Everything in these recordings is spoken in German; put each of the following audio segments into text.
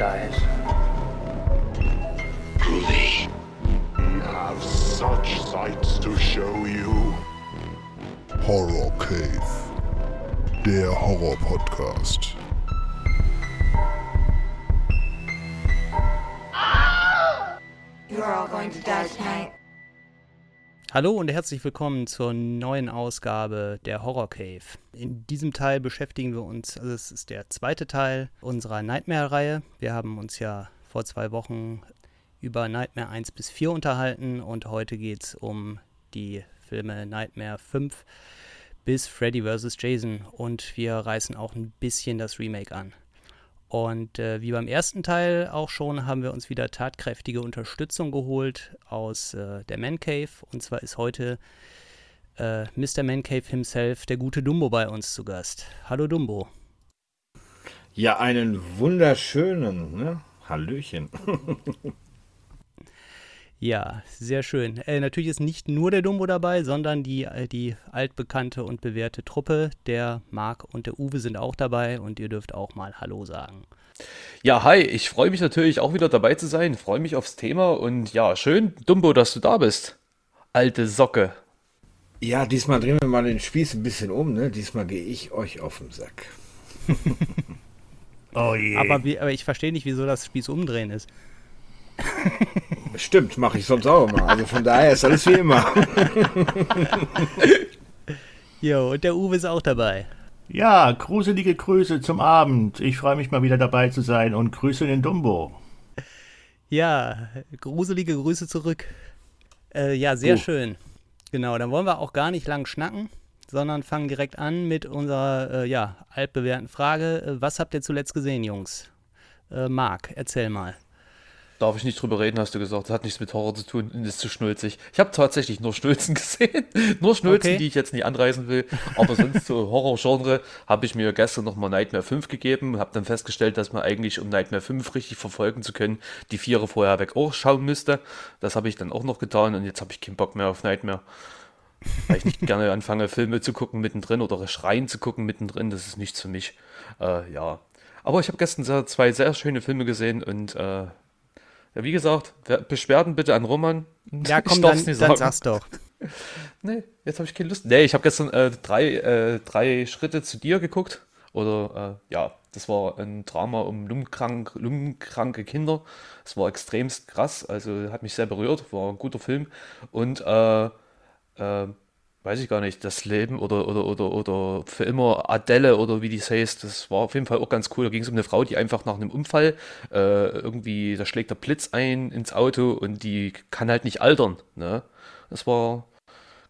dies. Hallo und herzlich willkommen zur neuen Ausgabe der Horror Cave. In diesem Teil beschäftigen wir uns, also es ist der zweite Teil unserer Nightmare-Reihe. Wir haben uns ja vor zwei Wochen über Nightmare 1 bis 4 unterhalten und heute geht es um die Filme Nightmare 5 bis Freddy vs. Jason und wir reißen auch ein bisschen das Remake an. Und äh, wie beim ersten Teil auch schon, haben wir uns wieder tatkräftige Unterstützung geholt aus äh, der Man Cave. Und zwar ist heute äh, Mr. Man Cave himself, der gute Dumbo, bei uns zu Gast. Hallo Dumbo. Ja, einen wunderschönen, ne? Hallöchen. Ja, sehr schön. Äh, natürlich ist nicht nur der Dumbo dabei, sondern die, äh, die altbekannte und bewährte Truppe. Der Marc und der Uwe sind auch dabei und ihr dürft auch mal Hallo sagen. Ja, hi, ich freue mich natürlich auch wieder dabei zu sein, freue mich aufs Thema und ja, schön, Dumbo, dass du da bist. Alte Socke. Ja, diesmal drehen wir mal den Spieß ein bisschen um, ne? Diesmal gehe ich euch auf den Sack. Oh je. Aber, wie, aber ich verstehe nicht, wieso das Spieß umdrehen ist. Stimmt, mache ich sonst auch immer. Also von daher ist alles wie immer. Jo, und der Uwe ist auch dabei. ja, gruselige Grüße zum Abend. Ich freue mich mal wieder dabei zu sein und grüße den Dumbo. Ja, gruselige Grüße zurück. Äh, ja, sehr Oh. schön. Genau, dann wollen wir auch gar nicht lang schnacken, sondern fangen direkt an mit unserer äh, ja, altbewährten Frage. Äh, was habt ihr zuletzt gesehen, Jungs? Äh, Marc, erzähl mal. Darf ich nicht drüber reden, hast du gesagt. Das hat nichts mit Horror zu tun und ist zu schnulzig. Ich habe tatsächlich nur Schnulzen gesehen. nur Schnulzen, Okay. die ich jetzt nicht anreißen will. Aber sonst so Horror-Genre habe ich mir gestern nochmal Nightmare 5 gegeben. Habe dann festgestellt, dass man eigentlich, um Nightmare 5 richtig verfolgen zu können, die Viere vorher weg auch schauen müsste. Das habe ich dann auch noch getan und jetzt habe ich keinen Bock mehr auf Nightmare. Weil ich nicht gerne anfange, Filme zu gucken mittendrin oder Schreien zu gucken mittendrin. Das ist nichts für mich. Äh, ja. Aber ich habe gestern sehr, zwei sehr schöne Filme gesehen und äh, ja, wie gesagt, wer- Beschwerden bitte an Roman. Ja, komm, dann, nicht dann sag's doch. Nee, jetzt habe ich keine Lust. Nee, ich habe gestern äh, drei, äh, drei Schritte zu dir geguckt. Oder äh, ja, das war ein Drama um lungenkrank, lungenkranke Kinder. Es war extremst krass, also hat mich sehr berührt, war ein guter Film. Und äh, äh, weiß ich gar nicht, das Leben oder, oder, oder, oder für immer Adele oder wie die heißt, das war auf jeden Fall auch ganz cool. Da ging es um eine Frau, die einfach nach einem Unfall äh, irgendwie, da schlägt der Blitz ein ins Auto und die kann halt nicht altern. Ne? Das war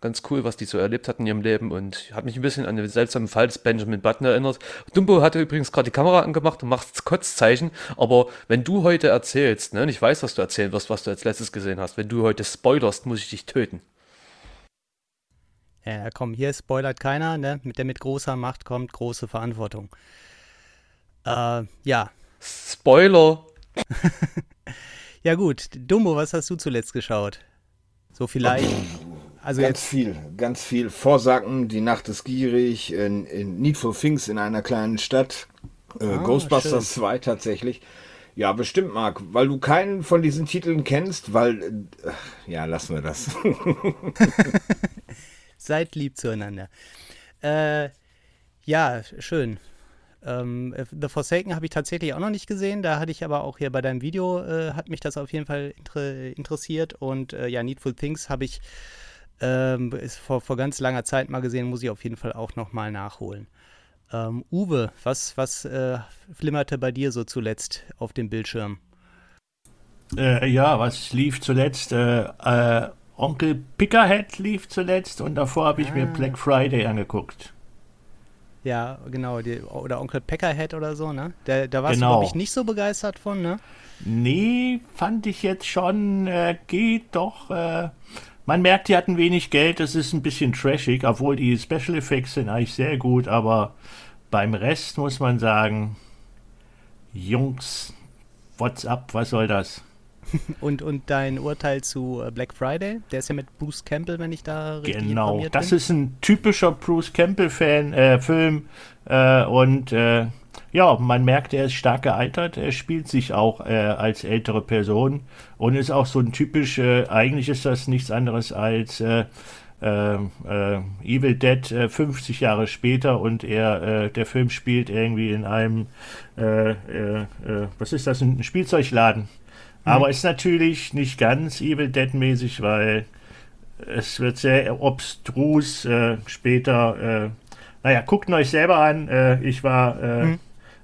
ganz cool, was die so erlebt hat in ihrem Leben und hat mich ein bisschen an den seltsamen Fall des Benjamin Button erinnert. Dumbo hatte übrigens gerade die Kamera angemacht und macht Kotzzeichen, aber wenn du heute erzählst, ne, und ich weiß, was du erzählen wirst, was du als letztes gesehen hast, wenn du heute spoilerst, muss ich dich töten. Ja, komm, hier spoilert keiner, ne? Mit der mit großer Macht kommt große Verantwortung. Äh, ja. Spoiler! Ja gut, Dumbo, was hast du zuletzt geschaut? So vielleicht. Also ganz jetzt, viel, ganz viel. Vorsacken, die Nacht ist gierig, in, in Needful Things in einer kleinen Stadt. Äh, Ah, Ghostbusters 2 tatsächlich. Ja, bestimmt, Marc, weil du keinen von diesen Titeln kennst, weil. Äh, ja, lassen wir das. seid lieb zueinander. Äh, ja, schön. Ähm, The Forsaken habe ich tatsächlich auch noch nicht gesehen. Da hatte ich aber auch hier bei deinem Video, äh, hat mich das auf jeden Fall inter interessiert. Und äh, ja, Needful Things habe ich ähm, ist vor, vor ganz langer Zeit mal gesehen, muss ich auf jeden Fall auch noch mal nachholen. Ähm, Uwe, was, was äh, flimmerte bei dir so zuletzt auf dem Bildschirm? Äh, ja, was lief zuletzt? Äh, äh, Onkel Pickerhead lief zuletzt und davor habe ich mir Ah. Black Friday angeguckt. Ja, genau, die, oder Onkel Peckerhead oder so, ne? Da, da warst Genau. du, glaube ich, nicht so begeistert von, ne? Nee, fand ich jetzt schon, äh, geht doch. Äh, man merkt, die hatten wenig Geld, das ist ein bisschen trashig, obwohl die Special Effects sind eigentlich sehr gut, aber beim Rest muss man sagen, Jungs, what's up, was soll das? Und, und dein Urteil zu äh, Black Friday? Der ist ja mit Bruce Campbell, wenn ich da richtig Genau, informiert das bin. ist ein typischer Bruce Campbell-Fan, äh, Film. Äh, und äh, ja, man merkt, er ist stark gealtert. Er spielt sich auch äh, als ältere Person und ist auch so ein typisch, äh, eigentlich ist das nichts anderes als äh, äh, äh Evil Dead 50 Jahre später und er, der Film spielt irgendwie in einem, was ist das, ein Spielzeugladen. Mhm. Aber ist natürlich nicht ganz Evil Dead mäßig, weil es wird sehr obstrus später. naja, guckt euch selber an. ich war. Mhm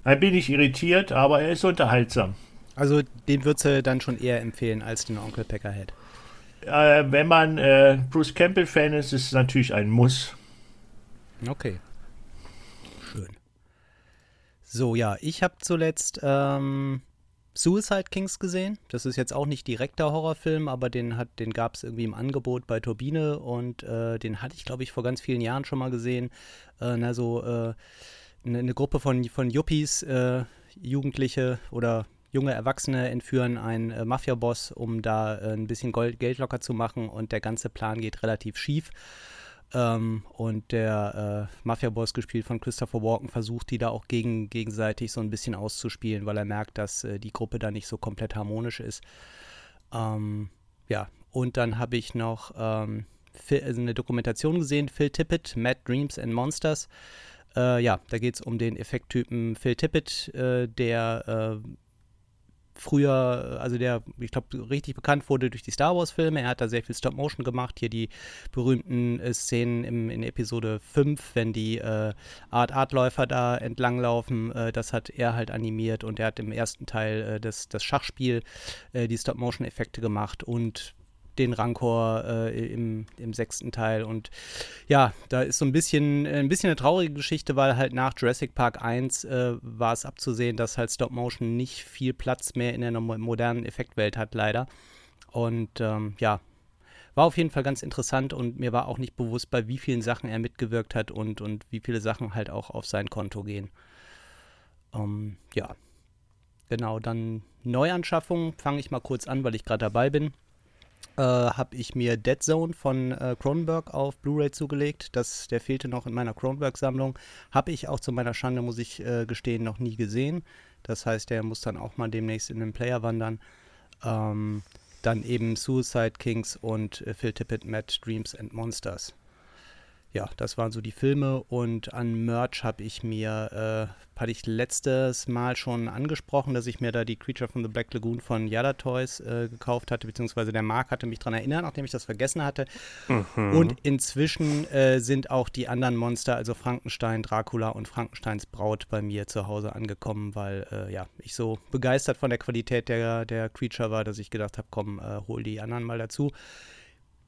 ein wenig irritiert, aber er ist unterhaltsam. Also den würdest du dann schon eher empfehlen als den Onkel Peckerhead. Äh, wenn man äh, Bruce Campbell-Fan ist, ist es natürlich ein Muss. Okay. Schön. So, ja, ich habe zuletzt ähm, Suicide Kings gesehen. Das ist jetzt auch nicht direkter Horrorfilm, aber den, den gab es irgendwie im Angebot bei Turbine und äh, den hatte ich, glaube ich, vor ganz vielen Jahren schon mal gesehen. Äh, na, so äh, eine, eine Gruppe von, von Yuppies, äh, Jugendliche oder junge Erwachsene entführen einen äh, Mafia-Boss, um da äh, ein bisschen Gold, Geld locker zu machen und der ganze Plan geht relativ schief. Ähm, und der äh, Mafia-Boss, gespielt von Christopher Walken, versucht die da auch gegen, gegenseitig so ein bisschen auszuspielen, weil er merkt, dass äh, die Gruppe da nicht so komplett harmonisch ist. Ähm, ja, und dann habe ich noch ähm, also eine Dokumentation gesehen, Phil Tippett, Mad Dreams and Monsters. Äh, ja, da geht es um den Effekttypen Phil Tippett, äh, der äh, früher, also der, ich glaube, richtig bekannt wurde durch die Star Wars-Filme. Er hat da sehr viel Stop-Motion gemacht. Hier die berühmten äh, Szenen im, in Episode 5, wenn die äh, Art-Art-Läufer da entlanglaufen, äh, das hat er halt animiert und er hat im ersten Teil äh, das, das Schachspiel äh, die Stop-Motion-Effekte gemacht und den Rancor äh, im, im sechsten Teil. Und ja, da ist so ein bisschen, ein bisschen eine traurige Geschichte, weil halt nach Jurassic Park 1 äh, war es abzusehen, dass halt Stop Motion nicht viel Platz mehr in der modernen Effektwelt hat, leider. Und ähm, ja, war auf jeden Fall ganz interessant und mir war auch nicht bewusst, bei wie vielen Sachen er mitgewirkt hat und, und wie viele Sachen halt auch auf sein Konto gehen. Ähm, ja, genau, dann Neuanschaffung fange ich mal kurz an, weil ich gerade dabei bin äh, habe ich mir Dead Zone von äh, Cronenberg auf Blu-ray zugelegt. Das, der fehlte noch in meiner Cronenberg-Sammlung. Habe ich auch zu meiner Schande, muss ich äh, gestehen, noch nie gesehen. Das heißt, der muss dann auch mal demnächst in den Player wandern. Ähm, dann eben Suicide Kings und äh, Phil Tippett, Mad Dreams and Monsters ja, das waren so die Filme und an Merch habe ich mir, äh, hatte ich letztes Mal schon angesprochen, dass ich mir da die Creature from the Black Lagoon von Yada Toys äh, gekauft hatte, beziehungsweise der Marc hatte mich daran erinnert, nachdem ich das vergessen hatte. Mhm. Und inzwischen äh, sind auch die anderen Monster, also Frankenstein, Dracula und Frankensteins Braut bei mir zu Hause angekommen, weil äh, ja, ich so begeistert von der Qualität der, der Creature war, dass ich gedacht habe, komm, äh, hol die anderen mal dazu.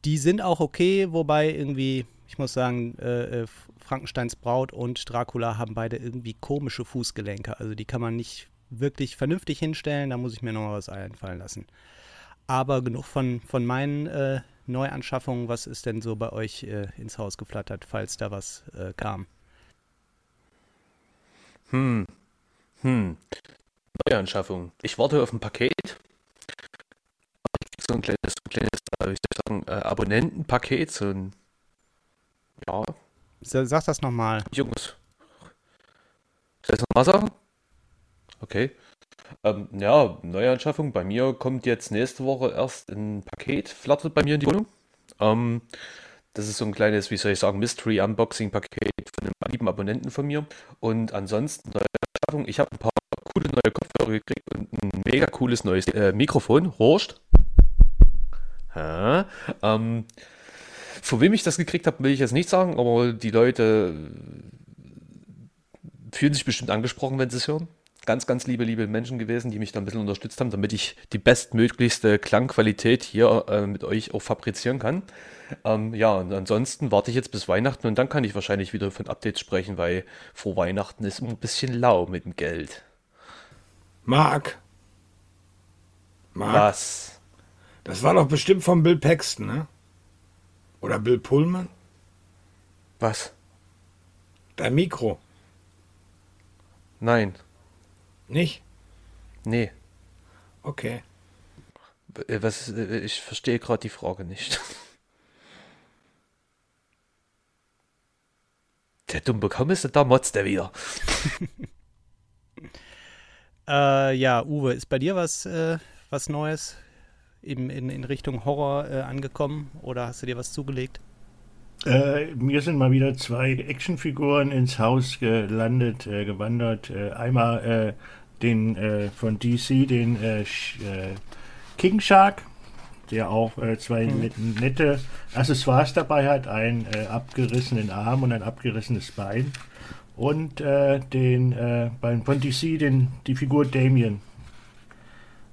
Die sind auch okay, wobei irgendwie ich muss sagen, äh, äh, Frankensteins Braut und Dracula haben beide irgendwie komische Fußgelenke. Also die kann man nicht wirklich vernünftig hinstellen. Da muss ich mir noch mal was einfallen lassen. Aber genug von, von meinen äh, Neuanschaffungen. Was ist denn so bei euch äh, ins Haus geflattert, falls da was äh, kam? Hm. Hm. Neuanschaffung. Ich warte auf ein Paket. So ein kleines, so ein kleines äh, ich sagen, Abonnentenpaket, so ein ja. Sag das nochmal. Jungs. Soll ich das nochmal sagen? Okay. Ähm, ja, Neuanschaffung. Bei mir kommt jetzt nächste Woche erst ein Paket, flattert bei mir in die Wohnung. Ähm, das ist so ein kleines, wie soll ich sagen, Mystery-Unboxing-Paket von einem lieben Abonnenten von mir. Und ansonsten Neuanschaffung. Ich habe ein paar coole neue Kopfhörer gekriegt und ein mega cooles neues äh, Mikrofon. Horst. Ähm, von wem ich das gekriegt habe, will ich jetzt nicht sagen, aber die Leute fühlen sich bestimmt angesprochen, wenn sie es hören. Ganz, ganz liebe, liebe Menschen gewesen, die mich da ein bisschen unterstützt haben, damit ich die bestmöglichste Klangqualität hier äh, mit euch auch fabrizieren kann. Ähm, ja, und ansonsten warte ich jetzt bis Weihnachten und dann kann ich wahrscheinlich wieder von Updates sprechen, weil vor Weihnachten ist immer ein bisschen lau mit dem Geld. Marc. Marc. Was? Das war doch bestimmt von Bill Paxton, ne? Oder Bill Pullman? Was? Dein Mikro. Nein. Nicht? Nee. Okay. Äh, was, äh, ich verstehe gerade die Frage nicht. Der dumme Komm ist da motzt er wieder. Äh, ja, Uwe, ist bei dir was, äh, was Neues in, in, in Richtung Horror äh, angekommen oder hast du dir was zugelegt? Äh, mir sind mal wieder zwei Actionfiguren ins Haus gelandet, äh, gewandert. Äh, einmal äh, den äh, von DC, den King Shark, der auch zwei net- nette Accessoires dabei hat, einen abgerissenen Arm und ein abgerissenes Bein. Und den beim von DC den, die Figur Damien.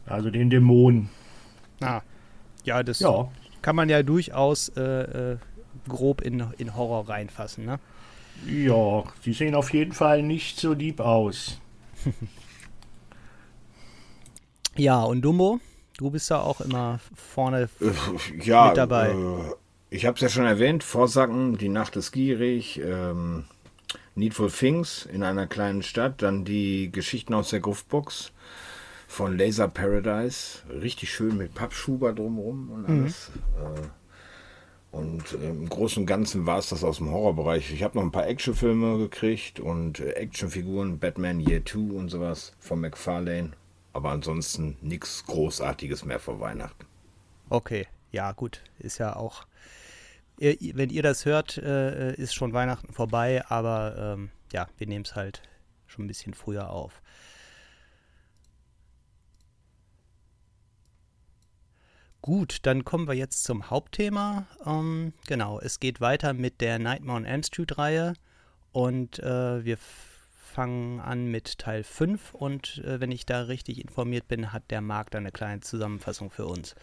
Also den Dämon. Ah, ja, das Ja, kann man ja durchaus äh, äh, grob in, in Horror reinfassen, ne? ja, die sehen auf jeden Fall nicht so lieb aus. Ja, und Dumbo, du bist ja auch immer vorne. Ja, Mit dabei. Äh, ich habe es ja schon erwähnt, Vorsacken, Die Nacht ist gierig, ähm, Needful Things in einer kleinen Stadt, dann die Geschichten aus der Gruftbox von Laser Paradise, richtig schön mit Pappschuber drumherum und alles. Äh, und äh, im Großen und Ganzen war es das aus dem Horrorbereich. Ich habe noch ein paar Actionfilme gekriegt und äh, Actionfiguren, Batman Year 2 und sowas von McFarlane. Aber ansonsten nichts Großartiges mehr vor Weihnachten. Okay, ja, gut, ist ja auch. Wenn ihr das hört, ist schon Weihnachten vorbei, aber ähm, ja, wir nehmen es halt schon ein bisschen früher auf. Gut, dann kommen wir jetzt zum Hauptthema. Ähm, genau, es geht weiter mit der Nightmare on Elm Street Reihe und äh, wir fangen an mit Teil 5 und äh, wenn ich da richtig informiert bin, hat der Marc da eine kleine Zusammenfassung für uns.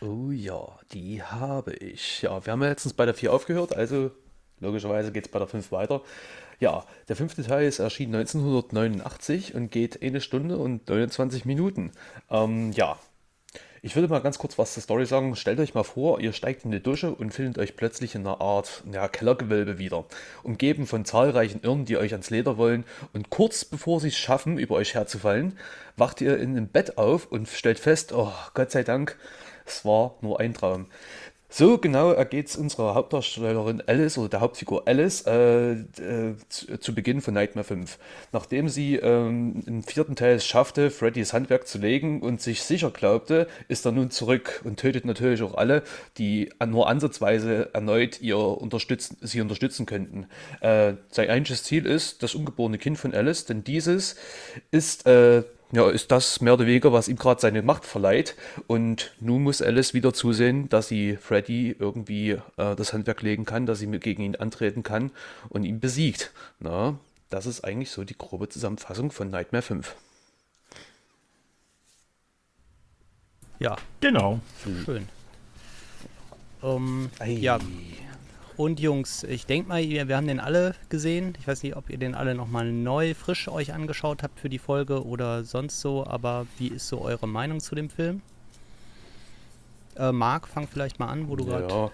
Oh ja, die habe ich. Ja, wir haben ja letztens bei der 4 aufgehört, also logischerweise geht es bei der 5 weiter. Ja, der fünfte Teil ist erschienen 1989 und geht eine Stunde und 29 Minuten. Ähm, ja, ich würde mal ganz kurz was zur Story sagen. Stellt euch mal vor, ihr steigt in die Dusche und findet euch plötzlich in einer Art ja, Kellergewölbe wieder. Umgeben von zahlreichen Irren, die euch ans Leder wollen. Und kurz bevor sie es schaffen, über euch herzufallen, wacht ihr in einem Bett auf und stellt fest, oh Gott sei Dank, es war nur ein Traum. So genau ergeht es unserer Hauptdarstellerin Alice oder der Hauptfigur Alice äh, äh, zu, zu Beginn von Nightmare 5. Nachdem sie ähm, im vierten Teil es schaffte, Freddys Handwerk zu legen und sich sicher glaubte, ist er nun zurück und tötet natürlich auch alle, die nur ansatzweise erneut ihr unterstützen, sie unterstützen könnten. Äh, sein eigentliches Ziel ist das ungeborene Kind von Alice, denn dieses ist äh, ja, ist das mehr oder weniger, was ihm gerade seine Macht verleiht. Und nun muss Alice wieder zusehen, dass sie Freddy irgendwie äh, das Handwerk legen kann, dass sie mit gegen ihn antreten kann und ihn besiegt. Na, das ist eigentlich so die grobe Zusammenfassung von Nightmare 5. Ja, Genau. schön. Ähm, ja, und Jungs, ich denke mal, wir, haben den alle gesehen. Ich weiß nicht, ob ihr den alle nochmal neu, frisch euch angeschaut habt für die Folge oder sonst so, aber wie ist so eure Meinung zu dem Film? Äh, Marc, fang vielleicht mal an, wo du gerade. Ja,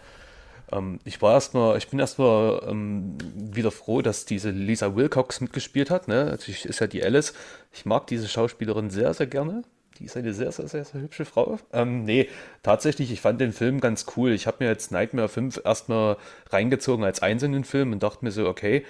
ähm, ich war erstmal, ich bin erstmal ähm, wieder froh, dass diese Lisa Wilcox mitgespielt hat. Ne? Natürlich ist ja die Alice. Ich mag diese Schauspielerin sehr, sehr gerne. Die ist eine sehr, sehr, sehr, sehr hübsche Frau. Ähm, nee, tatsächlich, ich fand den Film ganz cool. Ich habe mir jetzt Nightmare 5 erstmal reingezogen als einzelnen Film und dachte mir so, okay,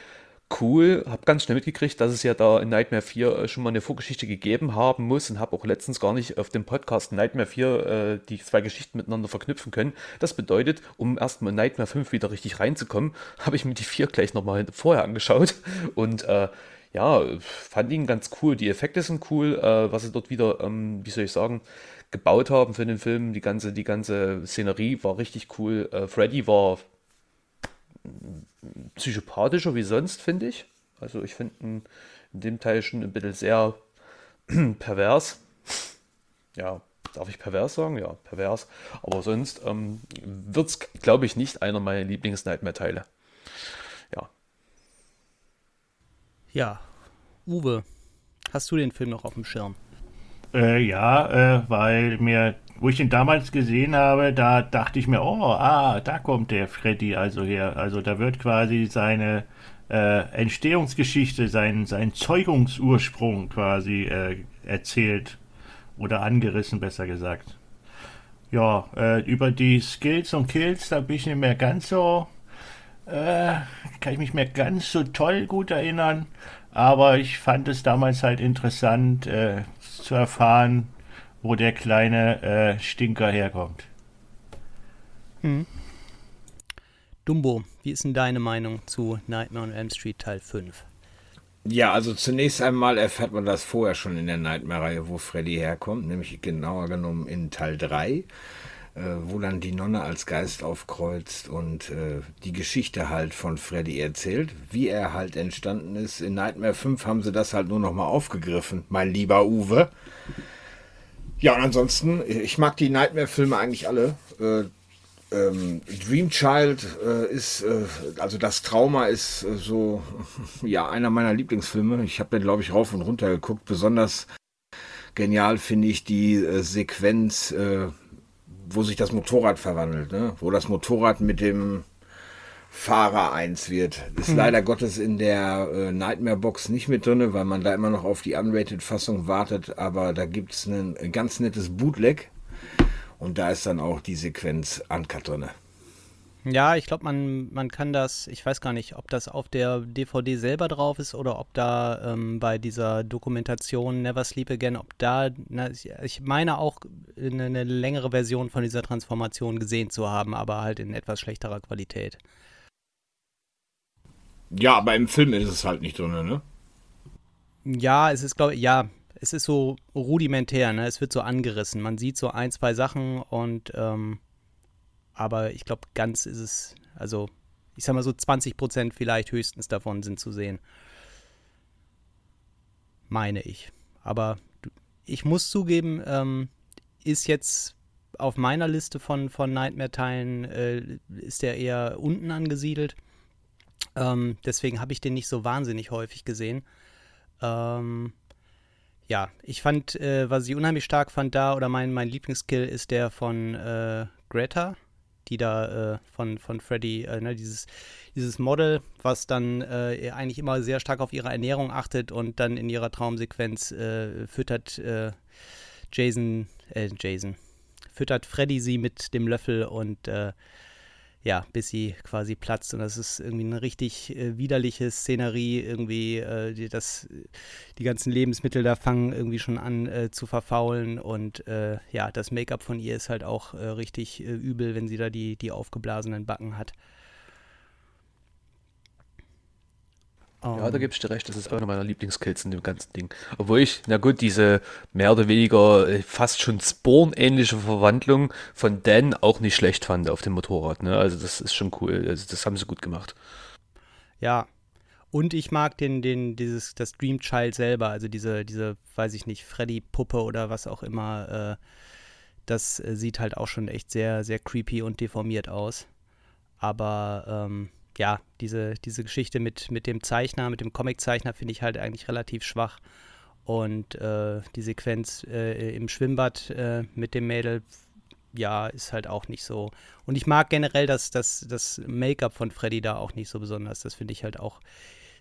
cool. Habe ganz schnell mitgekriegt, dass es ja da in Nightmare 4 äh, schon mal eine Vorgeschichte gegeben haben muss und habe auch letztens gar nicht auf dem Podcast Nightmare 4 äh, die zwei Geschichten miteinander verknüpfen können. Das bedeutet, um erstmal in Nightmare 5 wieder richtig reinzukommen, habe ich mir die 4 gleich nochmal vorher angeschaut und äh, ja, fand ihn ganz cool. Die Effekte sind cool, äh, was sie dort wieder, ähm, wie soll ich sagen, gebaut haben für den Film. Die ganze, die ganze Szenerie war richtig cool. Äh, Freddy war psychopathischer wie sonst, finde ich. Also ich finde ihn in dem Teil schon ein bisschen sehr pervers. Ja, darf ich pervers sagen? Ja, pervers. Aber sonst ähm, wird es, glaube ich, nicht einer meiner Lieblings-Nightmare-Teile. Ja. Ja, Uwe, hast du den Film noch auf dem Schirm? Äh, ja, äh, weil mir, wo ich den damals gesehen habe, da dachte ich mir, oh, ah, da kommt der Freddy also her. Also da wird quasi seine äh, Entstehungsgeschichte, sein, sein Zeugungsursprung quasi äh, erzählt oder angerissen, besser gesagt. Ja, äh, über die Skills und Kills, da bin ich nicht mehr ganz so, äh, kann ich mich mehr ganz so toll gut erinnern. aber ich fand es damals halt interessant äh, zu erfahren, wo der kleine äh, Stinker herkommt. Hm. Dumbo, wie ist denn deine Meinung zu Nightmare on Elm Street Teil 5? Ja, also zunächst einmal erfährt man das vorher schon in der Nightmare-Reihe, wo Freddy herkommt, nämlich genauer genommen in Teil 3, äh, wo dann die Nonne als Geist aufkreuzt und äh, die Geschichte halt von Freddy erzählt, wie er halt entstanden ist. In Nightmare 5 haben sie das halt nur nochmal aufgegriffen, mein lieber Uwe. Ja, und ansonsten, ich mag die Nightmare-Filme eigentlich alle. Äh, ähm, Dream Child äh, ist, äh, also das Trauma ist äh, so, ja, einer meiner Lieblingsfilme. Ich habe den, glaube ich, rauf und runter geguckt. Besonders genial finde ich die äh, Sequenz, äh, wo sich das Motorrad verwandelt, ne? wo das Motorrad mit dem Fahrer eins wird. Ist mhm. leider Gottes in der äh, Nightmare Box nicht mit drin, weil man da immer noch auf die Unrated-Fassung wartet. Aber da gibt es ein ganz nettes Bootleg und da ist dann auch die Sequenz Uncut drin. Ja, ich glaube, man, man kann das, ich weiß gar nicht, ob das auf der DVD selber drauf ist oder ob da ähm, bei dieser Dokumentation Never Sleep Again, ob da, na, ich meine auch eine, eine, längere Version von dieser Transformation gesehen zu haben, aber halt in etwas schlechterer Qualität. Ja, aber im Film ist es halt nicht drin, ne? Ja, es ist, glaube ich, ja, es ist so rudimentär, ne? Es wird so angerissen. Man sieht so ein, zwei Sachen und ähm, aber ich glaube, ganz ist es, also ich sag mal so 20 Prozent vielleicht höchstens davon sind zu sehen. Meine ich. Aber ich muss zugeben, ähm, ist jetzt auf meiner Liste von, von Nightmare-Teilen, äh, ist der eher unten angesiedelt. Ähm, deswegen habe ich den nicht so wahnsinnig häufig gesehen. Ähm, ja, ich fand, äh, was ich unheimlich stark fand da, oder mein, mein Lieblingskill ist der von äh, Greta, die da äh, von, von Freddy, äh, ne, dieses, dieses Model, was dann äh, eigentlich immer sehr stark auf ihre Ernährung achtet und dann in ihrer Traumsequenz äh, füttert Jason, äh, Jason, füttert Freddy sie mit dem Löffel und ja, bis sie quasi platzt. Und das ist irgendwie eine richtig äh, widerliche Szenerie. Irgendwie, äh, die, das, die ganzen Lebensmittel da fangen irgendwie schon an äh, zu verfaulen. Und äh, ja, das Make-up von ihr ist halt auch äh, richtig äh, übel, wenn sie da die, die aufgeblasenen Backen hat. Ja, da gebe ich dir recht, das ist einer meiner Lieblingskills in dem ganzen Ding. Obwohl ich, na gut, diese mehr oder weniger äh, fast schon Spawn-ähnliche Verwandlung von Dan auch nicht schlecht fand auf dem Motorrad. Ne? Also das ist schon cool. Also das haben sie gut gemacht. Ja. Und ich mag den, den, dieses, das Dream Child selber, also diese, diese, weiß ich nicht, Freddy-Puppe oder was auch immer. Äh, das äh, sieht halt auch schon echt sehr, sehr creepy und deformiert aus. Aber ähm, ja, diese, diese Geschichte mit, mit dem Zeichner, mit dem Comiczeichner finde ich halt eigentlich relativ schwach. Und äh, die Sequenz äh, im Schwimmbad äh, mit dem Mädel, ja, ist halt auch nicht so. Und ich mag generell das, das, das Make-up von Freddy da auch nicht so besonders. Das finde ich halt auch,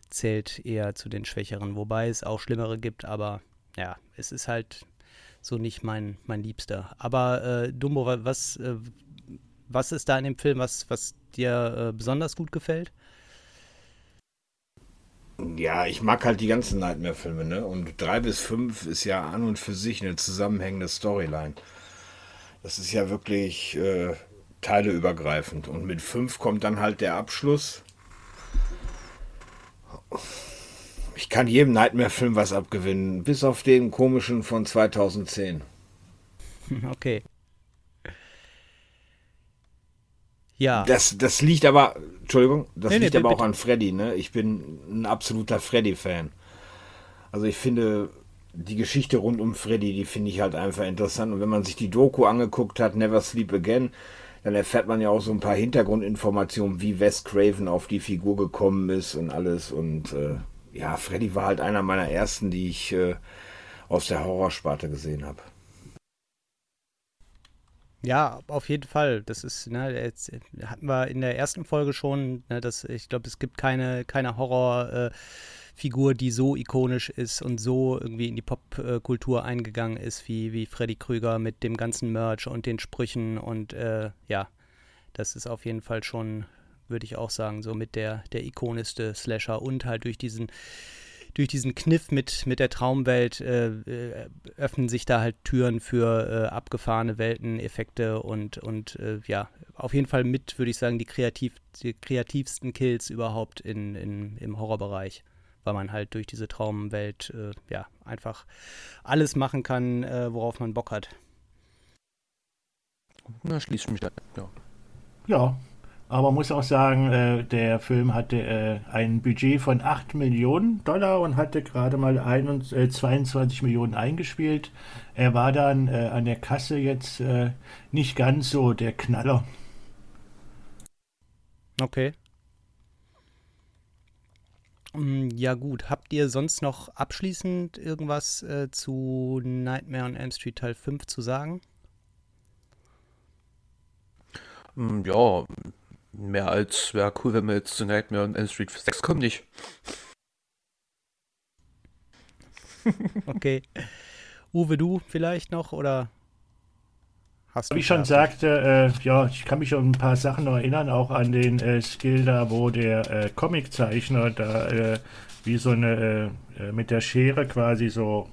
zählt eher zu den Schwächeren. Wobei es auch Schlimmere gibt, aber ja, es ist halt so nicht mein, mein Liebster. Aber äh, Dumbo, was, äh, was ist da in dem Film, was, was dir äh, besonders gut gefällt? Ja, ich mag halt die ganzen Nightmare-Filme, ne? Und drei bis fünf ist ja an und für sich eine zusammenhängende Storyline. Das ist ja wirklich äh, teileübergreifend. Und mit fünf kommt dann halt der Abschluss. Ich kann jedem Nightmare-Film was abgewinnen, bis auf den komischen von 2010. Okay. Ja. Das, das liegt aber, Entschuldigung, das nee, liegt nee, aber bitte. auch an Freddy, ne? Ich bin ein absoluter Freddy-Fan. Also ich finde die Geschichte rund um Freddy, die finde ich halt einfach interessant. Und wenn man sich die Doku angeguckt hat, Never Sleep Again, dann erfährt man ja auch so ein paar Hintergrundinformationen, wie Wes Craven auf die Figur gekommen ist und alles. Und äh, ja, Freddy war halt einer meiner ersten, die ich äh, aus der Horrorsparte gesehen habe. Ja, auf jeden Fall. Das ist, ne, jetzt hatten wir in der ersten Folge schon, ne, dass ich glaube, es gibt keine, keine Horrorfigur, äh, die so ikonisch ist und so irgendwie in die Popkultur eingegangen ist, wie, wie Freddy Krüger mit dem ganzen Merch und den Sprüchen und äh, ja, das ist auf jeden Fall schon, würde ich auch sagen, so mit der, der ikonischste Slasher und halt durch diesen durch diesen Kniff mit, mit der Traumwelt äh, äh, öffnen sich da halt Türen für äh, abgefahrene Welteneffekte und, und äh, ja, auf jeden Fall mit, würde ich sagen, die, kreativ, die kreativsten Kills überhaupt in, in, im Horrorbereich. Weil man halt durch diese Traumwelt äh, ja einfach alles machen kann, äh, worauf man Bock hat. Na, schließe mich da. Ja. Ja, aber muss auch sagen, äh, der Film hatte äh, ein Budget von 8 Millionen Dollar und hatte gerade mal 21, äh, 22 Millionen eingespielt. Er war dann äh, an der Kasse jetzt äh, nicht ganz so der Knaller. Okay. Mm, Ja gut, habt ihr sonst noch abschließend irgendwas äh, zu Nightmare on Elm Street Teil 5 zu sagen? Hm, Ja, mehr als wäre cool, wenn wir jetzt zu Nightmare on Elm Street 6 kommen, nicht? Okay. Uwe, du vielleicht noch oder hast du Wie ich schon sagte, äh, ja, ich kann mich an ein paar Sachen noch erinnern, auch an den äh, Skill da, wo der äh, Comiczeichner da äh, wie so eine, äh, äh, mit der Schere quasi so,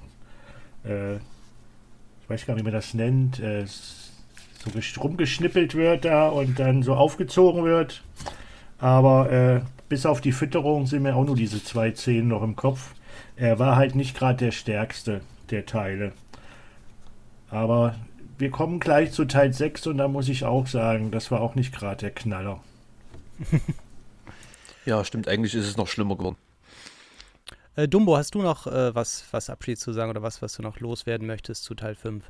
äh, ich weiß gar nicht, wie man das nennt, äh, so gesch- rumgeschnippelt wird da und dann so aufgezogen wird. Aber äh, bis auf die Fütterung sind mir auch nur diese zwei Szenen noch im Kopf. Er war halt nicht gerade der stärkste der Teile. Aber wir kommen gleich zu Teil 6 und da muss ich auch sagen, das war auch nicht gerade der Knaller. Ja, stimmt, eigentlich ist es noch schlimmer geworden. Äh, Dumbo, hast du noch äh, was, was Abschied zu sagen oder was, was du noch loswerden möchtest zu Teil 5?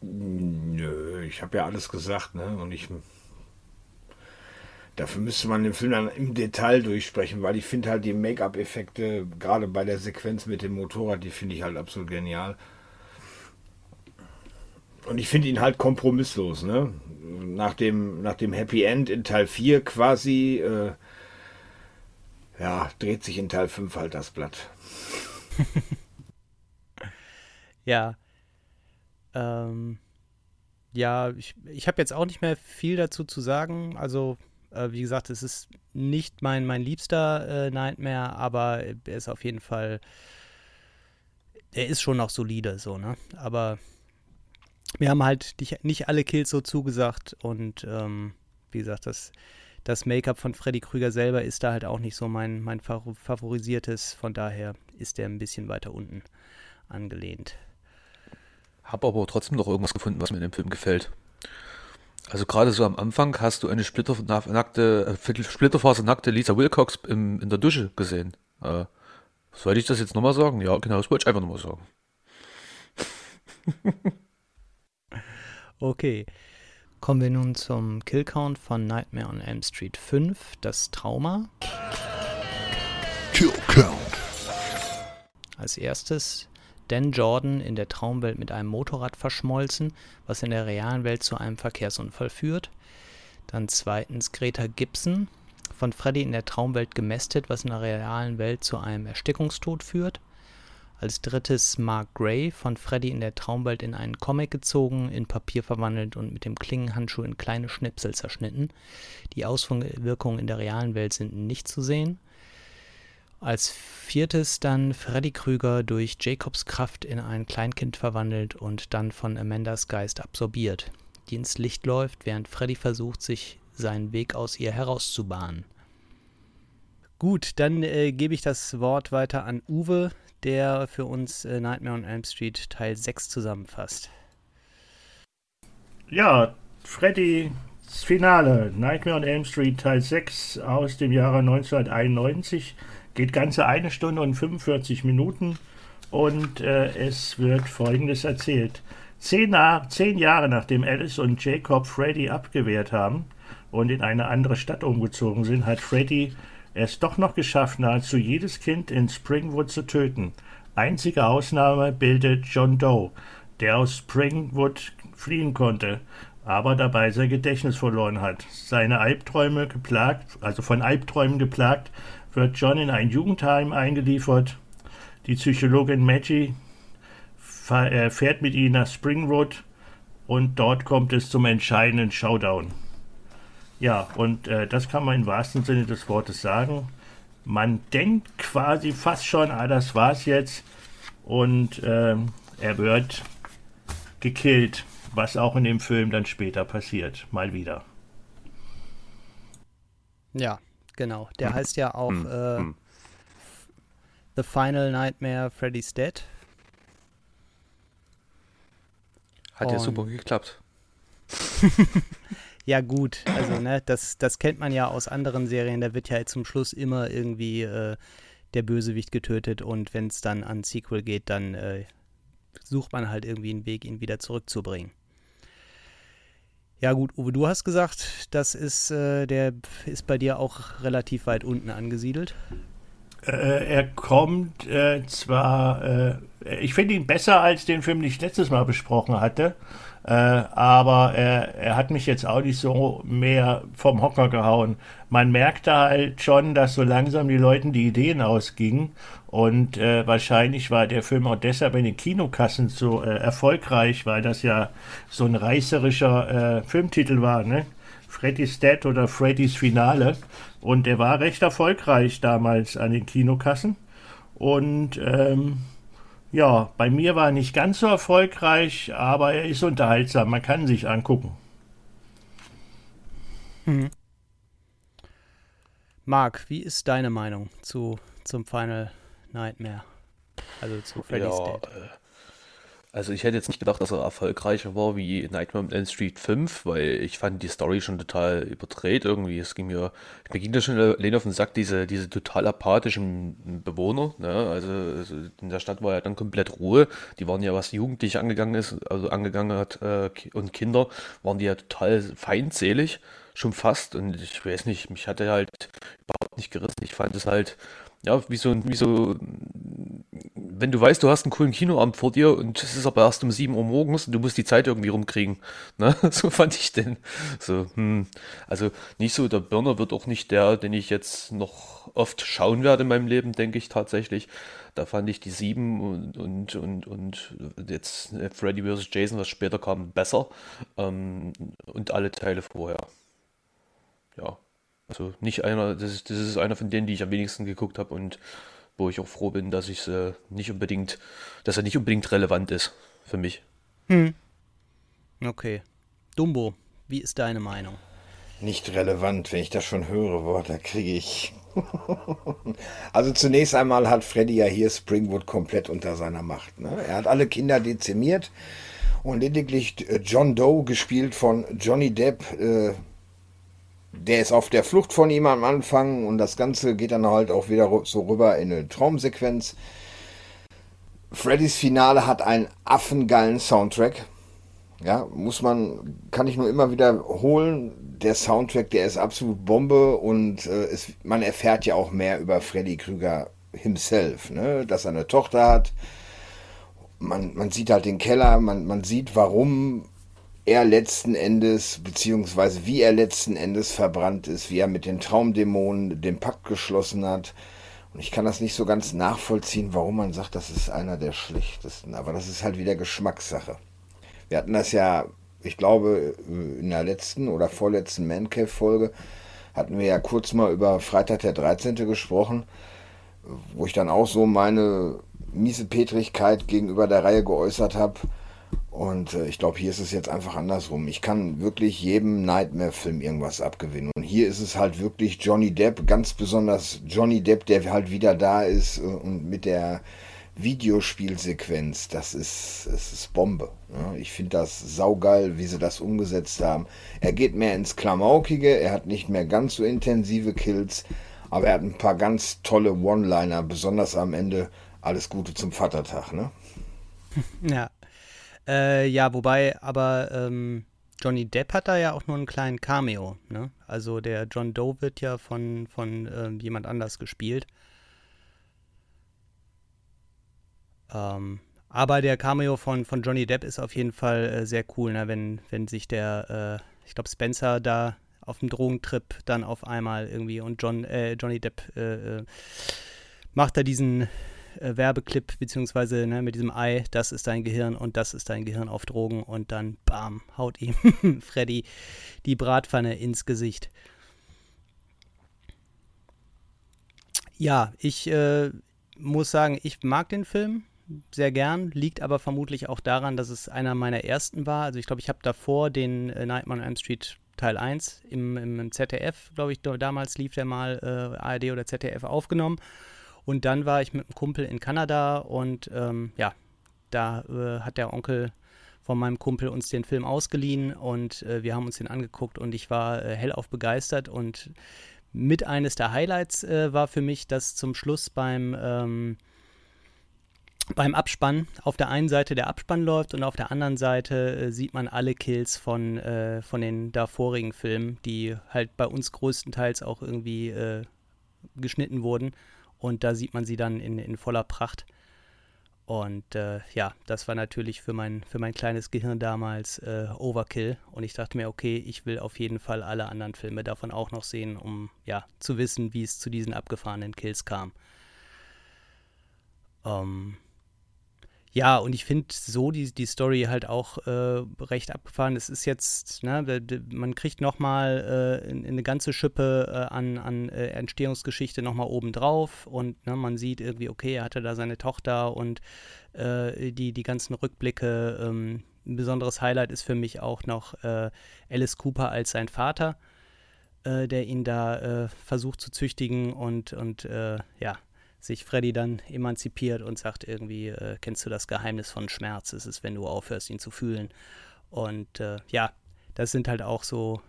Nö, ich habe ja alles gesagt, ne? Und ich. Dafür müsste man den Film dann im Detail durchsprechen, weil ich finde halt die Make-up-Effekte, gerade bei der Sequenz mit dem Motorrad, die finde ich halt absolut genial. Und ich finde ihn halt kompromisslos, ne? Nach dem, nach dem Happy End in Teil 4 quasi, äh, ja, dreht sich in Teil 5 halt das Blatt. Ja. Ähm, ja, ich, ich habe jetzt auch nicht mehr viel dazu zu sagen. Also, äh, wie gesagt, es ist nicht mein, mein liebster äh, Nightmare, aber er ist auf jeden Fall. Er ist schon noch solide, so, ne? Aber mir haben halt nicht, alle Kills so zugesagt und ähm, wie gesagt, das, das Make-up von Freddy Krüger selber ist da halt auch nicht so mein, mein Fav- favorisiertes. Von daher ist er ein bisschen weiter unten angelehnt. Hab aber trotzdem noch irgendwas gefunden, was mir in dem Film gefällt. Also gerade so am Anfang hast du eine splitternackte, äh, splitterfasernackte Lisa Wilcox im, in der Dusche gesehen. Äh, soll ich das jetzt nochmal sagen? Ja, genau, das wollte ich einfach nochmal sagen. Okay. Kommen wir nun zum Killcount von Nightmare on Elm Street 5, das Trauma. Kill Count. Als erstes Dan Jordan in der Traumwelt mit einem Motorrad verschmolzen, was in der realen Welt zu einem Verkehrsunfall führt. Dann zweitens Greta Gibson von Freddy in der Traumwelt gemästet, was in der realen Welt zu einem Erstickungstod führt. Als drittes Mark Gray von Freddy in der Traumwelt in einen Comic gezogen, in Papier verwandelt und mit dem Klingenhandschuh in kleine Schnipsel zerschnitten. Die Auswirkungen in der realen Welt sind nicht zu sehen. Als viertes dann Freddy Krüger durch Jacobs Kraft in ein Kleinkind verwandelt und dann von Amandas Geist absorbiert, die ins Licht läuft, während Freddy versucht, sich seinen Weg aus ihr herauszubahnen. Gut, dann äh, gebe ich das Wort weiter an Uwe, der für uns äh, Nightmare on Elm Street Teil 6 zusammenfasst. Ja, Freddy, das Finale, Nightmare on Elm Street Teil 6 aus dem Jahre 1991, geht ganze eine Stunde und 45 Minuten und äh, es wird folgendes erzählt. Zehn, nach, zehn Jahre nachdem Alice und Jacob Freddy abgewehrt haben und in eine andere Stadt umgezogen sind, hat Freddy es doch noch geschafft, nahezu jedes Kind in Springwood zu töten. Einzige Ausnahme bildet John Doe, der aus Springwood fliehen konnte, aber dabei sein Gedächtnis verloren hat. Seine Albträume geplagt, also von Albträumen geplagt, wird John in ein Jugendheim eingeliefert. Die Psychologin Maggie äh, fährt mit ihm nach Springwood und dort kommt es zum entscheidenden Showdown. Ja, und äh, das kann man im wahrsten Sinne des Wortes sagen. man denkt quasi fast schon, ah, das war's jetzt. Und ähm, er wird gekillt, was auch in dem Film dann später passiert. Mal wieder. Ja, genau. Der heißt ja auch äh, The Final Nightmare Freddy's Dead. Hat ja super geklappt. Ja, gut, also, ne, das, das kennt man ja aus anderen Serien. Da wird ja zum Schluss immer irgendwie äh, der Bösewicht getötet und wenn es dann an Sequel geht, dann äh, sucht man halt irgendwie einen Weg, ihn wieder zurückzubringen. Ja, gut, Uwe, du hast gesagt, das ist, äh, der ist bei dir auch relativ weit unten angesiedelt. Äh, er kommt äh, zwar, äh, ich finde ihn besser als den Film, den ich letztes Mal besprochen hatte, äh, aber er, er hat mich jetzt auch nicht so mehr vom Hocker gehauen. Man merkte halt schon, dass so langsam die Leuten die Ideen ausgingen und äh, wahrscheinlich war der Film auch deshalb in den Kinokassen so äh, erfolgreich, weil das ja so ein reißerischer äh, Filmtitel war, ne? Freddy's Dead oder Freddy's Finale. Und er war recht erfolgreich damals an den Kinokassen. Und ähm, ja, bei mir war er nicht ganz so erfolgreich, aber er ist unterhaltsam. Man kann sich angucken. Marc, wie ist deine Meinung zu, zum Final Nightmare? Also zu Freddy's Ja, Dead. äh, also ich hätte jetzt nicht gedacht, dass er erfolgreicher war wie Nightmare on Elm Street 5, weil ich fand die Story schon total überdreht irgendwie. Es ging mir, mir ging das schon allein auf den Sack, diese, diese total apathischen Bewohner. Ne? Also, also in der Stadt war ja dann komplett Ruhe. Die waren ja, was Jugendliche angegangen ist, also angegangen hat äh, und Kinder, waren die ja total feindselig, schon fast. Und ich weiß nicht, mich hatte halt überhaupt nicht gerissen. Ich fand es halt, ja, wie so, wie so wenn du weißt, du hast einen coolen Kinoabend vor dir und es ist aber erst um 7 Uhr morgens und du musst die Zeit irgendwie rumkriegen. Ne? So fand ich den. So, hm. Also nicht so, der Burner wird auch nicht der, den ich jetzt noch oft schauen werde in meinem Leben, denke ich tatsächlich. Da fand ich die 7 und, und, und, und jetzt Freddy vs. Jason, was später kam, besser. Ähm, und alle Teile vorher. Ja. Also nicht einer, das ist, das ist einer von denen, die ich am wenigsten geguckt habe und wo ich auch froh bin, dass ich äh, nicht unbedingt, dass er nicht unbedingt relevant ist für mich. Okay. Dumbo, wie ist deine Meinung? Nicht relevant, wenn ich das schon höre, boah, da kriege ich. also zunächst einmal hat Freddy ja hier Springwood komplett unter seiner Macht. Ne? Er hat alle Kinder dezimiert und lediglich John Doe, gespielt von Johnny Depp, äh, der ist auf der Flucht von ihm am Anfang und das Ganze geht dann halt auch wieder so rüber in eine Traumsequenz. Freddys Finale hat einen affengeilen Soundtrack. Ja, muss man, kann ich nur immer wiederholen. Der Soundtrack, der ist absolut Bombe und äh, es, man erfährt ja auch mehr über Freddy Krüger himself, ne? dass er eine Tochter hat. Man, man sieht halt den Keller, man, man sieht, warum er letzten Endes, beziehungsweise wie er letzten Endes verbrannt ist, wie er mit den Traumdämonen den Pakt geschlossen hat. Und ich kann das nicht so ganz nachvollziehen, warum man sagt, das ist einer der schlechtesten. Aber das ist halt wieder Geschmackssache. Wir hatten das ja, ich glaube, in der letzten oder vorletzten Mancave-Folge hatten wir ja kurz mal über Freitag der 13. gesprochen, wo ich dann auch so meine Miesepetrigkeit gegenüber der Reihe geäußert habe. Und äh, ich glaube, hier ist es jetzt einfach andersrum. Ich kann wirklich jedem Nightmare-Film irgendwas abgewinnen. Und hier ist es halt wirklich Johnny Depp, ganz besonders Johnny Depp, der halt wieder da ist äh, und mit der Videospielsequenz, das ist, es ist Bombe. Ja, ich finde das saugeil, wie sie das umgesetzt haben. Er geht mehr ins Klamaukige, er hat nicht mehr ganz so intensive Kills, aber er hat ein paar ganz tolle One-Liner, besonders am Ende. Alles Gute zum Vatertag, ne? Ja. Äh, ja, wobei, aber ähm, Johnny Depp hat da ja auch nur einen kleinen Cameo, ne? Also der John Doe wird ja von, von ähm, jemand anders gespielt. Ähm, aber der Cameo von, von Johnny Depp ist auf jeden Fall äh, sehr cool, ne? wenn, wenn sich der, äh, ich glaube, Spencer da auf dem Drogentrip dann auf einmal irgendwie und John, äh, Johnny Depp äh, äh, macht da diesen äh, Werbeclip, beziehungsweise ne, mit diesem Ei, das ist dein Gehirn und das ist dein Gehirn auf Drogen und dann, bam, haut ihm Freddy die Bratpfanne ins Gesicht. Ja, ich äh, muss sagen, ich mag den Film sehr gern, liegt aber vermutlich auch daran, dass es einer meiner ersten war. Also ich glaube, ich habe davor den äh, Nightmare on Elm Street Teil 1 im, im ZDF, glaube ich, damals lief der mal äh, ARD oder ZDF aufgenommen. Und dann war ich mit einem Kumpel in Kanada und ähm, ja, da äh, hat der Onkel von meinem Kumpel uns den Film ausgeliehen und äh, wir haben uns den angeguckt und ich war äh, hellauf begeistert und mit eines der Highlights äh, war für mich, dass zum Schluss beim ähm, beim Abspann auf der einen Seite der Abspann läuft und auf der anderen Seite äh, sieht man alle Kills von, äh, von den davorigen Filmen, die halt bei uns größtenteils auch irgendwie äh, geschnitten wurden. Und da sieht man sie dann in, in voller Pracht. Und äh, ja, das war natürlich für mein, für mein kleines Gehirn damals äh, Overkill. Und ich dachte mir, okay, ich will auf jeden Fall alle anderen Filme davon auch noch sehen, um ja zu wissen, wie es zu diesen abgefahrenen Kills kam. Ähm, ja, und ich finde so die, die Story halt auch äh, recht abgefahren. Es ist jetzt, ne, man kriegt nochmal äh, eine ganze Schippe äh, an, an äh, Entstehungsgeschichte nochmal obendrauf und ne, man sieht irgendwie, okay, er hatte da seine Tochter und äh, die, die ganzen Rückblicke. Ähm, ein besonderes Highlight ist für mich auch noch äh, Alice Cooper als sein Vater, äh, der ihn da versucht zu züchtigen und, und ja, sich Freddy dann emanzipiert und sagt irgendwie, äh, kennst du das Geheimnis von Schmerz? Es ist, wenn du aufhörst, ihn zu fühlen. Und äh, ja, das sind halt auch so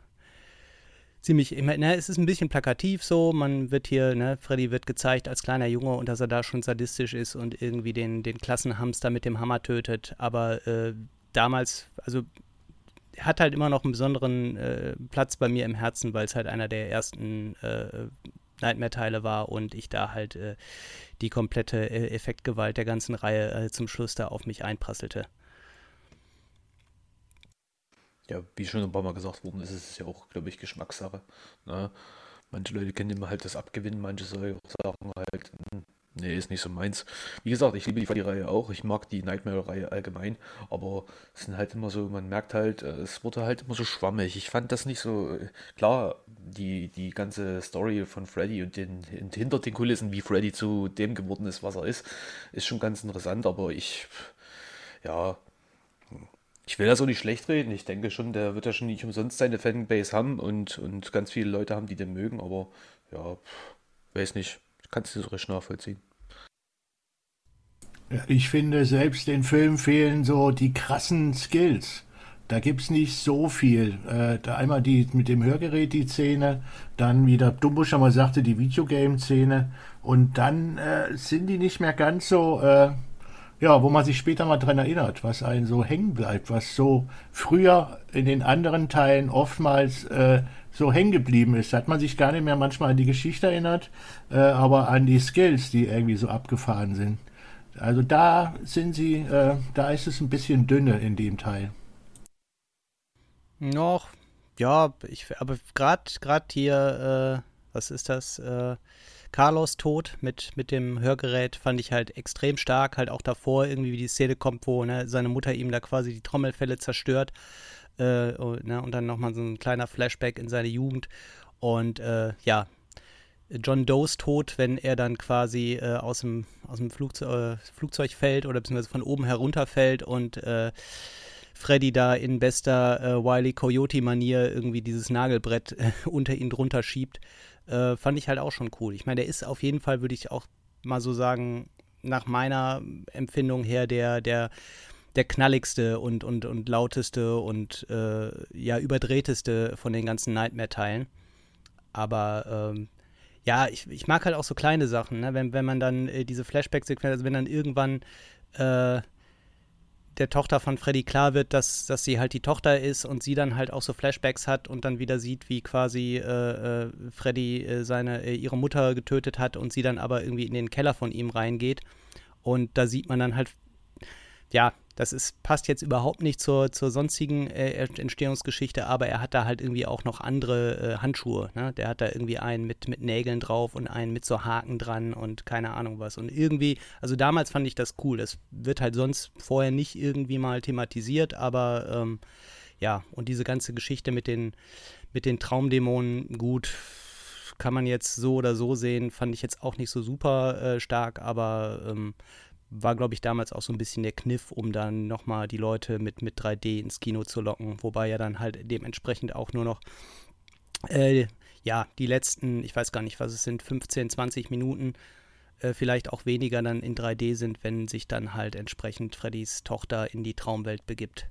ziemlich, ne, es ist ein bisschen plakativ so, man wird hier, ne, Freddy wird gezeigt als kleiner Junge und dass er da schon sadistisch ist und irgendwie den, den Klassenhamster mit dem Hammer tötet, aber äh, damals, also hat halt immer noch einen besonderen äh, Platz bei mir im Herzen, weil es halt einer der ersten äh, Nightmare-Teile war und ich da halt äh, die komplette äh, Effektgewalt der ganzen Reihe äh, zum Schluss da auf mich einprasselte. Ja, wie schon ein paar Mal gesagt worden ist, ist es ja auch, glaube ich, Geschmackssache. Ne? Manche Leute kennen immer halt das Abgewinnen, manche sagen halt, hm, Nee, ist nicht so meins. Wie gesagt, ich liebe die Freddy-Reihe auch. Ich mag die Nightmare-Reihe allgemein. Aber es sind halt immer so, man merkt halt, äh, es wurde halt immer so schwammig. Ich fand das nicht so. Äh, klar, die, die ganze Story von Freddy und den, hinter den Kulissen, wie Freddy zu dem geworden ist, was er ist, ist schon ganz interessant. Aber ich, ja, ich will das auch nicht schlecht reden. Ich denke schon, der wird ja schon nicht umsonst seine Fanbase haben und, und ganz viele Leute haben, die den mögen. Aber ja, weiß nicht. Kannst du so recht nachvollziehen. Ich finde, selbst den Film fehlen so die krassen Skills. Da gibt es nicht so viel. Äh, da einmal die mit dem Hörgerät die Szene, dann, wie der Dumbo schon mal sagte, die Videogame-Szene. Und dann äh, sind die nicht mehr ganz so, äh, ja, wo man sich später mal dran erinnert, was einen so hängen bleibt, was so früher in den anderen Teilen oftmals äh, so hängen geblieben ist. Da hat man sich gar nicht mehr manchmal an die Geschichte erinnert, äh, aber an die Skills, die irgendwie so abgefahren sind. Also da sind sie, äh, da ist es ein bisschen dünne in dem Teil. Noch, ja, ich, aber gerade gerade hier, äh, was ist das? Äh, Carlos Tod mit, mit dem Hörgerät fand ich halt extrem stark. Halt auch davor irgendwie, wie die Szene kommt, wo ne, seine Mutter ihm da quasi die Trommelfälle zerstört. Äh, und, ne, und dann nochmal so ein kleiner Flashback in seine Jugend. Und äh, ja, John Does Tod, wenn er dann quasi äh, aus dem, aus dem Flugzeug, äh, Flugzeug fällt oder beziehungsweise von oben herunterfällt und äh, Freddy da in bester äh, Wiley Coyote-Manier irgendwie dieses Nagelbrett äh, unter ihn drunter schiebt, äh, fand ich halt auch schon cool. Ich meine, der ist auf jeden Fall, würde ich auch mal so sagen, nach meiner Empfindung her der, der, der knalligste und, und, und lauteste und äh, ja, überdrehteste von den ganzen Nightmare-Teilen. Aber ähm, ja, ich, ich mag halt auch so kleine Sachen, ne? wenn, wenn man dann äh, diese Flashback-Sequenz, also wenn dann irgendwann äh, der Tochter von Freddy klar wird, dass, dass sie halt die Tochter ist und sie dann halt auch so Flashbacks hat und dann wieder sieht, wie quasi äh, äh, Freddy äh, seine, äh, ihre Mutter getötet hat und sie dann aber irgendwie in den Keller von ihm reingeht. Und da sieht man dann halt, ja, das ist, passt jetzt überhaupt nicht zur, zur sonstigen äh, Entstehungsgeschichte, aber er hat da halt irgendwie auch noch andere äh, Handschuhe. Ne? Der hat da irgendwie einen mit, mit Nägeln drauf und einen mit so Haken dran und keine Ahnung was. Und irgendwie, also damals fand ich das cool. Das wird halt sonst vorher nicht irgendwie mal thematisiert, aber ähm, ja, und diese ganze Geschichte mit den, mit den Traumdämonen, gut, kann man jetzt so oder so sehen, fand ich jetzt auch nicht so super äh, stark, aber ähm, war, glaube ich, damals auch so ein bisschen der Kniff, um dann nochmal die Leute mit, mit 3D ins Kino zu locken, wobei ja dann halt dementsprechend auch nur noch, äh, ja, die letzten, ich weiß gar nicht, was es sind, 15, 20 Minuten, äh, vielleicht auch weniger dann in 3D sind, wenn sich dann halt entsprechend Freddys Tochter in die Traumwelt begibt.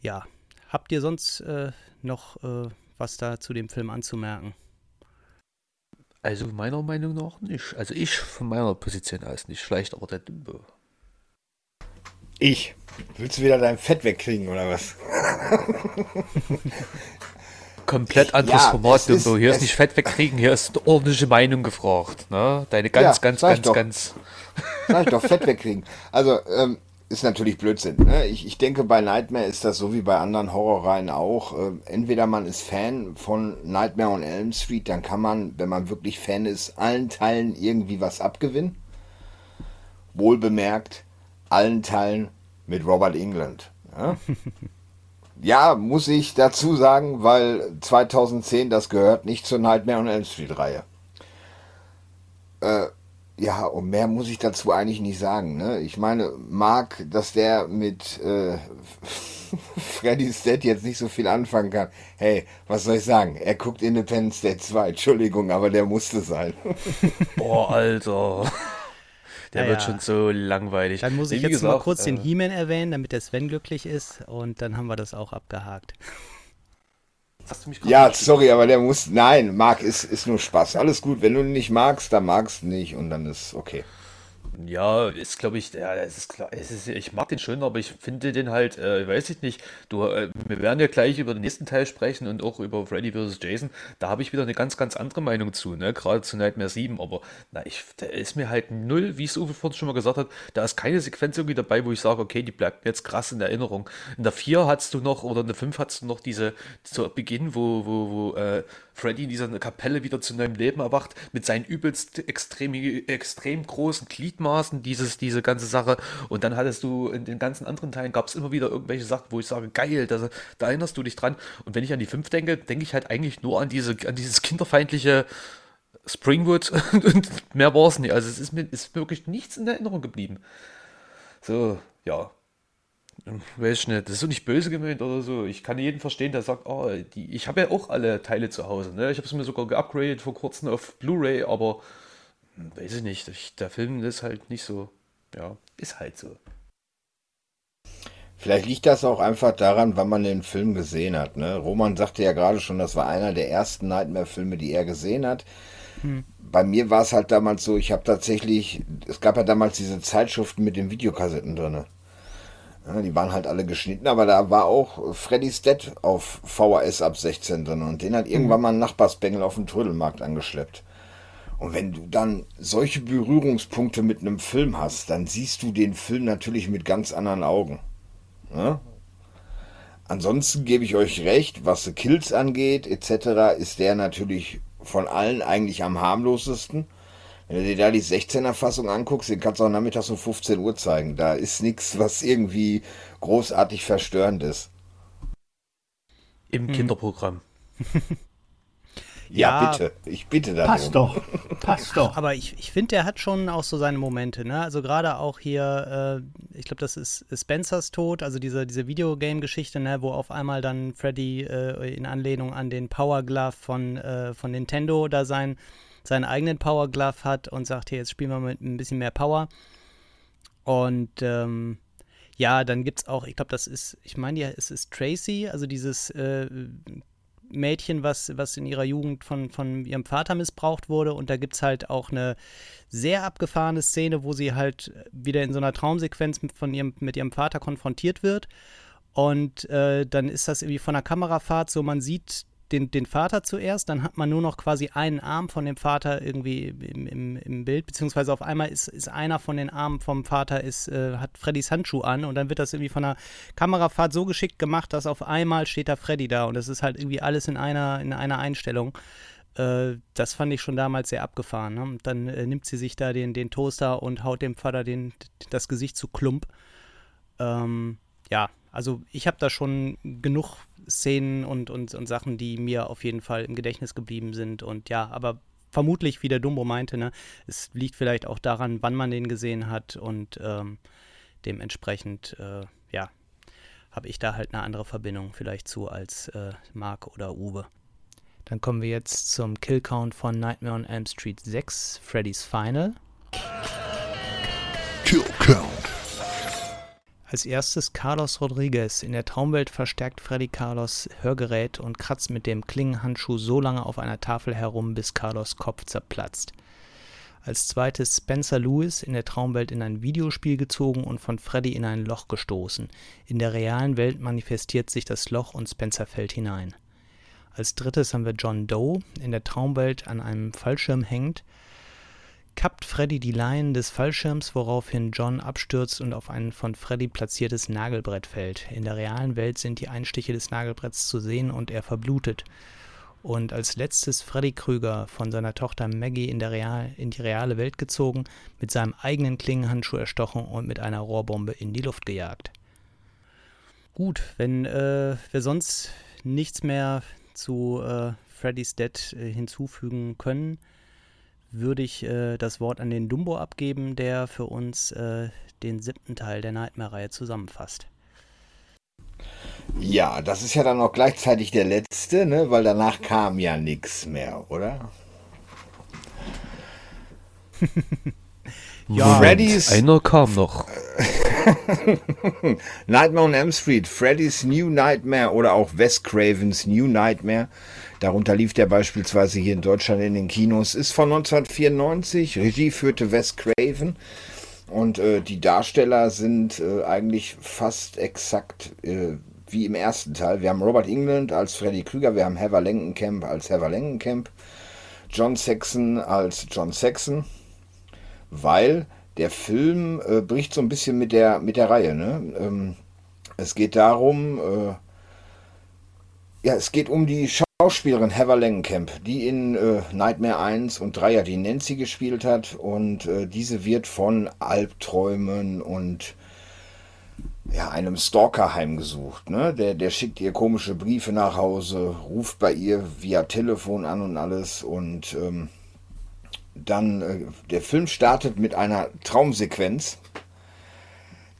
Ja, habt ihr sonst äh, noch äh, was da zu dem Film anzumerken? Also meiner Meinung nach nicht. Also ich von meiner Position aus nicht. Vielleicht aber der Dumbo. Ich. Willst du wieder dein Fett wegkriegen oder was? Komplett anderes Ja, Format, es ist- Dumbo. Hier ist nicht Fett wegkriegen, hier ist eine ordentliche Meinung gefragt. Ne? Deine ganz, Ja, ganz, ganz, doch. ganz. Sag ich doch, Fett wegkriegen. Also, ähm, ist natürlich Blödsinn. Ne? Ich, ich denke, bei Nightmare ist das so wie bei anderen Horrorreihen auch. Ähm, entweder man ist Fan von Nightmare on Elm Street, dann kann man, wenn man wirklich Fan ist, allen Teilen irgendwie was abgewinnen. Wohl bemerkt, allen Teilen mit Robert England. Ja? ja, muss ich dazu sagen, weil 2010, das gehört nicht zur Nightmare on Elm Street Reihe. Äh, ja, und mehr muss ich dazu eigentlich nicht sagen. Ne? Ich meine, mag, dass der mit äh, Freddy's Dead jetzt nicht so viel anfangen kann. Hey, was soll ich sagen? Er guckt Independence Day 2. Entschuldigung, aber der musste sein. Boah, Alter. Der Ja, wird schon so langweilig. Dann muss ich wie jetzt mal gesagt, kurz äh, den He-Man erwähnen, damit der Sven glücklich ist und dann haben wir das auch abgehakt. Hast du mich Ja, sorry, aber der muss. Nein, Marc, ist, ist nur Spaß. Alles gut. Wenn du ihn nicht magst, dann magst du nicht und dann ist okay. Ja, ist glaube ich, ja, es ist klar, es ist, ich mag den schon, aber ich finde den halt, äh, weiß ich nicht, du, äh, wir werden ja gleich über den nächsten Teil sprechen und auch über Freddy vs. Jason, da habe ich wieder eine ganz, ganz andere Meinung zu, ne, gerade zu Nightmare 7, aber na, ich, da ist mir halt null, wie es Uwe vorhin schon mal gesagt hat, da ist keine Sequenz irgendwie dabei, wo ich sage, okay, die bleibt mir jetzt krass in Erinnerung. In der 4 hattest du noch, oder in der 5 hattest du noch diese, zu Beginn, wo, wo, wo, äh, Freddy in dieser Kapelle wieder zu neuem Leben erwacht, mit seinen übelst extrem, extrem großen Gliedmaßen, dieses, diese ganze Sache. Und dann hattest du in den ganzen anderen Teilen gab es immer wieder irgendwelche Sachen, wo ich sage, geil, da, da erinnerst du dich dran. Und wenn ich an die 5 denke, denke ich halt eigentlich nur an diese, an dieses kinderfeindliche Springwood und mehr war es nicht. Also es ist mir ist wirklich nichts in Erinnerung geblieben. So, ja. Weiß ich nicht, das ist so nicht böse gemeint oder so. Ich kann jeden verstehen, der sagt, oh, die, ich habe ja auch alle Teile zu Hause. Ne? Ich habe es mir sogar geupgradet vor kurzem auf Blu-ray, aber hm, weiß ich nicht. Ich, der Film ist halt nicht so, ja, ist halt so. Vielleicht liegt das auch einfach daran, wann man den Film gesehen hat. Ne? Roman sagte ja gerade schon, das war einer der ersten Nightmare-Filme, die er gesehen hat. Bei mir war es halt damals so, ich habe tatsächlich, es gab ja damals diese Zeitschriften mit den Videokassetten drin. Ja, die waren halt alle geschnitten, aber da war auch Freddy's Dead auf VHS ab 16 drin und den hat irgendwann mal ein Nachbarsbengel auf dem Trödelmarkt angeschleppt. Und wenn du dann solche Berührungspunkte mit einem Film hast, dann siehst du den Film natürlich mit ganz anderen Augen. Ja? Ansonsten gebe ich euch recht, was die Kills angeht, etc., ist der natürlich von allen eigentlich am harmlosesten. Wenn du dir da die 16er Fassung anguckst, den kannst du auch nachmittags um 15 Uhr zeigen. Da ist nichts, was irgendwie großartig verstörend ist. Im Kinderprogramm. Ja, Ja. bitte. Ich bitte darum. Passt doch. Passt doch. Aber ich, ich finde, der hat schon auch so seine Momente, ne? Also gerade auch hier, äh, ich glaube, das ist Spencers Tod, also diese, diese Videogame-Geschichte, ne, wo auf einmal dann Freddy äh, in Anlehnung an den Power Glove von, äh, von Nintendo da sein, seinen eigenen Power Glove hat und sagt, hier, jetzt spielen wir mit ein bisschen mehr Power. Und ähm, ja, dann gibt es auch, ich glaube, das ist, ich meine, ja, es ist Tracy, also dieses äh, Mädchen, was, was in ihrer Jugend von, von ihrem Vater missbraucht wurde. Und da gibt es halt auch eine sehr abgefahrene Szene, wo sie halt wieder in so einer Traumsequenz mit, von ihrem, mit ihrem Vater konfrontiert wird. Und äh, dann ist das irgendwie von der Kamerafahrt so, man sieht den, den Vater zuerst, dann hat man nur noch quasi einen Arm von dem Vater irgendwie im, im, im Bild, beziehungsweise auf einmal ist, ist einer von den Armen vom Vater ist, äh, hat Freddys Handschuh an und dann wird das irgendwie von der Kamerafahrt so geschickt gemacht, dass auf einmal steht da Freddy da und das ist halt irgendwie alles in einer, in einer Einstellung. Äh, das fand ich schon damals sehr abgefahren. Ne? Und dann äh, nimmt sie sich da den, den Toaster und haut dem Vater den, das Gesicht zu Klump. Ähm, ja, also ich habe da schon genug Szenen und, und, und Sachen, die mir auf jeden Fall im Gedächtnis geblieben sind. Und ja, aber vermutlich, wie der Dumbo meinte, ne, es liegt vielleicht auch daran, wann man den gesehen hat und ähm, dementsprechend, äh, ja, habe ich da halt eine andere Verbindung vielleicht zu als äh, Marc oder Uwe. Dann kommen wir jetzt zum Killcount von Nightmare on Elm Street 6, Freddy's Final. Kill count. Als erstes Carlos Rodriguez. In der Traumwelt verstärkt Freddy Carlos Hörgerät und kratzt mit dem Klingenhandschuh so lange auf einer Tafel herum, bis Carlos Kopf zerplatzt. Als zweites Spencer Lewis in der Traumwelt in ein Videospiel gezogen und von Freddy in ein Loch gestoßen. In der realen Welt manifestiert sich das Loch und Spencer fällt hinein. Als drittes haben wir John Doe in der Traumwelt an einem Fallschirm hängt kappt Freddy die Leinen des Fallschirms, woraufhin John abstürzt und auf ein von Freddy platziertes Nagelbrett fällt. In der realen Welt sind die Einstiche des Nagelbretts zu sehen und er verblutet. Und als letztes Freddy Krüger von seiner Tochter Maggie in, Real, in die reale Welt gezogen, mit seinem eigenen Klingenhandschuh erstochen und mit einer Rohrbombe in die Luft gejagt. Gut, wenn äh, wir sonst nichts mehr zu äh, Freddy's Dead äh, hinzufügen können, würde ich äh, das Wort an den Dumbo abgeben, der für uns äh, den siebten Teil der Nightmare-Reihe zusammenfasst. Ja, das ist ja dann auch gleichzeitig der letzte, ne? weil danach kam ja nichts mehr, oder? ja, Freddy's. Einer kam noch. Nightmare on Elm Street, Freddy's New Nightmare oder auch Wes Cravens New Nightmare Darunter lief der beispielsweise hier in Deutschland in den Kinos. Ist von 1994. Regie führte Wes Craven. Und äh, die Darsteller sind äh, eigentlich fast exakt äh, wie im ersten Teil. Wir haben Robert England als Freddy Krüger, wir haben Heather Langenkamp als Heather Langenkamp, John Saxon als John Saxon, weil der Film äh, bricht so ein bisschen mit der, mit der Reihe. Ne? Ähm, es geht darum, äh, ja, es geht um die Schauspielerin Heather Langenkamp, die in äh, Nightmare 1 und 3 ja die Nancy gespielt hat und äh, diese wird von Albträumen und ja, einem Stalker heimgesucht. Ne? Der, der schickt ihr komische Briefe nach Hause, ruft bei ihr via Telefon an und alles und ähm, dann äh, der Film startet mit einer Traumsequenz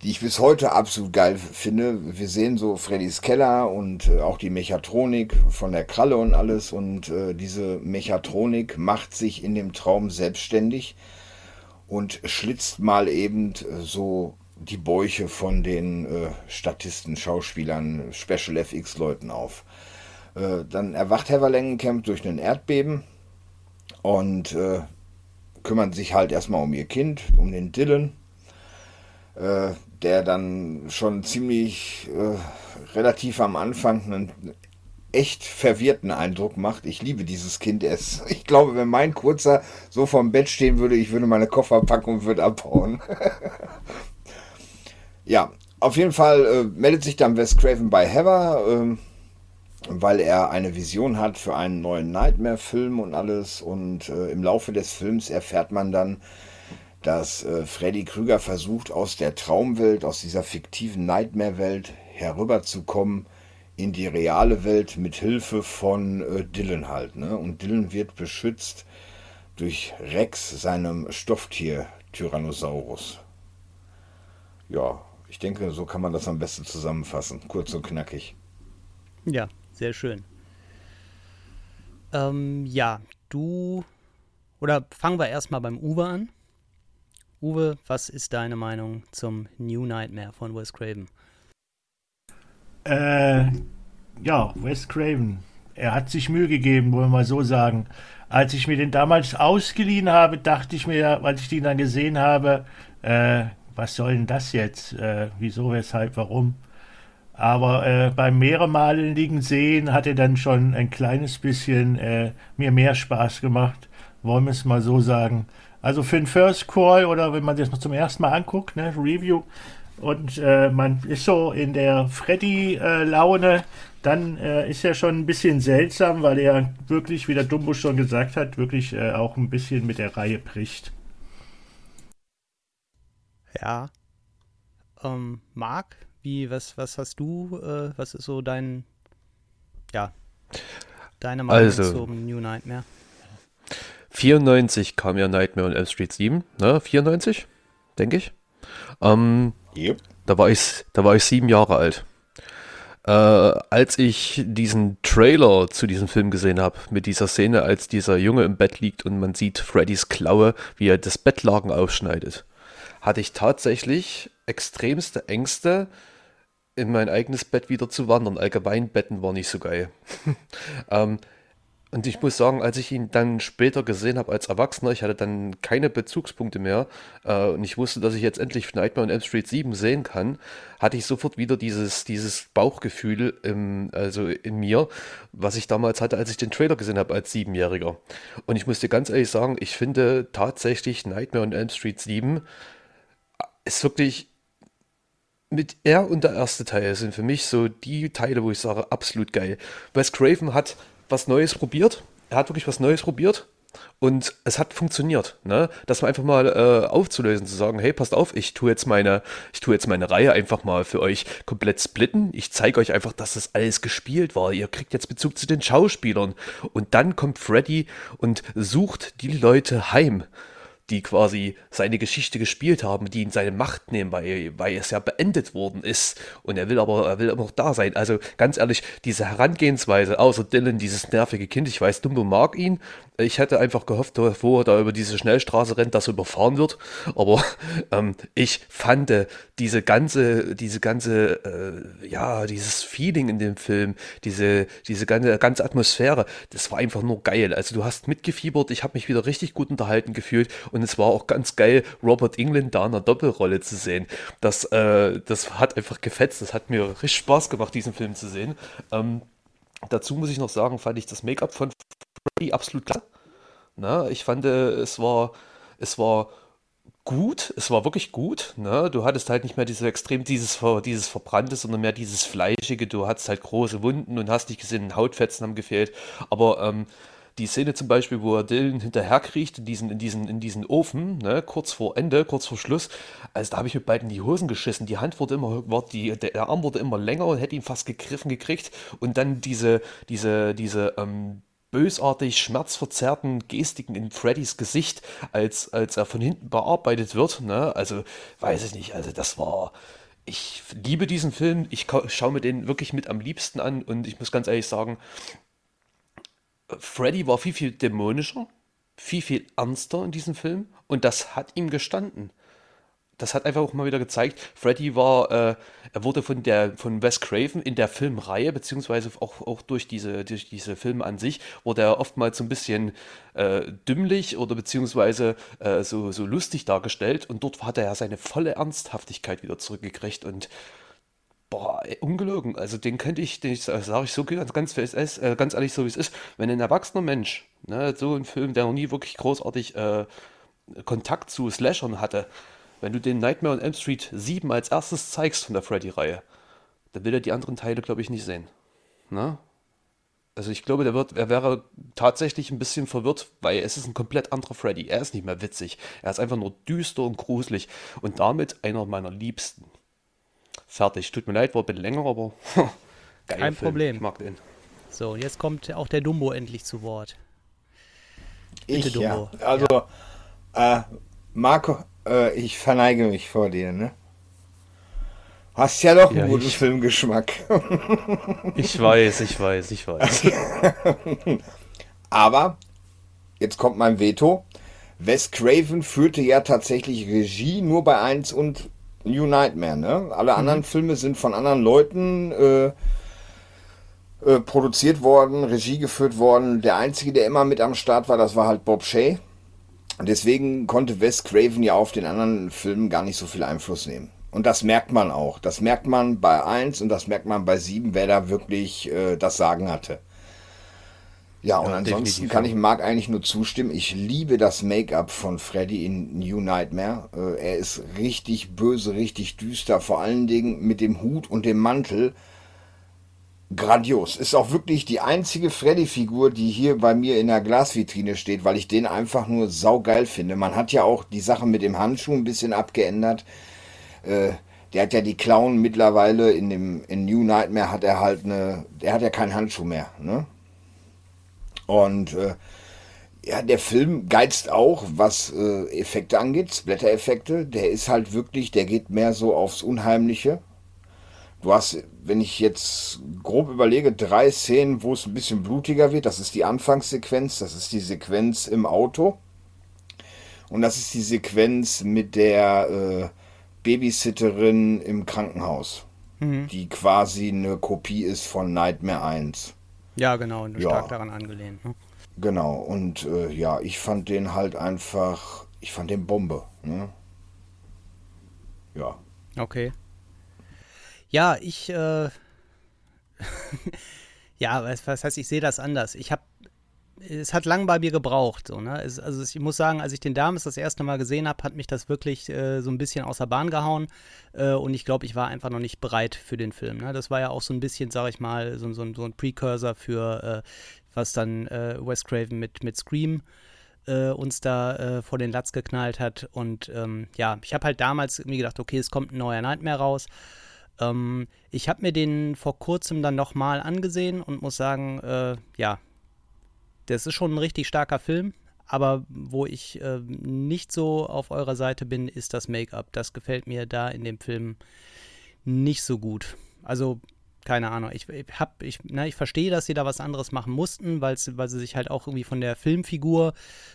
die ich bis heute absolut geil finde. Wir sehen so Freddys Keller und äh, auch die Mechatronik von der Kralle und alles. Und äh, diese Mechatronik macht sich in dem Traum selbstständig und schlitzt mal eben äh, so die Bäuche von den äh, Statisten, Schauspielern, Special FX-Leuten auf. Äh, dann erwacht Heather Langenkamp durch ein Erdbeben und äh, kümmern sich halt erstmal um ihr Kind, um den Dylan der dann schon ziemlich äh, relativ am Anfang einen echt verwirrten Eindruck macht. Ich liebe dieses Kind. Es, ich glaube, wenn mein Kurzer so vorm Bett stehen würde, ich würde meine Koffer packen und würde abhauen. ja, auf jeden Fall äh, meldet sich dann Wes Craven bei Heather, äh, weil er eine Vision hat für einen neuen Nightmare-Film und alles. Und äh, im Laufe des Films erfährt man dann, dass äh, Freddy Krüger versucht, aus der Traumwelt, aus dieser fiktiven Nightmare-Welt herüberzukommen in die reale Welt mit Hilfe von äh, Dylan halt. Ne? Und Dylan wird beschützt durch Rex, seinem Stofftier Tyrannosaurus. Ja, ich denke, so kann man das am besten zusammenfassen. Kurz und knackig. Ja, sehr schön. Ähm, ja, du. Oder fangen wir erstmal beim Uwe an. Uwe, was ist deine Meinung zum New Nightmare von Wes Craven? Äh, ja, Wes Craven. Er hat sich Mühe gegeben, wollen wir mal so sagen. Als ich mir den damals ausgeliehen habe, dachte ich mir, als ich den dann gesehen habe, äh, was soll denn das jetzt? Äh, wieso, weshalb, warum? Aber äh, beim mehrmalen liegen sehen hat er dann schon ein kleines bisschen äh, mir mehr Spaß gemacht. Wollen wir es mal so sagen. Also für den First Call oder wenn man das noch zum ersten Mal anguckt, ne, Review, und äh, man ist so in der Freddy-Laune, äh, dann äh, ist er schon ein bisschen seltsam, weil er wirklich, wie der Dumbo schon gesagt hat, wirklich äh, auch ein bisschen mit der Reihe bricht. Ja. Ähm, Marc, Wie, was, was hast du, äh, was ist so dein, ja, deine Meinung Also. zum New Nightmare? 94 kam ja Nightmare on Elm Street 7, ne? 94, denke ich. Ähm, Yep. da war ich, da war ich sieben Jahre alt. Äh, als ich diesen Trailer zu diesem Film gesehen habe, mit dieser Szene, als dieser Junge im Bett liegt und man sieht Freddys Klaue, wie er das Bettlaken aufschneidet, hatte ich tatsächlich extremste Ängste, in mein eigenes Bett wieder zu wandern. Allgemein Betten war nicht so geil. ähm, und ich muss sagen, als ich ihn dann später gesehen habe als Erwachsener, ich hatte dann keine Bezugspunkte mehr äh, und ich wusste, dass ich jetzt endlich Nightmare on Elm Street 7 sehen kann, hatte ich sofort wieder dieses, dieses Bauchgefühl im, also in mir, was ich damals hatte, als ich den Trailer gesehen habe als Siebenjähriger. Und ich muss dir ganz ehrlich sagen, ich finde tatsächlich Nightmare on Elm Street 7 ist wirklich mit er und der erste Teil sind für mich so die Teile, wo ich sage, absolut geil. Wes Craven hat was Neues probiert. Er hat wirklich was Neues probiert. Und es hat funktioniert, ne? Das mal einfach mal äh, aufzulösen, zu sagen, hey, passt auf, ich tue jetzt meine, ich tue jetzt meine Reihe einfach mal für euch komplett splitten. Ich zeige euch einfach, dass das alles gespielt war. Ihr kriegt jetzt Bezug zu den Schauspielern. Und dann kommt Freddy und sucht die Leute heim die quasi seine Geschichte gespielt haben, die ihn seine Macht nehmen, weil, weil es ja beendet worden ist. Und er will aber, er will immer noch da sein. Also ganz ehrlich, diese Herangehensweise, außer Dylan, dieses nervige Kind, ich weiß, Dumbo mag ihn. Ich hätte einfach gehofft, wo er da über diese Schnellstraße rennt, dass er überfahren wird. Aber ähm, ich fand äh, diese ganze, diese ganze, äh, ja, dieses Feeling in dem Film, diese, diese ganze, ganze Atmosphäre, das war einfach nur geil. Also du hast mitgefiebert, ich habe mich wieder richtig gut unterhalten gefühlt und es war auch ganz geil, Robert England da in einer Doppelrolle zu sehen. Das, äh, das hat einfach gefetzt, das hat mir richtig Spaß gemacht, diesen Film zu sehen. Ähm, dazu muss ich noch sagen, fand ich das Make-up von Freddy absolut klasse. Na, ich fand, äh, es war, es war gut, es war wirklich gut. Ne? Du hattest halt nicht mehr diese extrem dieses, dieses Verbrannte, sondern mehr dieses Fleischige. Du hattest halt große Wunden und hast nicht gesehen, Hautfetzen haben gefehlt. Aber ähm, die Szene zum Beispiel, wo er Dylan hinterherkriecht in diesen, in diesen, in diesen Ofen, ne, kurz vor Ende, kurz vor Schluss, also da habe ich mit beiden die Hosen geschissen. Die Hand wurde immer, war die, der Arm wurde immer länger und hätte ihn fast gegriffen gekriegt. Und dann diese, diese, diese, ähm, bösartig schmerzverzerrten Gestiken in Freddys Gesicht, als, als er von hinten bearbeitet wird. Ne? Also, weiß ich nicht, also das war. Ich liebe diesen Film, ich schaue mir den wirklich mit am liebsten an und ich muss ganz ehrlich sagen, Freddy war viel, viel dämonischer, viel, viel ernster in diesem Film und das hat ihm gestanden. Das hat einfach auch mal wieder gezeigt, Freddy war, äh, er wurde von der von Wes Craven in der Filmreihe, beziehungsweise auch, auch durch diese, durch diese Filme an sich, wurde er oftmals so ein bisschen äh, dümmlich oder beziehungsweise äh, so, so lustig dargestellt und dort hat er ja seine volle Ernsthaftigkeit wieder zurückgekriegt und Boah, ungelogen. Also den könnte ich, den sage ich so ganz, ganz, äh, ganz ehrlich, so wie es ist. Wenn ein erwachsener Mensch, ne, so ein Film, der noch nie wirklich großartig äh, Kontakt zu Slashern hatte, wenn du den Nightmare on Elm Street 7 als erstes zeigst von der Freddy-Reihe, dann will er die anderen Teile, glaube ich, nicht sehen. Ne? Also ich glaube, der wird, er wäre tatsächlich ein bisschen verwirrt, weil es ist ein komplett anderer Freddy. Er ist nicht mehr witzig. Er ist einfach nur düster und gruselig und damit einer meiner Liebsten. Fertig. Tut mir leid, war ein bisschen länger, aber geil. Kein Problem. Ich mag den. So, und jetzt kommt auch der Dumbo endlich zu Wort. Bitte, Ich, ja. Dumbo. Also, Äh, Marco, äh, ich verneige mich vor dir, ne? Hast ja doch einen Ja, guten ich- Filmgeschmack. Ich weiß, ich weiß, ich weiß. Aber, jetzt kommt mein Veto. Wes Craven führte ja tatsächlich Regie nur bei 1 und New Nightmare, ne? Alle anderen Filme sind von anderen Leuten äh, äh, produziert worden, Regie geführt worden. Der einzige, der immer mit am Start war, das war halt Bob Shea. Deswegen konnte Wes Craven ja auf den anderen Filmen gar nicht so viel Einfluss nehmen. Und das merkt man auch. Das merkt man bei 1 und das merkt man bei 7, wer da wirklich äh, das Sagen hatte. Ja, und Ja, ansonsten kann ich Marc eigentlich nur zustimmen. Ich liebe das Make-up von Freddy in New Nightmare. Äh, er ist richtig böse, richtig düster, vor allen Dingen mit dem Hut und dem Mantel. Grandios. Ist auch wirklich die einzige Freddy-Figur, die hier bei mir in der Glasvitrine steht, weil ich den einfach nur saugeil finde. Man hat ja auch die Sache mit dem Handschuh ein bisschen abgeändert. Äh, der hat ja die Clown mittlerweile in dem in New Nightmare hat er halt eine, der hat ja keinen Handschuh mehr, ne? Und äh, ja, der Film geizt auch, was äh, Effekte angeht, Splatter-Effekte. Der ist halt wirklich, der geht mehr so aufs Unheimliche. Du hast, wenn ich jetzt grob überlege, drei Szenen, wo es ein bisschen blutiger wird. Das ist die Anfangssequenz, das ist die Sequenz im Auto. Und das ist die Sequenz mit der äh, Babysitterin im Krankenhaus, die quasi eine Kopie ist von Nightmare 1. Ja, genau, und Ja. stark daran angelehnt. Ne? Genau, und äh, ja, ich fand den halt einfach, ich fand den Bombe. Ne? Ja. Okay. Ja, ich, äh, ja, was, was heißt, ich sehe das anders. Ich habe, es hat lang bei mir gebraucht. So, ne? es, also ich muss sagen, als ich den damals das erste Mal gesehen habe, hat mich das wirklich äh, so ein bisschen aus der Bahn gehauen. Äh, und ich glaube, ich war einfach noch nicht bereit für den Film. Ne? Das war ja auch so ein bisschen, sag ich mal, so, so, ein- so ein Precursor für, äh, was dann äh, Wes Craven mit, mit Scream äh, uns da äh, vor den Latz geknallt hat. Und ähm, ja, ich habe halt damals irgendwie gedacht, okay, es kommt ein neuer Nightmare raus. Ähm, ich habe mir den vor kurzem dann nochmal angesehen und muss sagen, äh, ja, das ist schon ein richtig starker Film. Aber wo ich äh, nicht so auf eurer Seite bin, ist das Make-up. Das gefällt mir da in dem Film nicht so gut. Also, keine Ahnung. Ich, ich, hab, ich, na, ich verstehe, dass sie da was anderes machen mussten, weil sie sich halt auch irgendwie von der Filmfigur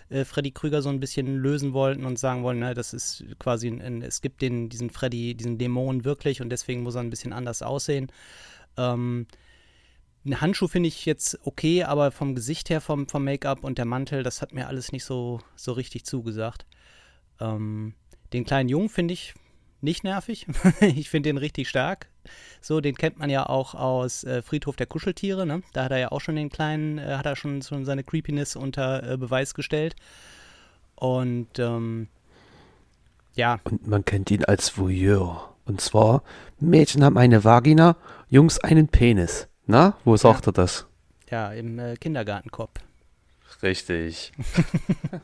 äh, Freddy Krüger so ein bisschen lösen wollten und sagen wollen, na, das ist quasi, ein, ein, es gibt den, diesen Freddy, diesen Dämon wirklich und deswegen muss er ein bisschen anders aussehen. Ähm, ein Handschuh finde ich jetzt okay, aber vom Gesicht her, vom, vom Make-up und der Mantel, das hat mir alles nicht so, so richtig zugesagt. Ähm, den kleinen Jungen finde ich nicht nervig. ich finde den richtig stark. So, den kennt man ja auch aus äh, Friedhof der Kuscheltiere. Ne? Da hat er ja auch schon den kleinen, äh, hat er schon, schon seine Creepiness unter äh, Beweis gestellt. Und ähm, ja, Und man kennt ihn als Voyeur. Und zwar, Mädchen haben eine Vagina, Jungs einen Penis. Na, wo sagt er das? ja, im äh, Kindergartenkorb. Richtig.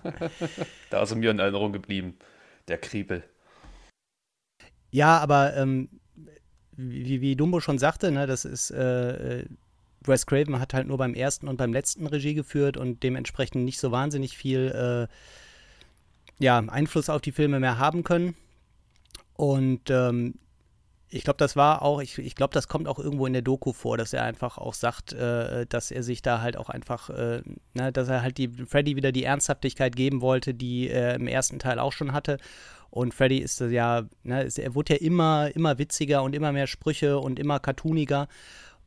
da ist er mir in Erinnerung geblieben. Der Kriebel. Ja, aber ähm, wie, wie Dumbo schon sagte, ne, das ist, äh, äh, Wes Craven hat halt nur beim ersten und beim letzten Regie geführt und dementsprechend nicht so wahnsinnig viel äh, ja, Einfluss auf die Filme mehr haben können. Und ähm, ich glaube, das war auch, ich, ich glaube, das kommt auch irgendwo in der Doku vor, dass er einfach auch sagt, äh, dass er sich da halt auch einfach, äh, ne, dass er halt die Freddy wieder die Ernsthaftigkeit geben wollte, die er im ersten Teil auch schon hatte. Und Freddy ist das ja, ne, ist, er wurde ja immer, immer witziger und immer mehr Sprüche und immer cartooniger.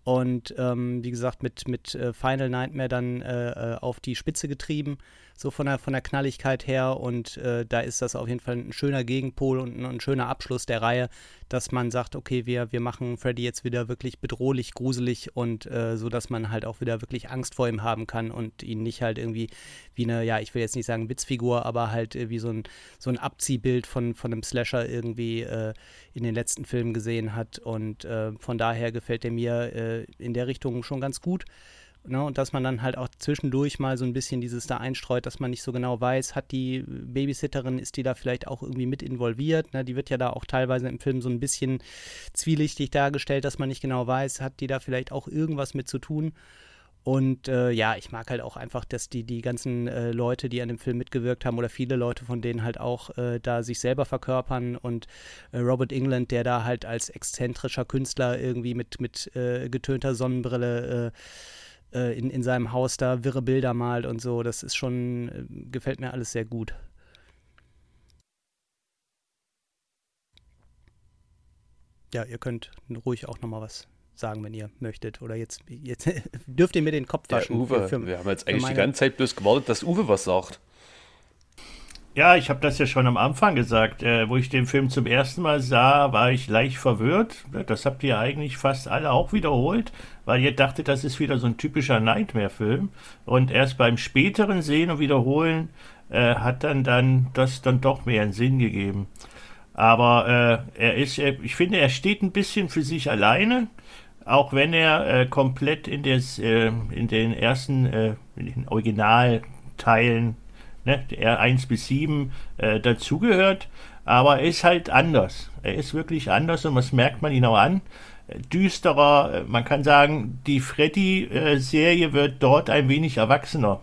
Und ähm, wie gesagt, mit, mit äh, Final Nightmare dann äh, äh, auf die Spitze getrieben, so von der, von der Knalligkeit her. Und äh, da ist das auf jeden Fall ein schöner Gegenpol und ein, ein schöner Abschluss der Reihe, dass man sagt, okay, wir, wir machen Freddy jetzt wieder wirklich bedrohlich, gruselig und äh, so, dass man halt auch wieder wirklich Angst vor ihm haben kann und ihn nicht halt irgendwie wie eine, ja, ich will jetzt nicht sagen Witzfigur, aber halt äh, wie so ein, so ein Abziehbild von, von einem Slasher irgendwie äh, in den letzten Filmen gesehen hat. Und äh, von daher gefällt er mir äh, in der Richtung schon ganz gut. Ne, und dass man dann halt auch zwischendurch mal so ein bisschen dieses da einstreut, dass man nicht so genau weiß, hat die Babysitterin, ist die da vielleicht auch irgendwie mit involviert? Ne? Die wird ja da auch teilweise im Film so ein bisschen zwielichtig dargestellt, dass man nicht genau weiß, hat die da vielleicht auch irgendwas mit zu tun? Und äh, ja, ich mag halt auch einfach, dass die, die ganzen äh, Leute, die an dem Film mitgewirkt haben, oder viele Leute von denen halt auch äh, da sich selber verkörpern und äh, Robert England, der da halt als exzentrischer Künstler irgendwie mit, mit äh, getönter Sonnenbrille äh, in, in seinem Haus da wirre Bilder malt und so, das ist schon, äh, gefällt mir alles sehr gut. Ja, ihr könnt ruhig auch nochmal was sagen, wenn ihr möchtet. Oder jetzt, jetzt dürft ihr mir den Kopf waschen. Uwe. für- für- wir haben jetzt eigentlich die meine- ganze Zeit bloß gewartet, dass Uwe was sagt. Ja, ich habe das ja schon am Anfang gesagt. Äh, wo ich den Film zum ersten Mal sah, war ich leicht verwirrt. Das habt ihr eigentlich fast alle auch wiederholt, weil ihr dachtet, das ist wieder so ein typischer Nightmare-Film. Und erst beim späteren Sehen und Wiederholen äh, hat dann, dann das dann doch mehr einen Sinn gegeben. Aber äh, er ist, er, ich finde, er steht ein bisschen für sich alleine, auch wenn er äh, komplett in, des, äh, in den ersten, äh, in den Originalteilen, ne, der 1 bis 7, äh, dazugehört. Aber er ist halt anders. Er ist wirklich anders und das merkt man ihn auch an. Düsterer, man kann sagen, die Freddy-Serie wird dort ein wenig erwachsener.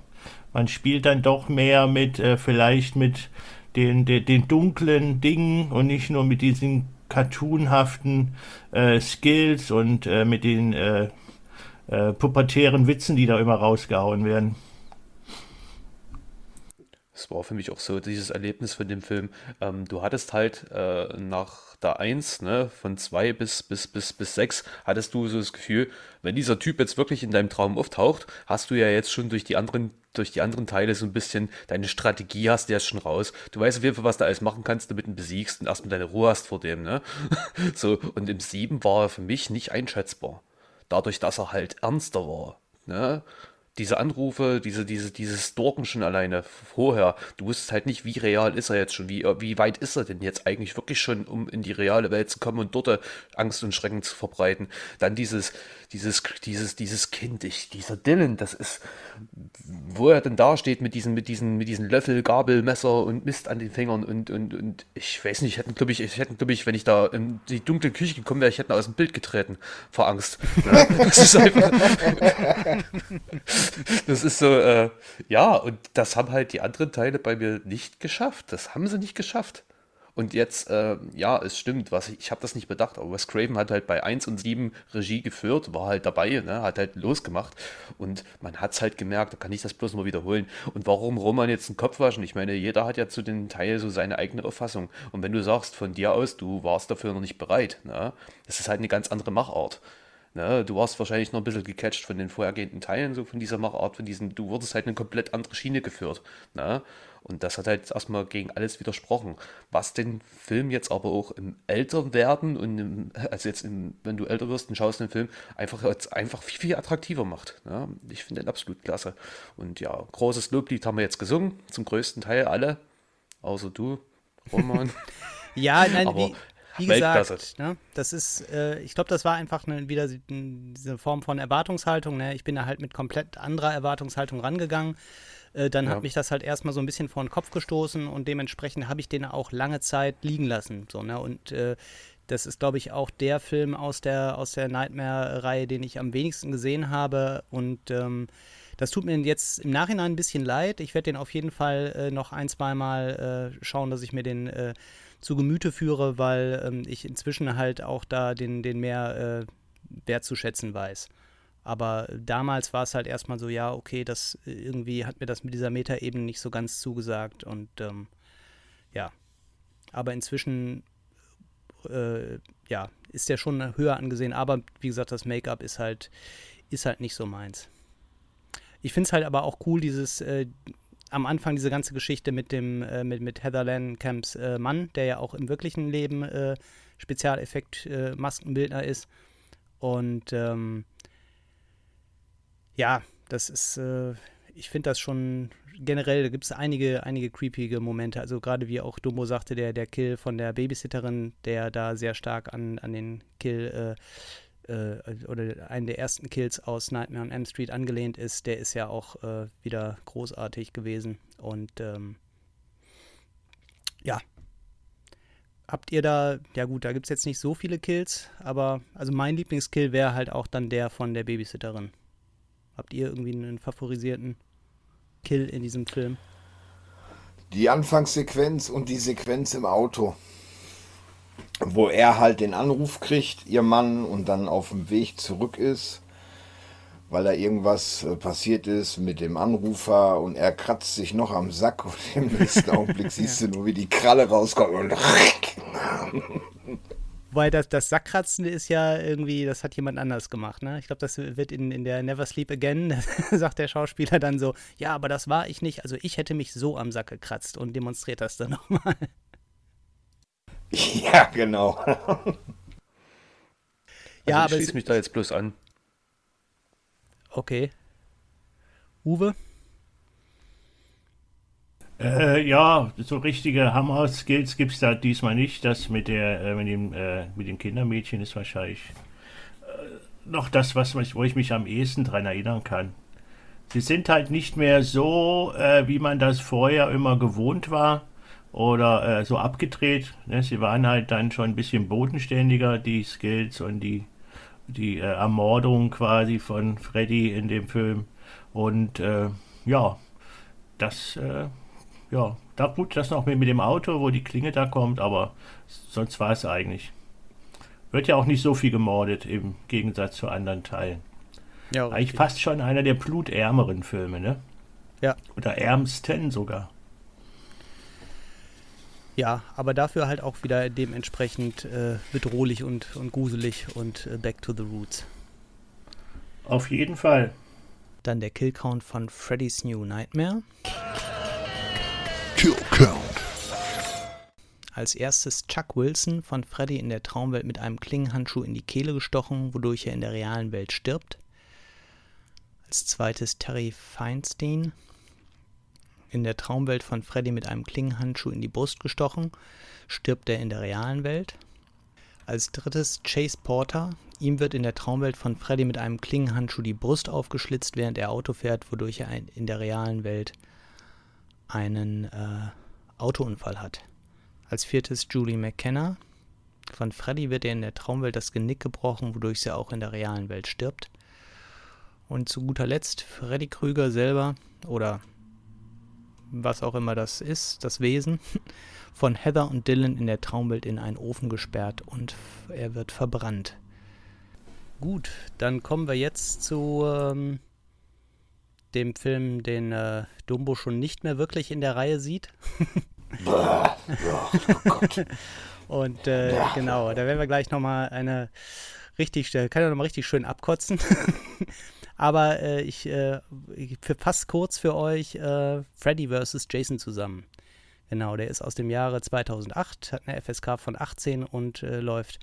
Man spielt dann doch mehr mit, äh, vielleicht mit den, den, den dunklen Dingen und nicht nur mit diesen cartoonhaften äh, Skills und äh, mit den äh, äh, pubertären Witzen, die da immer rausgehauen werden. Das war für mich auch so dieses Erlebnis von dem Film. Ähm, du hattest halt äh, nach der 1, ne, von 2 bis, bis, bis, bis 6, hattest du so das Gefühl, wenn dieser Typ jetzt wirklich in deinem Traum auftaucht, hast du ja jetzt schon durch die anderen, durch die anderen Teile so ein bisschen deine Strategie hast du ja schon raus. Du weißt auf jeden Fall, was du alles machen kannst, damit du ihn besiegst und erstmal deine Ruhe hast vor dem, ne? so, und im 7 war er für mich nicht einschätzbar. Dadurch, dass er halt ernster war, ne? Diese Anrufe, diese, diese, dieses Stalken schon alleine vorher, du wusstest halt nicht, wie real ist er jetzt schon, wie, wie weit ist er denn jetzt eigentlich wirklich schon, um in die reale Welt zu kommen und dort äh, Angst und Schrecken zu verbreiten. Dann dieses, dieses, dieses, dieses Kind, ich, dieser Dylan, das ist, wo er denn da steht mit diesen, mit diesen, mit diesen Löffel, Gabel, Messer und Mist an den Fingern und, und, und ich weiß nicht, ich hätte, glaube ich, ich hätte, glaube ich, wenn ich da in die dunkle Küche gekommen wäre, ich hätte aus dem Bild getreten vor Angst. Ja, das ist einfach, das ist so, äh, ja, und das haben halt die anderen Teile bei mir nicht geschafft. Das haben sie nicht geschafft. Und jetzt, äh, ja, es stimmt, was ich, ich habe das nicht bedacht, aber Wes Craven hat halt bei 1 und 7 Regie geführt, war halt dabei, ne, hat halt losgemacht und man hat es halt gemerkt, da kann ich das bloß mal wiederholen. Und warum Roman jetzt einen Kopf waschen? Ich meine, jeder hat ja zu den Teilen so seine eigene Auffassung. Und wenn du sagst von dir aus, du warst dafür noch nicht bereit, ne, das ist halt eine ganz andere Machart. Ne, du warst wahrscheinlich noch ein bisschen gecatcht von den vorhergehenden Teilen, so von dieser Machart, von diesem, du wurdest halt eine komplett andere Schiene geführt. Ne? Und das hat halt erstmal gegen alles widersprochen. Was den Film jetzt aber auch im Älterwerden und im, also jetzt, im, wenn du älter wirst und schaust den Film, einfach, einfach viel, viel attraktiver macht. Ja, ich finde den absolut klasse. Und ja, großes Loblied haben wir jetzt gesungen, zum größten Teil alle, außer du, Roman. ja, nein, aber wie, wie gesagt, ne, das ist, äh, ich glaube, das war einfach eine, wieder diese Form von Erwartungshaltung. Ne? Ich bin da halt mit komplett anderer Erwartungshaltung rangegangen. Äh, dann ja. hat mich das halt erstmal so ein bisschen vor den Kopf gestoßen und dementsprechend habe ich den auch lange Zeit liegen lassen. So, ne? Und äh, das ist, glaube ich, auch der Film aus der, aus der Nightmare-Reihe, den ich am wenigsten gesehen habe. Und ähm, das tut mir jetzt im Nachhinein ein bisschen leid. Ich werde den auf jeden Fall äh, noch ein, zweimal äh, schauen, dass ich mir den äh, zu Gemüte führe, weil ähm, ich inzwischen halt auch da den, den mehr äh, wertzuschätzen weiß. Aber damals war es halt erstmal so, ja, okay, das irgendwie hat mir das mit dieser Metaebene nicht so ganz zugesagt und ähm, ja. Aber inzwischen äh, ja, ist der schon höher angesehen, aber wie gesagt, das Make-up ist halt, ist halt nicht so meins. Ich finde es halt aber auch cool, dieses äh, am Anfang diese ganze Geschichte mit dem, äh, mit, mit Heather Langenkamps äh, Mann, der ja auch im wirklichen Leben äh, Spezialeffekt-Maskenbildner äh, ist. Und ähm, ja, das ist, äh, ich finde das schon generell, da gibt es einige, einige creepige Momente. Also gerade wie auch Dumbo sagte, der, der Kill von der Babysitterin, der da sehr stark an, an den Kill äh, äh, oder einen der ersten Kills aus Nightmare on M Street angelehnt ist, der ist ja auch äh, wieder großartig gewesen. Und ähm, ja, habt ihr da, ja gut, da gibt es jetzt nicht so viele Kills, aber also mein Lieblingskill wäre halt auch dann der von der Babysitterin. Habt ihr irgendwie einen favorisierten Kill in diesem Film? Die Anfangssequenz und die Sequenz im Auto, wo er halt den Anruf kriegt, ihr Mann, und dann auf dem Weg zurück ist, weil da irgendwas äh, passiert ist mit dem Anrufer und er kratzt sich noch am Sack und im nächsten Augenblick siehst du nur, wie die Kralle rauskommt und Weil das, das Sackkratzen ist ja irgendwie, das hat jemand anders gemacht, ne? Ich glaube, das wird in, in der Never Sleep Again, sagt der Schauspieler dann so, ja, aber das war ich nicht. Also ich hätte mich so am Sack gekratzt und demonstriert das dann nochmal. Ja, genau. Also ja, ich aber schließe mich da jetzt bloß an. Okay. Uwe? Äh, ja, so richtige Hammer-Skills gibt es da diesmal nicht. Das mit, der, äh, mit, dem, äh, mit dem Kindermädchen ist wahrscheinlich äh, noch das, was, wo ich mich am ehesten dran erinnern kann. Sie sind halt nicht mehr so, äh, wie man das vorher immer gewohnt war. Oder äh, so abgedreht. Ne? Sie waren halt dann schon ein bisschen bodenständiger, die Skills und die, die äh, Ermordung quasi von Freddy in dem Film. Und äh, ja, das, äh, ja, da gut, das noch mit, mit dem Auto, wo die Klinge da kommt, aber sonst war es eigentlich. Wird ja auch nicht so viel gemordet im Gegensatz zu anderen Teilen. Ja, Eigentlich fast schon einer der blutärmeren Filme, ne? Ja. Oder ärmsten sogar. Ja, aber dafür halt auch wieder dementsprechend äh, bedrohlich und, und gruselig und äh, back to the roots. Auf jeden Fall. Dann der Killcount von Freddy's New Nightmare. Kill count. Als erstes Chuck Wilson von Freddy in der Traumwelt mit einem Klingenhandschuh in die Kehle gestochen, wodurch er in der realen Welt stirbt. Als zweites Terry Feinstein in der Traumwelt von Freddy mit einem Klingenhandschuh in die Brust gestochen, stirbt er in der realen Welt. Als drittes Chase Porter. Ihm wird in der Traumwelt von Freddy mit einem Klingenhandschuh die Brust aufgeschlitzt, während er Auto fährt, wodurch er in der realen Welt einen äh, Autounfall hat. Als viertes Julie McKenna. Von Freddy wird er in der Traumwelt das Genick gebrochen, wodurch sie auch in der realen Welt stirbt. Und zu guter Letzt Freddy Krüger selber oder was auch immer das ist, das Wesen, von Heather und Dylan in der Traumwelt in einen Ofen gesperrt und er wird verbrannt. Gut, dann kommen wir jetzt zu ähm, dem Film, den äh, Dumbo schon nicht mehr wirklich in der Reihe sieht. Und äh, genau, da werden wir gleich nochmal eine richtig, kann ja nochmal richtig schön abkotzen. Aber äh, ich, äh, ich fasse kurz für euch äh, Freddy vs. Jason zusammen. Genau, der ist aus dem Jahre 2008, hat eine FSK von 18 und äh, läuft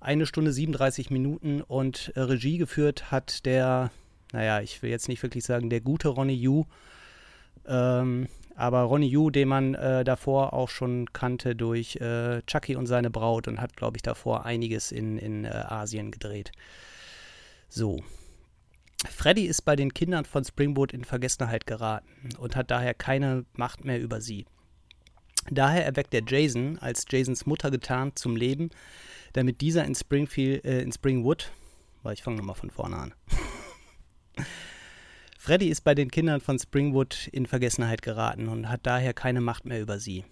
eine Stunde 37 Minuten und äh, Regie geführt hat der, naja, ich will jetzt nicht wirklich sagen, der gute Ronnie Yu. Ähm, aber Ronnie Yu, den man äh, davor auch schon kannte durch äh, Chucky und seine Braut und hat, glaube ich, davor einiges in, in äh, Asien gedreht. So. Freddy ist bei den Kindern von Springboard in Vergessenheit geraten und hat daher keine Macht mehr über sie. Daher erweckt er Jason als Jasons Mutter getarnt zum Leben, damit dieser in Springfield, äh, in Springwood, weil ich fange nochmal von vorne an. Freddy ist bei den Kindern von Springwood in Vergessenheit geraten und hat daher keine Macht mehr über sie.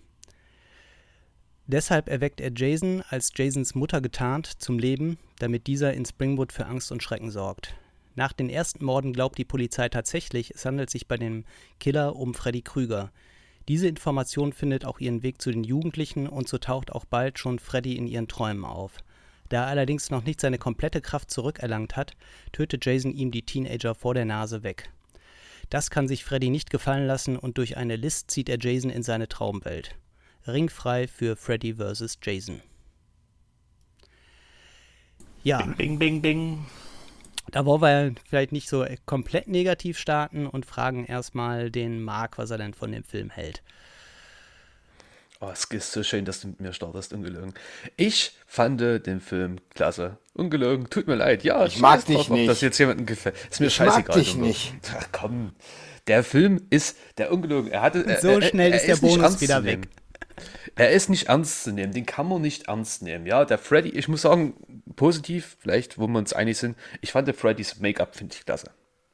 Deshalb erweckt er Jason als Jasons Mutter getarnt zum Leben, damit dieser in Springwood für Angst und Schrecken sorgt. Nach den ersten Morden glaubt die Polizei tatsächlich, es handelt sich bei dem Killer um Freddy Krüger. Diese Information findet auch ihren Weg zu den Jugendlichen und so taucht auch bald schon Freddy in ihren Träumen auf. Da er allerdings noch nicht seine komplette Kraft zurückerlangt hat, tötet Jason ihm die Teenager vor der Nase weg. Das kann sich Freddy nicht gefallen lassen und durch eine List zieht er Jason in seine Traumwelt. Ringfrei für Freddy vs. Jason. Ja, Bing, bing, bing, bing. Da wollen wir vielleicht nicht so komplett negativ starten und fragen erstmal den Marc, was er denn von dem Film hält. Oh, es ist so schön, dass du mit mir startest, ungelogen. Ich fand den Film klasse. Ungelogen, tut mir leid. Ja, Ich mag dich drauf, Ob nicht. das jetzt jemandem gefällt. Ist mir Ich mag scheißegal. dich Junge. nicht. Ach, komm. Der Film ist der ungelogen. Er hatte, er, so er, schnell er, ist der nicht Bonus ernst wieder zu nehmen. weg. Er ist nicht ernst zu nehmen. Den kann man nicht ernst nehmen. Ja, der Freddy, ich muss sagen, positiv, vielleicht, wo wir uns einig sind. Ich fand der Freddys Make-up, finde ich klasse.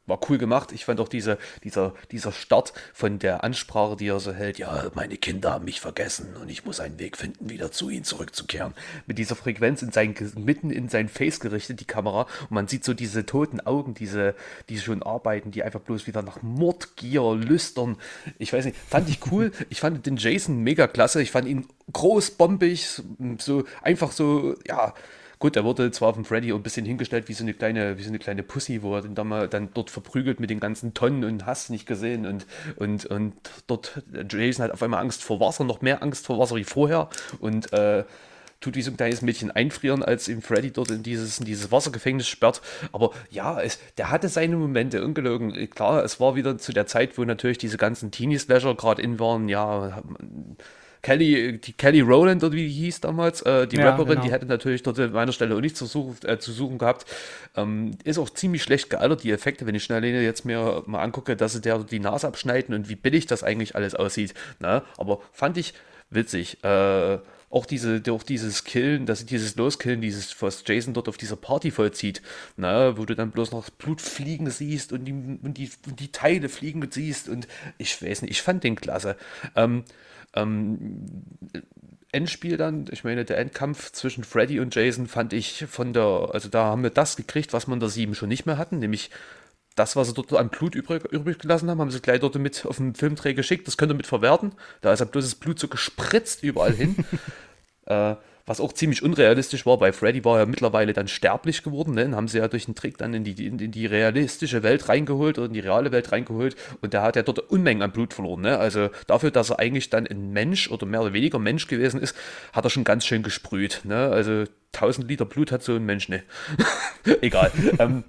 War cool gemacht. Ich fand auch diese, dieser, dieser Start von der Ansprache, die er so hält. Ja, meine Kinder haben mich vergessen und ich muss einen Weg finden, wieder zu ihnen zurückzukehren. Mit dieser Frequenz in sein, mitten in sein Face gerichtet, die Kamera. Und man sieht so diese toten Augen, diese, die schon arbeiten, die einfach bloß wieder nach Mordgier lüstern. Ich weiß nicht, fand ich cool. Ich fand den Jason mega klasse. Ich fand ihn groß, bombig, so einfach so, ja. Gut, er wurde zwar von Freddy ein bisschen hingestellt wie so eine kleine, wie so eine kleine Pussy, wo er den dann mal dann dort verprügelt mit den ganzen Tonnen und hast nicht gesehen und, und, und dort Jason hat auf einmal Angst vor Wasser, noch mehr Angst vor Wasser wie vorher und äh, tut wie so ein kleines Mädchen einfrieren, als ihm Freddy dort in dieses, in dieses Wassergefängnis sperrt. Aber ja, es, der hatte seine Momente, ungelogen. Klar, es war wieder zu der Zeit, wo natürlich diese ganzen Teenie-Slasher gerade in waren, ja, Kelly, die Kelly Rowland, oder wie die hieß damals, äh, die Ja, Rapperin, genau. die hätte natürlich dort an meiner Stelle auch nicht zu suchen, äh, zu suchen gehabt. Ähm, ist auch ziemlich schlecht gealtert, die Effekte, wenn ich schnell jetzt mir mal angucke, dass sie der die Nase abschneiden und wie billig das eigentlich alles aussieht. Ne? Aber fand ich, witzig. Äh, auch diese, auch dieses Killen, dass dieses Loskillen, dieses, was Jason dort auf dieser Party vollzieht, na, wo du dann bloß noch Blut fliegen siehst und die, und die, und die Teile fliegen siehst und ich weiß nicht, ich fand den klasse. Ähm, ähm, Endspiel dann, ich meine, der Endkampf zwischen Freddy und Jason fand ich von der, also da haben wir das gekriegt, was in der 7 schon nicht mehr hatten, nämlich das, was sie dort an Blut übrig, übrig gelassen haben, haben sie gleich dort mit auf den Filmdreh geschickt. Das könnt ihr mit verwerten. Da ist ja bloß das Blut so gespritzt überall hin. äh, was auch ziemlich unrealistisch war, weil Freddy war ja mittlerweile dann sterblich geworden. Ne? Den haben sie ja durch den Trick dann in die, in, in, die realistische Welt reingeholt oder in die reale Welt reingeholt. Und der hat ja dort Unmengen an Blut verloren. Ne? Also dafür, dass er eigentlich dann ein Mensch oder mehr oder weniger Mensch gewesen ist, hat er schon ganz schön gesprüht. Ne? Also 1000 Liter Blut hat so ein Mensch, ne? Egal. ähm,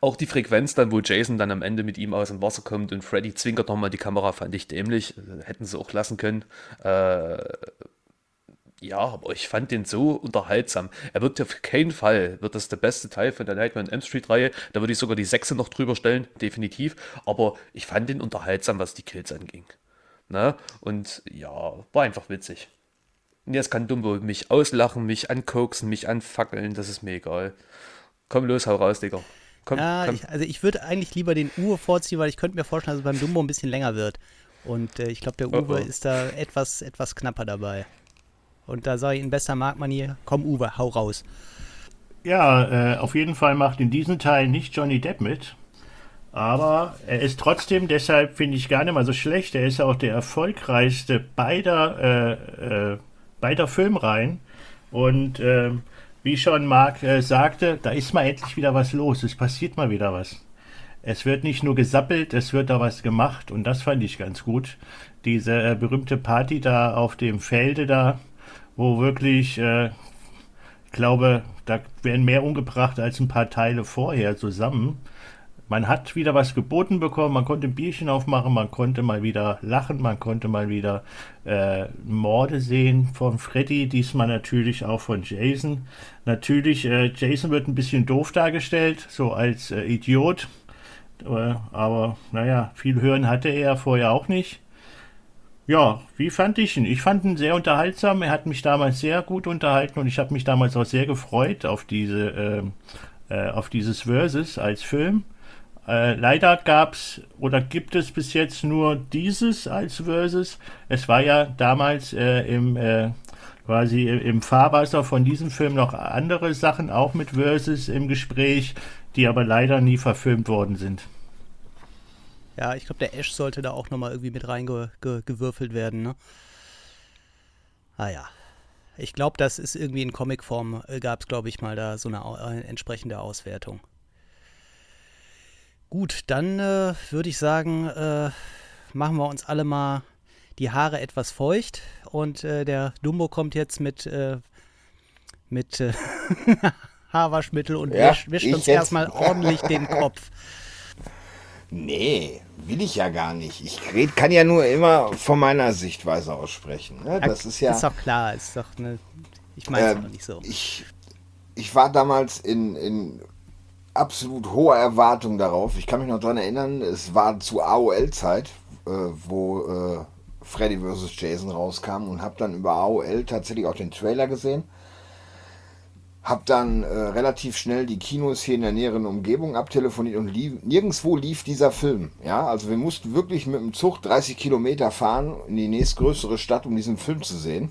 auch die Frequenz dann, wo Jason dann am Ende mit ihm aus dem Wasser kommt und Freddy zwinkert nochmal die Kamera, fand ich dämlich. Hätten sie auch lassen können. Äh, ja, aber ich fand den so unterhaltsam. Er wird auf keinen Fall, wird das der beste Teil von der Nightmare on M Street Reihe. Da würde ich sogar die Sechse noch drüber stellen, definitiv. Aber ich fand den unterhaltsam, was die Kills anging. Na? Ne? Und ja, war einfach witzig. Und jetzt kann Dumbo mich auslachen, mich ankoksen, mich anfackeln, das ist mir egal. Komm los, hau raus, Digga. Komm, ja, komm. Ich, also ich würde eigentlich lieber den Uwe vorziehen, weil ich könnte mir vorstellen, dass es beim Dumbo ein bisschen länger wird. Und äh, ich glaube, der Uwe oh, oh. ist da etwas, etwas knapper dabei. Und da sage ich in bester Marktmanier, komm Uwe, hau raus. Ja, äh, auf jeden Fall macht in diesem Teil nicht Johnny Depp mit. Aber er ist trotzdem, deshalb finde ich gar nicht mal so schlecht. Er ist auch der erfolgreichste beider, äh, äh, beider Filmreihen. Und ähm, wie schon Marc äh, sagte, da ist mal endlich wieder was los. Es passiert mal wieder was. Es wird nicht nur gesappelt, es wird da was gemacht. Und das fand ich ganz gut. Diese äh, berühmte Party da auf dem Felde da, wo wirklich, äh, ich glaube, da werden mehr umgebracht als ein paar Teile vorher zusammen. Man hat wieder was geboten bekommen, man konnte ein Bierchen aufmachen, man konnte mal wieder lachen, man konnte mal wieder äh, Morde sehen von Freddy, diesmal natürlich auch von Jason. Natürlich, äh, Jason wird ein bisschen doof dargestellt, so als äh, Idiot. Äh, aber naja, viel hören hatte er vorher auch nicht. Ja, wie fand ich ihn? Ich fand ihn sehr unterhaltsam. Er hat mich damals sehr gut unterhalten und ich habe mich damals auch sehr gefreut auf diese, äh, äh, auf dieses Versus als Film. Äh, leider gab es oder gibt es bis jetzt nur dieses als Versus. Es war ja damals äh, im äh, quasi im Fahrwasser von diesem Film noch andere Sachen auch mit Versus im Gespräch, die aber leider nie verfilmt worden sind. Ja, ich glaube, der Ash sollte da auch nochmal irgendwie mit reingewürfelt werden, ne? Ah ja. Ich glaube, das ist irgendwie in Comicform, äh, gab es, glaube ich, mal da so eine äh, entsprechende Auswertung. Gut, dann äh, würde ich sagen, äh, machen wir uns alle mal die Haare etwas feucht und äh, der Dumbo kommt jetzt mit, äh, mit Haarwaschmittel und ja, wischt, wischt uns erstmal ordentlich den Kopf. Nee, will ich ja gar nicht. Ich red, kann ja nur immer von meiner Sichtweise aussprechen. Ne? Das ist ja. Ist doch klar, ist doch eine. Ich meine es äh, nicht so. Ich, ich war damals in, in absolut hoher Erwartung darauf. Ich kann mich noch daran erinnern, es war zu AOL-Zeit, äh, wo äh, Freddy vs. Jason rauskam und habe dann über AOL tatsächlich auch den Trailer gesehen hab dann äh, relativ schnell die Kinos hier in der näheren Umgebung abtelefoniert und lief, nirgendwo lief dieser Film. Ja, also wir mussten wirklich mit dem Zug 30 Kilometer fahren in die nächstgrößere Stadt, um diesen Film zu sehen.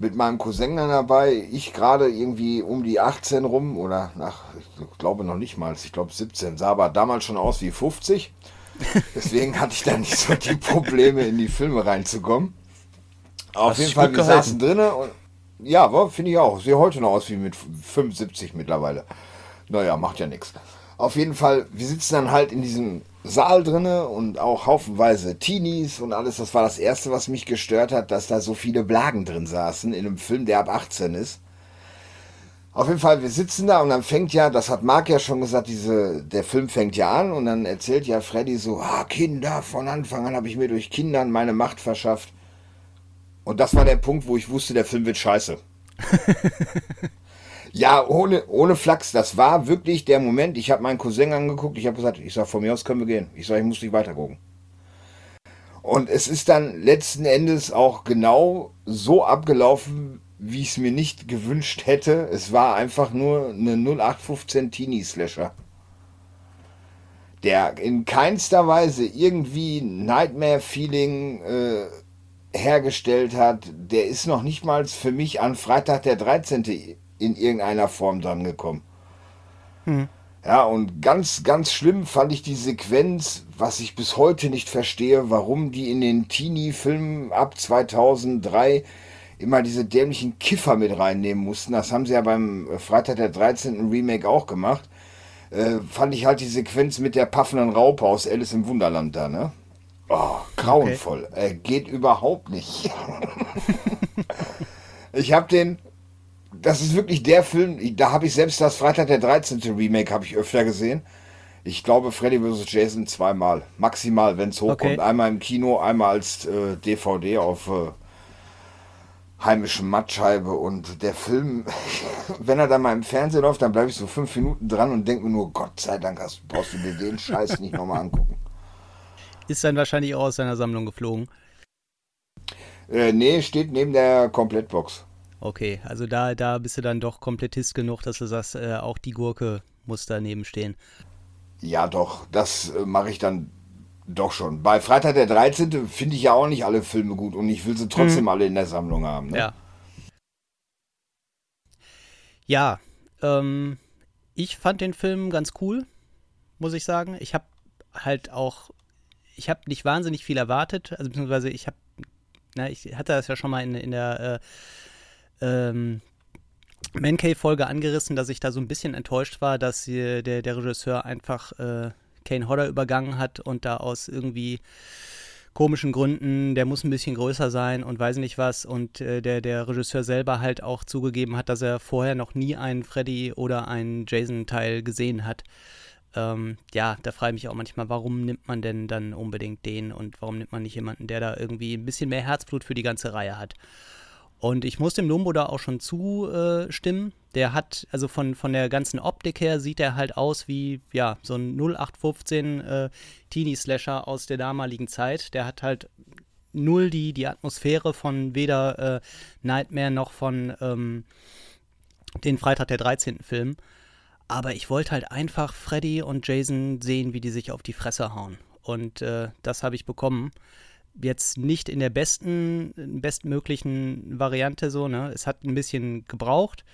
Mit meinem Cousin dann dabei, ich gerade irgendwie um die 18 rum oder nach, ich glaube noch nicht mal, ich glaube 17, sah aber damals schon aus wie 50. Deswegen hatte ich da nicht so die Probleme, in die Filme reinzukommen. Auf Hast jeden Fall, wir saßen drinnen und ja, finde ich auch. Sehe heute noch aus wie mit 75 mittlerweile. Naja, macht ja nichts. Auf jeden Fall, wir sitzen dann halt in diesem Saal drinne und auch haufenweise Teenies und alles. Das war das Erste, was mich gestört hat, dass da so viele Blagen drin saßen in einem Film, der ab 18 ist. Auf jeden Fall, wir sitzen da und dann fängt ja, das hat Marc ja schon gesagt, diese, der Film fängt ja an und dann erzählt ja Freddy so, ah, Kinder, von Anfang an habe ich mir durch Kindern meine Macht verschafft. Und das war der Punkt, wo ich wusste, der Film wird scheiße. ja, ohne, ohne Flachs. Das war wirklich der Moment. Ich habe meinen Cousin angeguckt. Ich habe gesagt, ich sage, von mir aus können wir gehen. Ich sage, ich muss nicht weiter gucken. Und es ist dann letzten Endes auch genau so abgelaufen, wie ich es mir nicht gewünscht hätte. Es war einfach nur eine 0815 Teenie-Slasher. Der in keinster Weise irgendwie Nightmare-Feeling äh, hergestellt hat. Der ist noch nicht mal für mich an Freitag der 13. in irgendeiner Form dran gekommen. Ja, und ganz, ganz schlimm fand ich die Sequenz, was ich bis heute nicht verstehe, warum die in den Teenie-Filmen ab 2003 immer diese dämlichen Kiffer mit reinnehmen mussten. Das haben sie ja beim Freitag der 13. Remake auch gemacht. Äh, fand ich halt die Sequenz mit der paffenden Raupe aus Alice im Wunderland da, ne? Oh, grauenvoll. Äh, geht überhaupt nicht. ich habe den, das ist wirklich der Film, da habe ich selbst das Freitag der 13. Remake habe ich öfter gesehen. Ich glaube Freddy vs. Jason zweimal, maximal, wenn es hochkommt. Okay. Einmal im Kino, einmal als äh, DVD auf äh, heimischen Mattscheibe und der Film, wenn er dann mal im Fernsehen läuft, dann bleibe ich so fünf Minuten dran und denke mir nur, Gott sei Dank hast, brauchst du dir den Scheiß nicht nochmal angucken. Ist dann wahrscheinlich auch aus seiner Sammlung geflogen. Äh, nee, steht neben der Komplettbox. Okay, also da, da bist du dann doch Komplettist genug, dass du sagst, äh, auch die Gurke muss daneben stehen. Ja, doch, das äh, mache ich dann doch schon. Bei Freitag der 13. finde ich ja auch nicht alle Filme gut und ich will sie trotzdem alle in der Sammlung haben. Ne? Ja. Ja, ähm, ich fand den Film ganz cool, muss ich sagen. Ich habe halt auch, ich habe nicht wahnsinnig viel erwartet, also beziehungsweise ich habe, na, ich hatte das ja schon mal in, in der äh, ähm, Mancave-Folge angerissen, dass ich da so ein bisschen enttäuscht war, dass äh, der, der Regisseur einfach äh, Kane Hodder übergangen hat und da aus irgendwie komischen Gründen, der muss ein bisschen größer sein und weiß nicht was. Und äh, der, der Regisseur selber halt auch zugegeben hat, dass er vorher noch nie einen Freddy oder einen Jason-Teil gesehen hat. Ähm, ja, da frage ich mich auch manchmal, warum nimmt man denn dann unbedingt den und warum nimmt man nicht jemanden, der da irgendwie ein bisschen mehr Herzblut für die ganze Reihe hat. Und ich muss dem Lumbo da auch schon zustimmen. Der hat, also von, von der ganzen Optik her, sieht er halt aus wie, ja, so ein 0815 äh, Teenie-Slasher aus der damaligen Zeit. Der hat halt null die, die Atmosphäre von weder äh, Nightmare noch von ähm, den Freitag der 13. Film. Aber ich wollte halt einfach Freddy und Jason sehen, wie die sich auf die Fresse hauen. Und äh, das habe ich bekommen jetzt nicht in der besten, bestmöglichen Variante so, ne? Es hat ein bisschen gebraucht,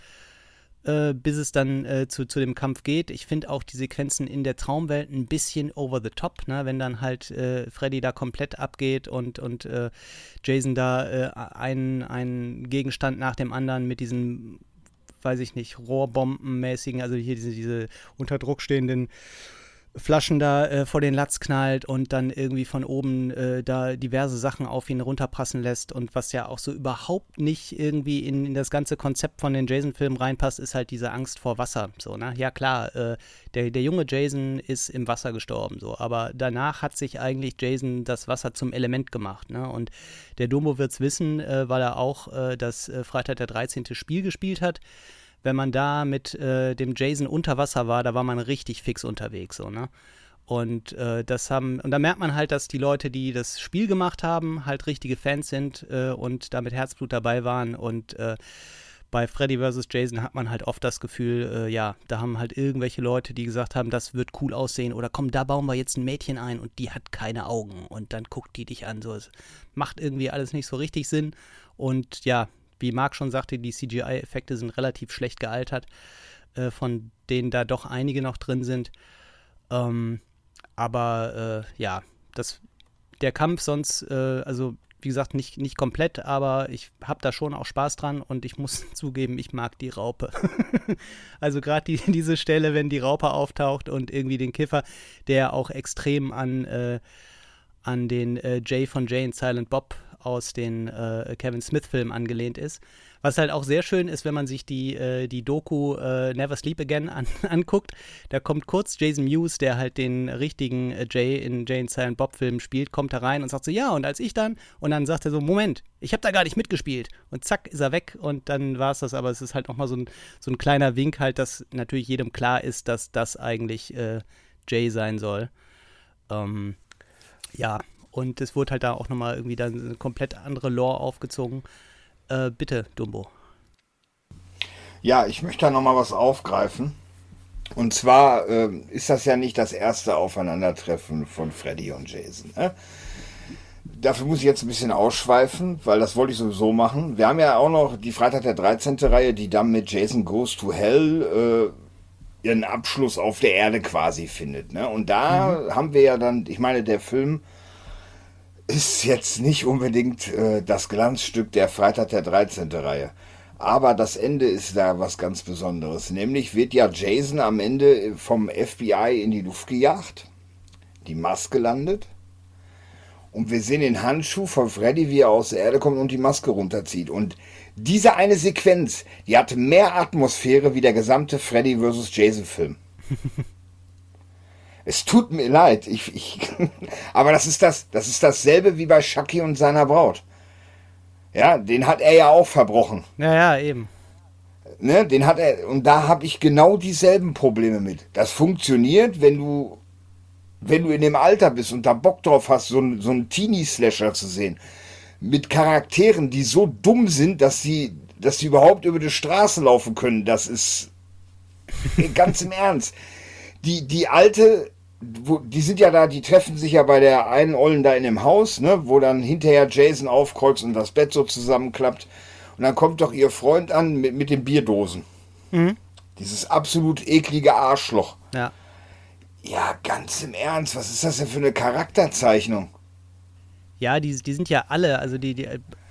äh, bis es dann äh, zu, zu dem Kampf geht. Ich finde auch die Sequenzen in der Traumwelt ein bisschen over the top, ne? Wenn dann halt äh, Freddy da komplett abgeht und, und äh, Jason da äh, einen, einen Gegenstand nach dem anderen mit diesen, weiß ich nicht, Rohrbombenmäßigen, also hier diese, diese unter Druck stehenden Flaschen da äh, vor den Latz knallt und dann irgendwie von oben äh, da diverse Sachen auf ihn runterprassen lässt und was ja auch so überhaupt nicht irgendwie in, in das ganze Konzept von den Jason-Filmen reinpasst, ist halt diese Angst vor Wasser. So, ne? Ja klar, äh, der, der junge Jason ist im Wasser gestorben, so, aber danach hat sich eigentlich Jason das Wasser zum Element gemacht, ne? Und der Domo wird's wissen, äh, weil er auch äh, das äh, Freitag der 13. Spiel gespielt hat wenn man da mit äh, dem Jason unter Wasser war, da war man richtig fix unterwegs, so, ne? Und äh, das haben, und da merkt man halt, dass die Leute, die das Spiel gemacht haben, halt richtige Fans sind äh, und da mit Herzblut dabei waren. Und äh, bei Freddy vs. Jason hat man halt oft das Gefühl, äh, ja, da haben halt irgendwelche Leute, die gesagt haben, das wird cool aussehen oder komm, da bauen wir jetzt ein Mädchen ein und die hat keine Augen und dann guckt die dich an. So, es macht irgendwie alles nicht so richtig Sinn. Und ja, wie Marc schon sagte, die CGI-Effekte sind relativ schlecht gealtert, äh, von denen da doch einige noch drin sind. Ähm, aber äh, ja, das, der Kampf sonst, äh, also wie gesagt, nicht, nicht komplett, aber ich habe da schon auch Spaß dran und ich muss zugeben, ich mag die Raupe. also gerade die, diese Stelle, wenn die Raupe auftaucht und irgendwie den Kiffer, der auch extrem an, äh, an den äh, Jay von Jay und Silent Bob aus den äh, Kevin Smith-Filmen angelehnt ist. Was halt auch sehr schön ist, wenn man sich die, äh, die Doku äh, Never Sleep Again an, anguckt. Da kommt kurz Jason Mewes, der halt den richtigen äh, Jay in Jay and Silent Bob Filmen spielt, kommt da rein und sagt so, ja, und als ich dann, und dann sagt er so, Moment, ich habe da gar nicht mitgespielt. Und zack, ist er weg und dann war es das. Aber es ist halt nochmal so ein, so ein kleiner Wink halt, dass natürlich jedem klar ist, dass das eigentlich äh, Jay sein soll. Ähm, ja, Und es wurde halt da auch nochmal irgendwie dann eine komplett andere Lore aufgezogen. Äh, bitte, Dumbo. Ja, ich möchte da nochmal was aufgreifen. Und zwar äh, ist das ja nicht das erste Aufeinandertreffen von Freddy und Jason. Ne? Dafür muss ich jetzt ein bisschen ausschweifen, weil das wollte ich sowieso machen. Wir haben ja auch noch die Freitag der 13. Reihe, die dann mit Jason Goes to Hell äh, ihren Abschluss auf der Erde quasi findet. Ne? Und da haben wir ja dann, ich meine, der Film ist jetzt nicht unbedingt äh, das Glanzstück der Freitag der 13. Reihe. Aber das Ende ist da was ganz Besonderes. Nämlich wird ja Jason am Ende vom FBI in die Luft gejagt, die Maske landet. Und wir sehen den Handschuh von Freddy, wie er aus der Erde kommt und die Maske runterzieht. Und diese eine Sequenz, die hat mehr Atmosphäre wie der gesamte Freddy vs. Jason Film. Es tut mir leid, ich, ich, aber das ist das, das ist dasselbe wie bei Chucky und seiner Braut. Ja, den hat er ja auch verbrochen. Ja, ja, eben. Ne, den hat er, und da habe ich genau dieselben Probleme mit. Das funktioniert, wenn du, wenn du in dem Alter bist und da Bock drauf hast, so, so einen Teenie-Slasher zu sehen. Mit Charakteren, die so dumm sind, dass sie, dass sie überhaupt über die Straße laufen können. Das ist ganz im Ernst. Die, die alte, wo, die sind ja da, die treffen sich ja bei der einen Ollen da in dem Haus, ne, wo dann hinterher Jason aufkreuzt und das Bett so zusammenklappt. Und dann kommt doch ihr Freund an mit, mit den Bierdosen. Dieses absolut eklige Arschloch. Ja. Ja, ganz im Ernst, was ist das denn für eine Charakterzeichnung? Ja, die, die sind ja alle, also die, die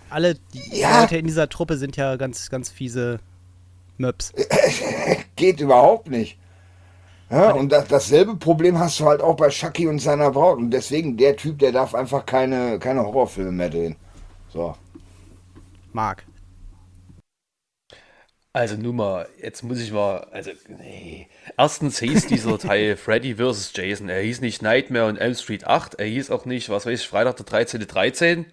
alle die Ja. Leute in dieser Truppe sind ja ganz, ganz fiese Möps. Geht überhaupt nicht. Ja, und das, dasselbe Problem hast du halt auch bei Chucky und seiner Braut. Und deswegen, der Typ, der darf einfach keine, keine Horrorfilme mehr drehen. So. Marc. Also nun mal, jetzt muss ich mal, also nee. Erstens hieß dieser Teil Freddy vs. Jason. Er hieß nicht Nightmare on Elm Street 8. Er hieß auch nicht, was weiß ich, Freitag der 13. 13.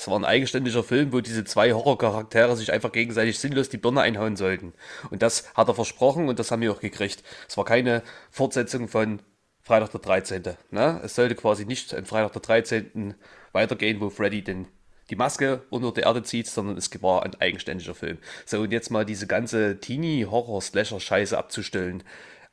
Es war ein eigenständiger Film, wo diese zwei Horrorcharaktere sich einfach gegenseitig sinnlos die Birne einhauen sollten. Und das hat er versprochen und das haben wir auch gekriegt. Es war keine Fortsetzung von Freitag der 13. Ne? Es sollte quasi nicht in Freitag der 13. weitergehen, wo Freddy den die Maske unter der Erde zieht, sondern es war ein eigenständiger Film. So, und jetzt mal diese ganze Teenie-Horror-Slasher-Scheiße abzustellen.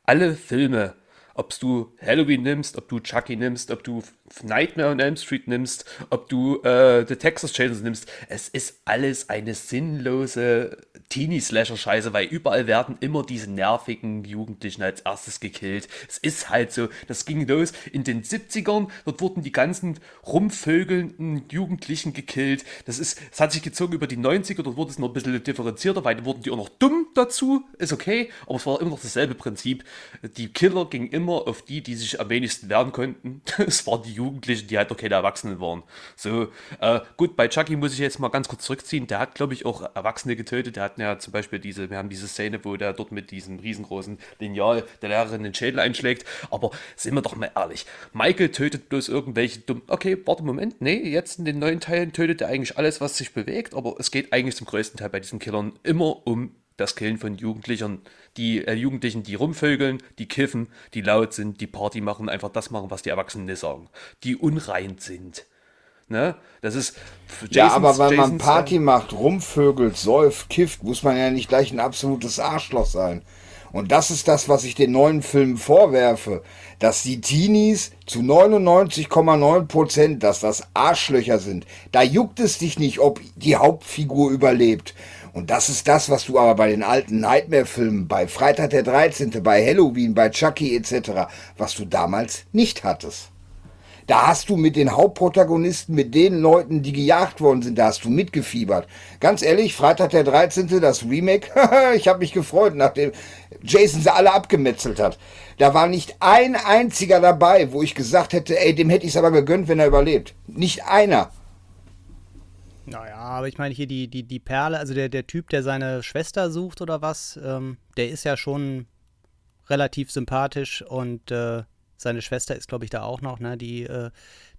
Alle Filme, ob du Halloween nimmst, ob du Chucky nimmst, ob du Nightmare on Elm Street nimmst, ob du äh, The Texas Chainsaw nimmst, es ist alles eine sinnlose Teenie-Slasher-Scheiße, weil überall werden immer diese nervigen Jugendlichen als erstes gekillt. Es ist halt so, das ging los in den 70ern, dort wurden die ganzen rumvögelnden Jugendlichen gekillt. Das ist, es hat sich gezogen über die 90er, dort wurde es noch ein bisschen differenzierter, weil wurden die auch noch dumm dazu, ist okay, aber es war immer noch dasselbe Prinzip. Die Killer gingen immer auf die, die sich am wenigsten wehren konnten. Es waren die Jugendlichen, die halt noch keine Erwachsenen waren. So, äh, gut, bei Chucky muss ich jetzt mal ganz kurz zurückziehen. Der hat, glaube ich, auch Erwachsene getötet. Der hat ja zum Beispiel diese, wir haben diese Szene, wo der dort mit diesem riesengroßen Lineal der Lehrerin den Schädel einschlägt. Aber sind wir doch mal ehrlich. Michael tötet bloß irgendwelche dumm. Okay, warte, Moment. Nee, jetzt in den neuen Teilen tötet er eigentlich alles, was sich bewegt. Aber es geht eigentlich zum größten Teil bei diesen Killern immer um das Killen von Jugendlichen, die äh, Jugendlichen, die rumvögeln, die kiffen, die laut sind, die Party machen, einfach das machen, was die Erwachsenen nicht sagen, die unrein sind. Ne? Das ist für Ja, Jasons- aber wenn man Jasons- Party macht, rumvögelt, säuft, kifft, muss man ja nicht gleich ein absolutes Arschloch sein. Und das ist das, was ich den neuen Filmen vorwerfe, dass die Teenies zu 99,9 Prozent, dass das Arschlöcher sind. Da juckt es dich nicht, ob die Hauptfigur überlebt. Und das ist das, was du aber bei den alten Nightmare-Filmen, bei Freitag der 13., bei Halloween, bei Chucky etc., was du damals nicht hattest. Da hast du mit den Hauptprotagonisten, mit den Leuten, die gejagt worden sind, da hast du mitgefiebert. Ganz ehrlich, Freitag der 13., das Remake, ich habe mich gefreut, nachdem Jason sie alle abgemetzelt hat. Da war nicht ein einziger dabei, wo ich gesagt hätte, ey, dem hätte ich es aber gegönnt, wenn er überlebt. Nicht einer. Naja, aber ich meine hier die, die, die Perle, also der, der Typ, der seine Schwester sucht oder was, ähm, der ist ja schon relativ sympathisch und äh, seine Schwester ist, glaube ich, da auch noch, ne, die äh,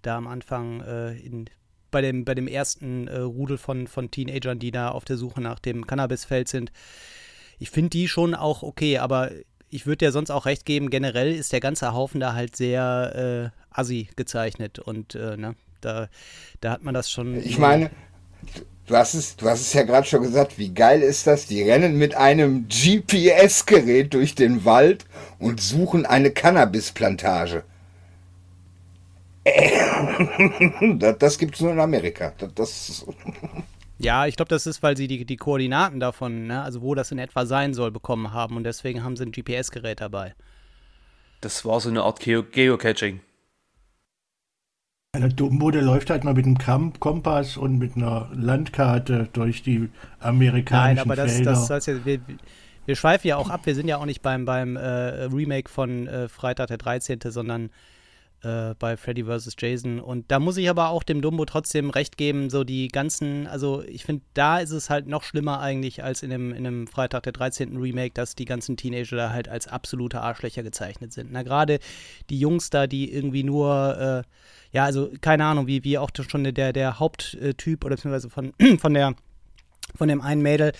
da am Anfang äh, in, bei, dem, bei dem ersten äh, Rudel von, von Teenagern, die da auf der Suche nach dem Cannabisfeld sind. Ich finde die schon auch okay, aber ich würde dir sonst auch recht geben, generell ist der ganze Haufen da halt sehr äh, assi gezeichnet und äh, ne, Da, da hat man das schon. Ich meine, du hast es, du hast es ja gerade schon gesagt, wie geil ist das? Die rennen mit einem GPS-Gerät durch den Wald und suchen eine Cannabisplantage. das, das gibt es nur in Amerika. Das, das ja, ich glaube, das ist, weil sie die, die Koordinaten davon, ne, also wo das in etwa sein soll, bekommen haben und deswegen haben sie ein GPS-Gerät dabei. Das war so eine Art Geo Geocaching. Der Dumbo, der läuft halt mal mit einem Kompass und mit einer Landkarte durch die amerikanischen Nein, aber das, Felder. das heißt ja, wir, wir schweifen ja auch ab. Wir sind ja auch nicht beim, beim äh, Remake von äh, Freitag der 13., sondern äh, bei Freddy vs. Jason. Und da muss ich aber auch dem Dumbo trotzdem recht geben, so die ganzen, also ich finde, da ist es halt noch schlimmer eigentlich als in dem, in dem Freitag der 13. Remake, dass die ganzen Teenager da halt als absolute Arschlöcher gezeichnet sind. Na, gerade die Jungs da, die irgendwie nur, äh, ja, also keine Ahnung, wie, wie auch schon der, der Haupttyp oder beziehungsweise von, von der, von dem einen Mädel,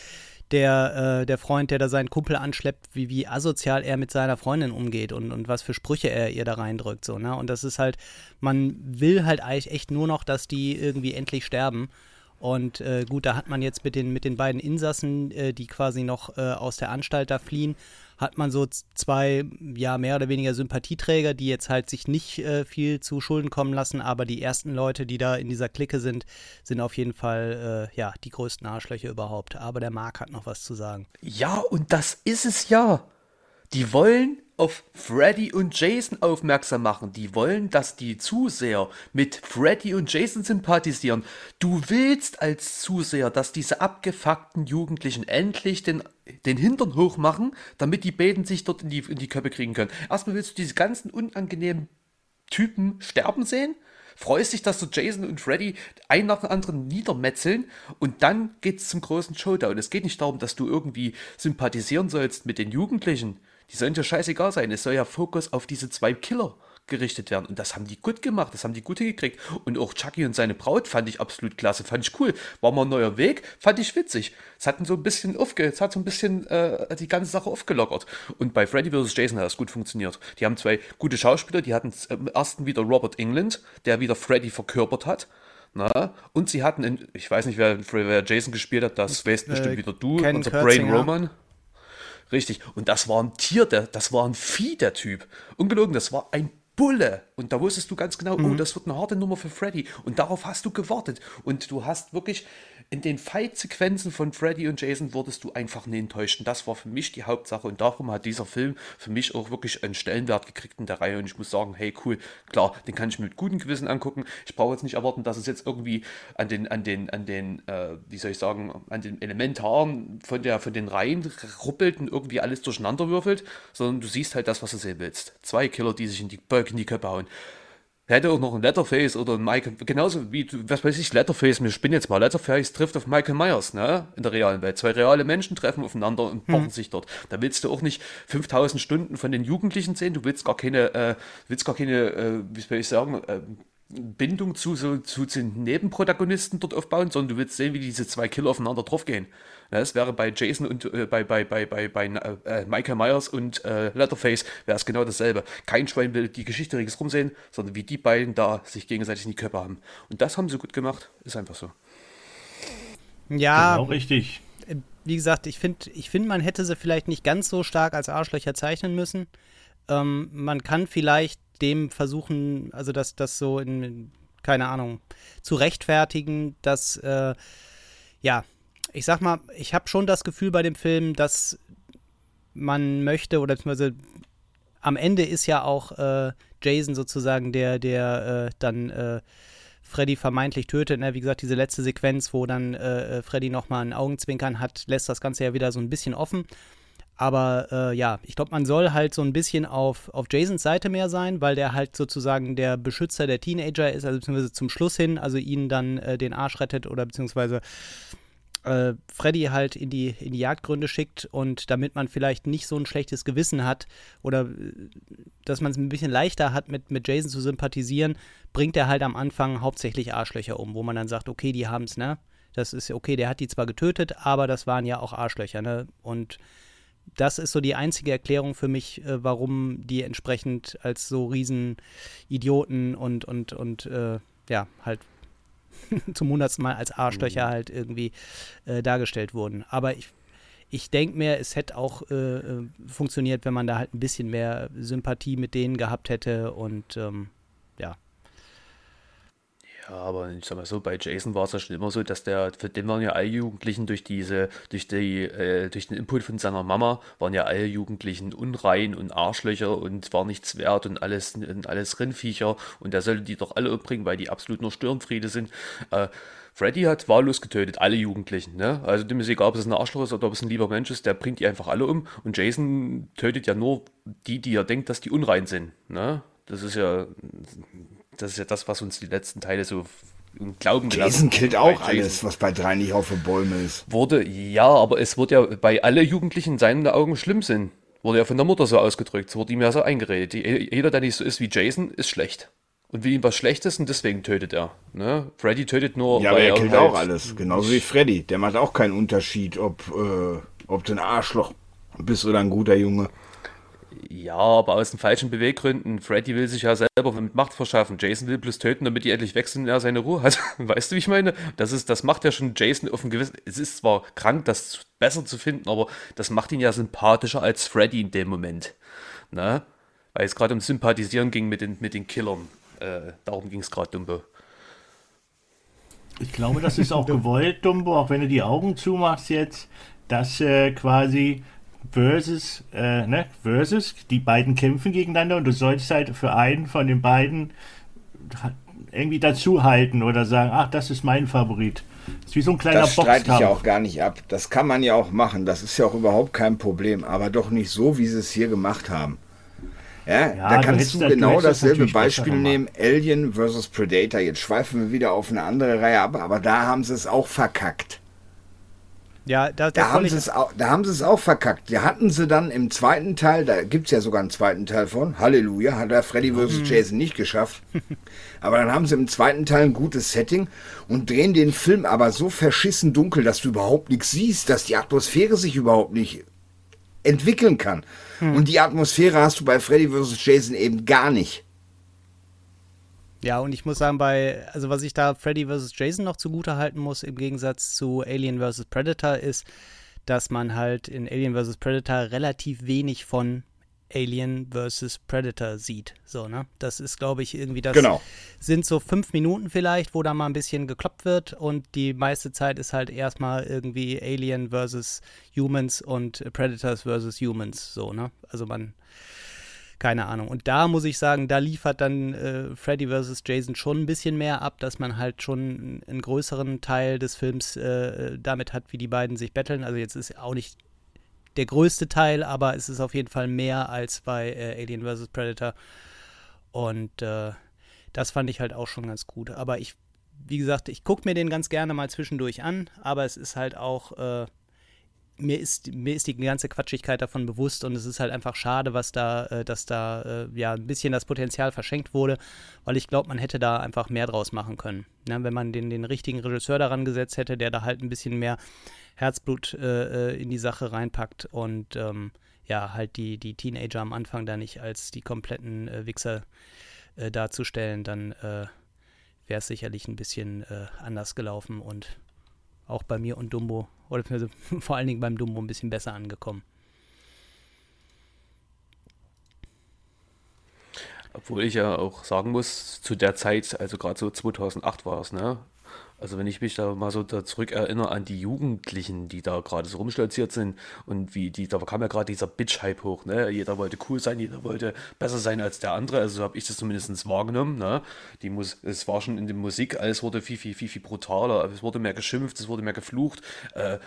der, äh, der Freund, der da seinen Kumpel anschleppt, wie, wie asozial er mit seiner Freundin umgeht und, und was für Sprüche er ihr da reindrückt. So, ne? Und das ist halt, man will halt eigentlich echt nur noch, dass die irgendwie endlich sterben. Und äh, gut, da hat man jetzt mit den, mit den beiden Insassen, äh, die quasi noch äh, aus der Anstalt da fliehen, hat man so zwei, ja, mehr oder weniger Sympathieträger, die jetzt halt sich nicht äh, viel zu Schulden kommen lassen, aber die ersten Leute, die da in dieser Clique sind, sind auf jeden Fall, äh, ja, die größten Arschlöcher überhaupt. Aber der Marc hat noch was zu sagen. Ja, und das ist es ja. Die wollen auf Freddy und Jason aufmerksam machen. Die wollen, dass die Zuseher mit Freddy und Jason sympathisieren. Du willst als Zuseher, dass diese abgefuckten Jugendlichen endlich den, den Hintern hochmachen, damit die beiden sich dort in die, in die Köpfe kriegen können. Erstmal willst du diese ganzen unangenehmen Typen sterben sehen freust dich, dass du Jason und Freddy einen nach dem anderen niedermetzeln und dann geht's zum großen Showdown. Es geht nicht darum, dass du irgendwie sympathisieren sollst mit den Jugendlichen. Die sollen dir scheißegal sein. Es soll ja Fokus auf diese zwei Killer gerichtet werden. Und das haben die gut gemacht, das haben die gut hingekriegt. Und auch Chucky und seine Braut fand ich absolut klasse, fand ich cool. War mal ein neuer Weg, fand ich witzig. Es hat so ein bisschen aufge, es hat so ein bisschen äh, die ganze Sache aufgelockert. Und bei Freddy vs. Jason hat das gut funktioniert. Die haben zwei gute Schauspieler, die hatten im ersten wieder Robert England, der wieder Freddy verkörpert hat. Na, und sie hatten, in, ich weiß nicht, wer, wer Jason gespielt hat, das weißt äh, bestimmt wieder du, Ken unser Brain Roman. Richtig. Und das war ein Tier, der, das war ein Vieh, der Typ. Ungelogen, das war ein Bulle. Und da wusstest du ganz genau, oh, mhm. oh, das wird eine harte Nummer für Freddy. Und darauf hast du gewartet. Und du hast wirklich in den Fight-Sequenzen von Freddy und Jason wurdest du einfach nie enttäuscht. Und das war für mich die Hauptsache. Und darum hat dieser Film für mich auch wirklich einen Stellenwert gekriegt in der Reihe. Und ich muss sagen, hey, cool, klar, den kann ich mit gutem Gewissen angucken. Ich brauche jetzt nicht erwarten, dass es jetzt irgendwie an den, an den, an den, äh, wie soll ich sagen, an den Elementaren von, der, von den Reihen ruppelt und irgendwie alles durcheinander würfelt, sondern du siehst halt das, was du sehen willst. Zwei Killer, die sich in die, in die Köpfe hauen hätte auch noch ein Letterface oder ein Michael, genauso wie, was weiß ich, Letterface, wir spinnen jetzt mal, Letterface trifft auf Michael Myers, ne, in der realen Welt. Zwei reale Menschen treffen aufeinander und pochen hm. sich dort. Da willst du auch nicht 5000 Stunden von den Jugendlichen sehen, du willst gar keine, äh, willst gar keine, äh, wie soll ich sagen, äh, Bindung zu, so, zu den Nebenprotagonisten dort aufbauen, sondern du willst sehen, wie diese zwei Killer aufeinander draufgehen. Das wäre bei Jason und äh, bei, bei, bei, bei, bei äh, Michael Myers und äh, Leatherface wäre es genau dasselbe. Kein Schwein will die Geschichte ringsrum sehen, sondern wie die beiden da sich gegenseitig in die Köpfe haben. Und das haben sie gut gemacht. Ist einfach so. Ja. Genau richtig. Äh, wie gesagt, ich finde, ich find, man hätte sie vielleicht nicht ganz so stark als Arschlöcher zeichnen müssen. Ähm, man kann vielleicht dem versuchen, also das, das so in, keine Ahnung, zu rechtfertigen, dass, äh, ja, ich sag mal, ich habe schon das Gefühl bei dem Film, dass man möchte, oder beziehungsweise am Ende ist ja auch äh, Jason sozusagen der, der äh, dann äh, Freddy vermeintlich tötet. Ne? Wie gesagt, diese letzte Sequenz, wo dann äh, äh Freddy nochmal ein Augenzwinkern hat, lässt das Ganze ja wieder so ein bisschen offen. Aber äh, ja, ich glaube, man soll halt so ein bisschen auf, auf Jasons Seite mehr sein, weil der halt sozusagen der Beschützer der Teenager ist, also beziehungsweise zum Schluss hin, also ihnen dann äh, den Arsch rettet oder beziehungsweise äh, Freddy halt in die, in die Jagdgründe schickt und damit man vielleicht nicht so ein schlechtes Gewissen hat oder äh, dass man es ein bisschen leichter hat, mit, mit Jason zu sympathisieren, bringt er halt am Anfang hauptsächlich Arschlöcher um, wo man dann sagt, okay, die haben es, ne? Das ist okay, der hat die zwar getötet, aber das waren ja auch Arschlöcher, ne? Und das ist so die einzige Erklärung für mich, äh, warum die entsprechend als so Riesenidioten und, und, und äh, ja, halt zum hundertsten Mal als Arschlöcher Mhm. halt irgendwie äh, dargestellt wurden. Aber ich, ich denke mir, es hätte auch äh, äh, funktioniert, wenn man da halt ein bisschen mehr Sympathie mit denen gehabt hätte und ähm. Ja, aber ich sag mal so, bei Jason war es ja schon immer so, dass der, für den waren ja alle Jugendlichen durch diese, durch die, äh, durch den Input von seiner Mama, waren ja alle Jugendlichen unrein und Arschlöcher und war nichts wert und alles, und alles Rindviecher und er sollte die doch alle umbringen, weil die absolut nur Störenfriede sind. Äh, Freddy hat wahllos getötet, alle Jugendlichen. Ne? Also dem ist egal, ob es ein Arschloch ist oder ob es ein lieber Mensch ist, der bringt die einfach alle um. Und Jason tötet ja nur die, die er denkt, dass die unrein sind. Ne? Das ist ja, das ist ja das, was uns die letzten Teile so im Glauben gelassen Jason killt auch Jason. alles, was bei drei nicht auf den Bäumen ist. Wurde, ja, aber es wurde ja bei alle Jugendlichen in seinen Augen schlimm sind. Wurde ja von der Mutter so ausgedrückt. Es wurde ihm ja so eingeredet. Jeder, der nicht so ist wie Jason, ist schlecht. Und will ihm was Schlechtes und deswegen tötet er. Ne? Freddy tötet nur, Ja, aber er killt auch alles. Genauso wie Freddy. Der macht auch keinen Unterschied, ob, äh, ob du ein Arschloch bist oder ein guter Junge. Ja, aber aus den falschen Beweggründen. Freddy will sich ja selber mit Macht verschaffen. Jason will bloß töten, damit die endlich wechseln und er seine Ruhe hat. Weißt du, wie ich meine? Das, ist, das macht ja schon Jason auf ein gewissen. Es ist zwar krank, das besser zu finden, aber das macht ihn ja sympathischer als Freddy in dem Moment. Ne? Weil es gerade um Sympathisieren ging mit den, mit den Killern. Äh, darum ging es gerade, Dumbo. Ich glaube, das ist auch gewollt, Dumbo, auch wenn du die Augen zumachst jetzt, dass äh, quasi versus, äh, ne, versus, die beiden kämpfen gegeneinander und du sollst halt für einen von den beiden irgendwie dazuhalten oder sagen, ach, das ist mein Favorit. Das ist wie so ein kleiner Das streite ich ja Boxkampf. auch gar nicht ab. Das kann man ja auch machen. Das ist ja auch überhaupt kein Problem. Aber doch nicht so, wie sie es hier gemacht haben. Ja, Ja, da du kannst du du genau das dasselbe Beispiel nehmen. Alien vs. Predator. Jetzt schweifen wir wieder auf eine andere Reihe ab, aber da haben sie es auch verkackt. Ja, da, Da das haben, sie es auch, da haben sie es auch verkackt. Da hatten sie dann im zweiten Teil, da gibt es ja sogar einen zweiten Teil von, Halleluja, hat er Freddy vs. Jason nicht geschafft. aber dann haben sie im zweiten Teil ein gutes Setting und drehen den Film aber so verschissen dunkel, dass du überhaupt nichts siehst, dass die Atmosphäre sich überhaupt nicht entwickeln kann. Und die Atmosphäre hast du bei Freddy vs. Jason eben gar nicht. Ja, und ich muss sagen, bei, also was ich da Freddy vs. Jason noch zugute halten muss, im Gegensatz zu Alien vs. Predator, ist, dass man halt in Alien vs. Predator relativ wenig von Alien vs. Predator sieht. So, ne? Das ist, glaube ich, irgendwie das Genau. sind so fünf Minuten vielleicht, wo da mal ein bisschen gekloppt wird und die meiste Zeit ist halt erstmal irgendwie Alien vs. Humans und Predators vs. Humans. So, ne? Also man keine Ahnung. Und da muss ich sagen, da liefert dann äh, Freddy vs. Jason schon ein bisschen mehr ab, dass man halt schon einen größeren Teil des Films äh, damit hat, wie die beiden sich betteln. Also jetzt ist auch nicht der größte Teil, aber es ist auf jeden Fall mehr als bei äh, Alien vs. Predator. Und äh, das fand ich halt auch schon ganz gut. Aber ich, wie gesagt, ich gucke mir den ganz gerne mal zwischendurch an, aber es ist halt auch, äh, mir ist, mir ist die ganze Quatschigkeit davon bewusst und es ist halt einfach schade, was da, äh, dass da äh, ja ein bisschen das Potenzial verschenkt wurde, weil ich glaube, man hätte da einfach mehr draus machen können. Ne? Wenn man den, den richtigen Regisseur daran gesetzt hätte, der da halt ein bisschen mehr Herzblut äh, äh, in die Sache reinpackt und ähm, ja, halt die, die Teenager am Anfang da nicht als die kompletten Wichser darzustellen, dann wäre es sicherlich ein bisschen anders gelaufen und auch bei mir und Dumbo, oder vor allen Dingen beim Dumbo ein bisschen besser angekommen. Obwohl ich ja auch sagen muss, zu der Zeit, also gerade so 2008 war es, ne? Also wenn ich mich da mal so da zurück erinnere an die Jugendlichen, die da gerade so rumstolziert sind und wie die, da kam ja gerade dieser Bitch-Hype hoch, ne? Jeder wollte cool sein, jeder wollte besser sein als der andere, also so habe ich das zumindest wahrgenommen, ne? Die Mus es war schon in der Musik, alles wurde viel, viel, viel, viel brutaler, es wurde mehr geschimpft, es wurde mehr geflucht, äh,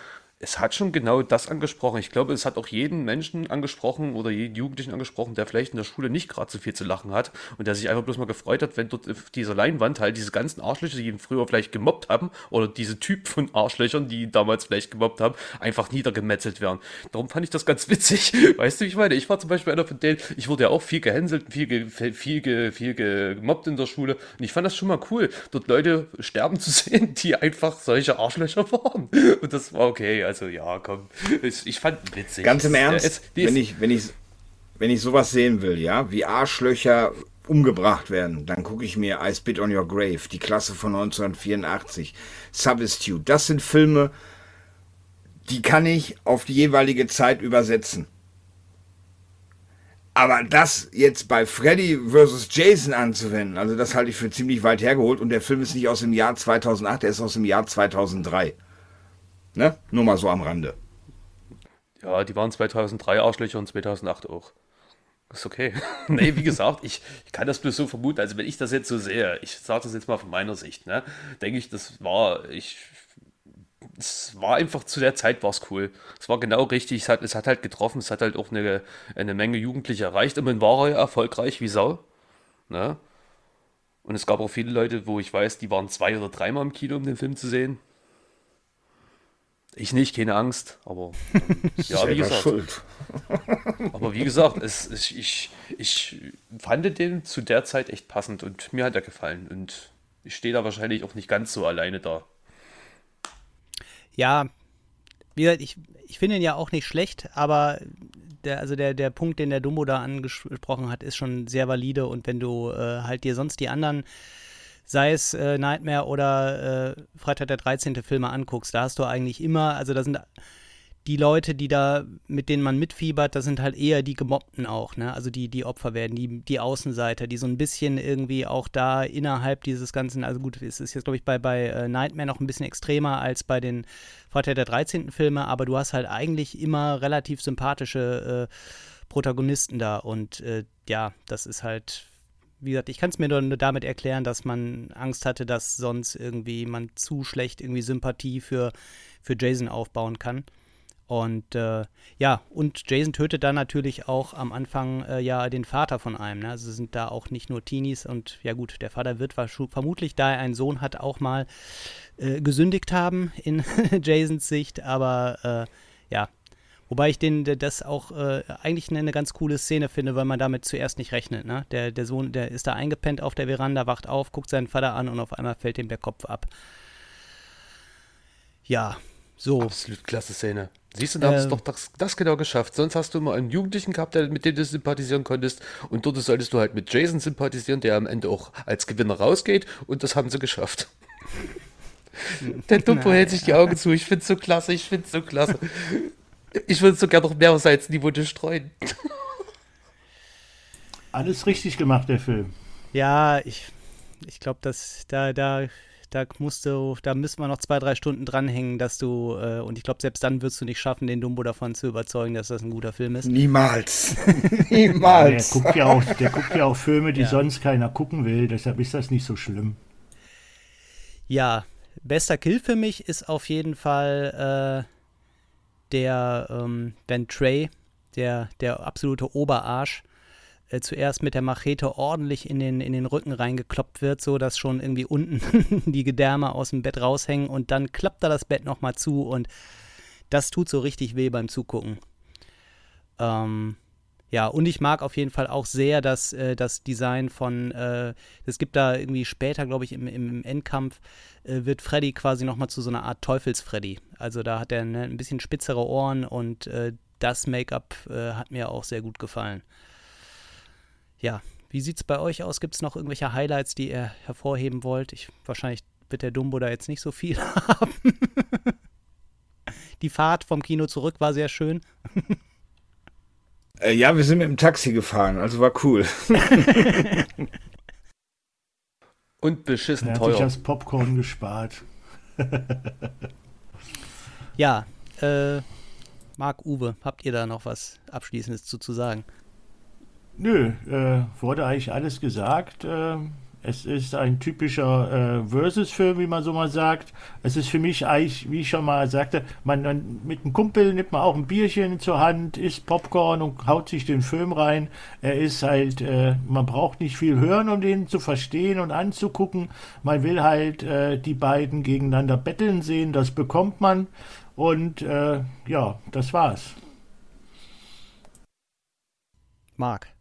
es hat schon genau das angesprochen. Ich glaube, es hat auch jeden Menschen angesprochen oder jeden Jugendlichen angesprochen, der vielleicht in der Schule nicht gerade so viel zu lachen hat und der sich einfach bloß mal gefreut hat, wenn dort auf dieser Leinwand halt diese ganzen Arschlöcher, die ihn früher vielleicht gemobbt haben oder diese Typ von Arschlöchern, die ihn damals vielleicht gemobbt haben, einfach niedergemetzelt werden. Darum fand ich das ganz witzig. Weißt du, wie ich meine? Ich war zum Beispiel einer von denen, ich wurde ja auch viel gehänselt, viel, ge, viel, ge, viel gemobbt in der Schule und ich fand das schon mal cool, dort Leute sterben zu sehen, die einfach solche Arschlöcher waren. Und das war okay. Also ja, komm. Ich, fand witzig. Ganz im Ernst, es- die wenn ist- ich, wenn ich, wenn ich sowas sehen will, ja, wie Arschlöcher umgebracht werden, dann gucke ich mir I Spit on Your Grave, die Klasse von 1984, Substitute. Das sind Filme, die kann ich auf die jeweilige Zeit übersetzen. Aber das jetzt bei Freddy vs. Jason anzuwenden, also das halte ich für ziemlich weit hergeholt und der Film ist nicht aus dem Jahr 2008, der ist aus dem Jahr 2003. Ne? Nur mal so am Rande. Ja, die waren 2003 Arschlöcher und 2008 auch. Ist okay. nee, wie gesagt, ich, ich kann das bloß so vermuten. Also, wenn ich das jetzt so sehe, ich sage das jetzt mal von meiner Sicht, ne, denke ich, das war, ich, es war einfach zu der Zeit war es cool. Es war genau richtig, es hat, es hat halt getroffen, es hat halt auch eine, eine Menge Jugendliche erreicht und man war ja erfolgreich wie Sau. Ne? Und es gab auch viele Leute, wo ich weiß, die waren zwei oder dreimal im Kino, um den Film zu sehen. Ich nicht, keine Angst, aber ja, wie gesagt. Schuld. Aber wie gesagt, es, es, ich, ich fand den zu der Zeit echt passend und mir hat er gefallen. Und ich stehe da wahrscheinlich auch nicht ganz so alleine da. Ja, wie gesagt, ich, ich finde ihn ja auch nicht schlecht, aber der, also der, der Punkt, den der Dumbo da angesprochen hat, ist schon sehr valide und wenn du äh, halt dir sonst die anderen, sei es äh, Nightmare oder äh, Freitag der 13. Filme anguckst, da hast du eigentlich immer, also da sind die Leute, die da, mit denen man mitfiebert, das sind halt eher die Gemobbten auch, ne? Also die, die Opfer werden, die, die Außenseiter, die so ein bisschen irgendwie auch da innerhalb dieses Ganzen, also gut, es ist jetzt, glaube ich, bei, bei äh, Nightmare noch ein bisschen extremer als bei den Freitag der 13. Filme, aber du hast halt eigentlich immer relativ sympathische äh, Protagonisten da und äh, ja, das ist halt, wie gesagt, ich kann es mir nur damit erklären, dass man Angst hatte, dass sonst irgendwie man zu schlecht irgendwie Sympathie für, für Jason aufbauen kann. Und äh, ja, und Jason tötet dann natürlich auch am Anfang äh, ja den Vater von einem. Ne? Also sind da auch nicht nur Teenies und ja gut, der Vater wird vermutlich, da er einen Sohn hat, auch mal äh, gesündigt haben in Jasons Sicht, aber äh, ja. Wobei ich den, das auch äh, eigentlich eine, eine, ganz coole Szene finde, weil man damit zuerst nicht rechnet. Ne? Der, der Sohn, der ist da eingepennt auf der Veranda, wacht auf, guckt seinen Vater an und auf einmal fällt ihm der Kopf ab. Ja, so. Absolut klasse Szene. Siehst du, da hast du doch das, das, genau geschafft. Sonst hast du immer einen Jugendlichen gehabt, der, mit dem du sympathisieren konntest. Und dort solltest du halt mit Jason sympathisieren, der am Ende auch als Gewinner rausgeht. Und das haben sie geschafft. der Dumpo hält sich die Augen zu. Ich finde es so klasse, ich finde es so klasse. Ich würde sogar noch mehr Salzniveau streuen. Alles richtig gemacht, der Film. Ja, ich, ich glaube, dass da, da da musst du, da müssen wir noch zwei, drei Stunden dranhängen, dass du, äh, und ich glaube, selbst dann wirst du nicht schaffen, den Dumbo davon zu überzeugen, dass das ein guter Film ist. Niemals. Niemals. der, guckt ja auch, der guckt ja auch Filme, die ja. sonst keiner gucken will, deshalb ist das nicht so schlimm. Ja, bester Kill für mich ist auf jeden Fall äh, der ähm, Ben Trey, der, der absolute Oberarsch äh, zuerst mit der Machete ordentlich in den, in den Rücken reingekloppt wird, so dass schon irgendwie unten die Gedärme aus dem Bett raushängen und dann klappt er das Bett nochmal zu und das tut so richtig weh beim Zugucken. Ähm, ja, und ich mag auf jeden Fall auch sehr das, äh, das Design von, äh, es gibt da irgendwie später, glaube ich, im, im Endkampf, äh, wird Freddy quasi nochmal zu so einer Art Teufels-Freddy. Also da hat er ne, ein bisschen spitzere Ohren und äh, das Make-up äh, hat mir auch sehr gut gefallen. Ja, wie sieht es bei euch aus? Gibt es noch irgendwelche Highlights, die ihr hervorheben wollt? Ich, wahrscheinlich wird der Dumbo da jetzt nicht so viel haben. Die Fahrt vom Kino zurück war sehr schön. Äh, ja, wir sind mit dem Taxi gefahren, also war cool. Und beschissen er hat teuer. sich das Popcorn gespart. ja, äh, Marc Uwe, habt ihr da noch was Abschließendes zu, zu sagen? Nö, äh, wurde eigentlich alles gesagt. Äh, es ist ein typischer äh, Versus-Film, wie man so mal sagt. Es ist für mich eigentlich, wie ich schon mal sagte, man, man, mit einem Kumpel nimmt man auch ein Bierchen zur Hand, isst Popcorn und haut sich den Film rein. Er ist halt, äh, man braucht nicht viel hören, um den zu verstehen und anzugucken. Man will halt äh, die beiden gegeneinander betteln sehen, das bekommt man. Und äh, ja, das war's. Marc.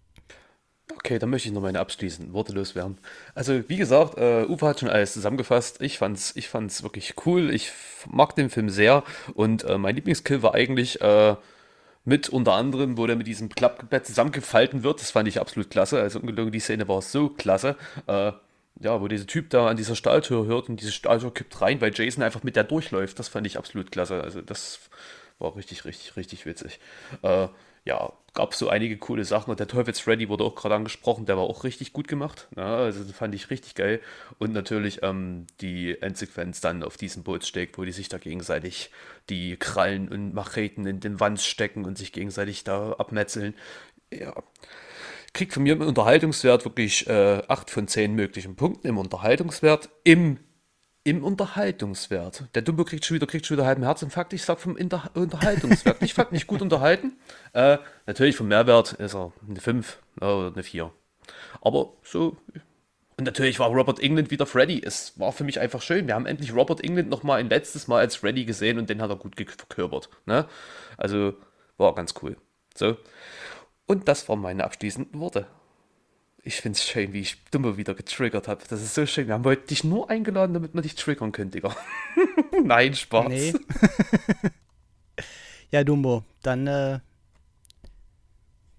Okay, dann möchte ich noch meine abschließenden Worte loswerden. Also, wie gesagt, äh, Uwe hat schon alles zusammengefasst. Ich fand's, ich fand's wirklich cool. Ich mag den Film sehr. Und äh, mein Lieblingskill war eigentlich, äh, Mit unter anderem, wo der mit diesem Klappbett zusammengefalten wird. Das fand ich absolut klasse. Also ungelogen, die Szene war so klasse. Äh, ja, wo dieser Typ da an dieser Stahltür hört und diese Stahltür kippt rein, weil Jason einfach mit der durchläuft. Das fand ich absolut klasse. Also das war richtig, richtig, richtig witzig. Äh, ja, gab so einige coole Sachen und der Teufels Freddy wurde auch gerade angesprochen, der war auch richtig gut gemacht. Ja, also das fand ich richtig geil. Und natürlich ähm, die Endsequenz dann auf diesem Bootssteg, wo die sich da gegenseitig die Krallen und Macheten in den Wand stecken und sich gegenseitig da abmetzeln. Ja. Kriegt von mir im Unterhaltungswert wirklich äh, 8 von 10 möglichen Punkten im Unterhaltungswert. Im im Unterhaltungswert. Der Dumbo kriegt schon wieder, kriegt schon wieder halben Herzinfarkt. Ich sag vom Inter Unterhaltungswert. ich fand mich gut unterhalten. Äh, natürlich vom Mehrwert ist er eine 5 oder eine 4. Aber so. Und natürlich war Robert England wieder Freddy. Es war für mich einfach schön. Wir haben endlich Robert England nochmal ein letztes Mal als Freddy gesehen und den hat er gut verkörpert. Ne? Also war ganz cool. So. Und das waren meine abschließenden Worte. Ich finde es schön, wie ich Dumbo wieder getriggert habe. Das ist so schön. Wir haben heute dich nur eingeladen, damit wir dich triggern können, Digga. Nein, Spaß. Nee. ja, Dumbo, dann äh,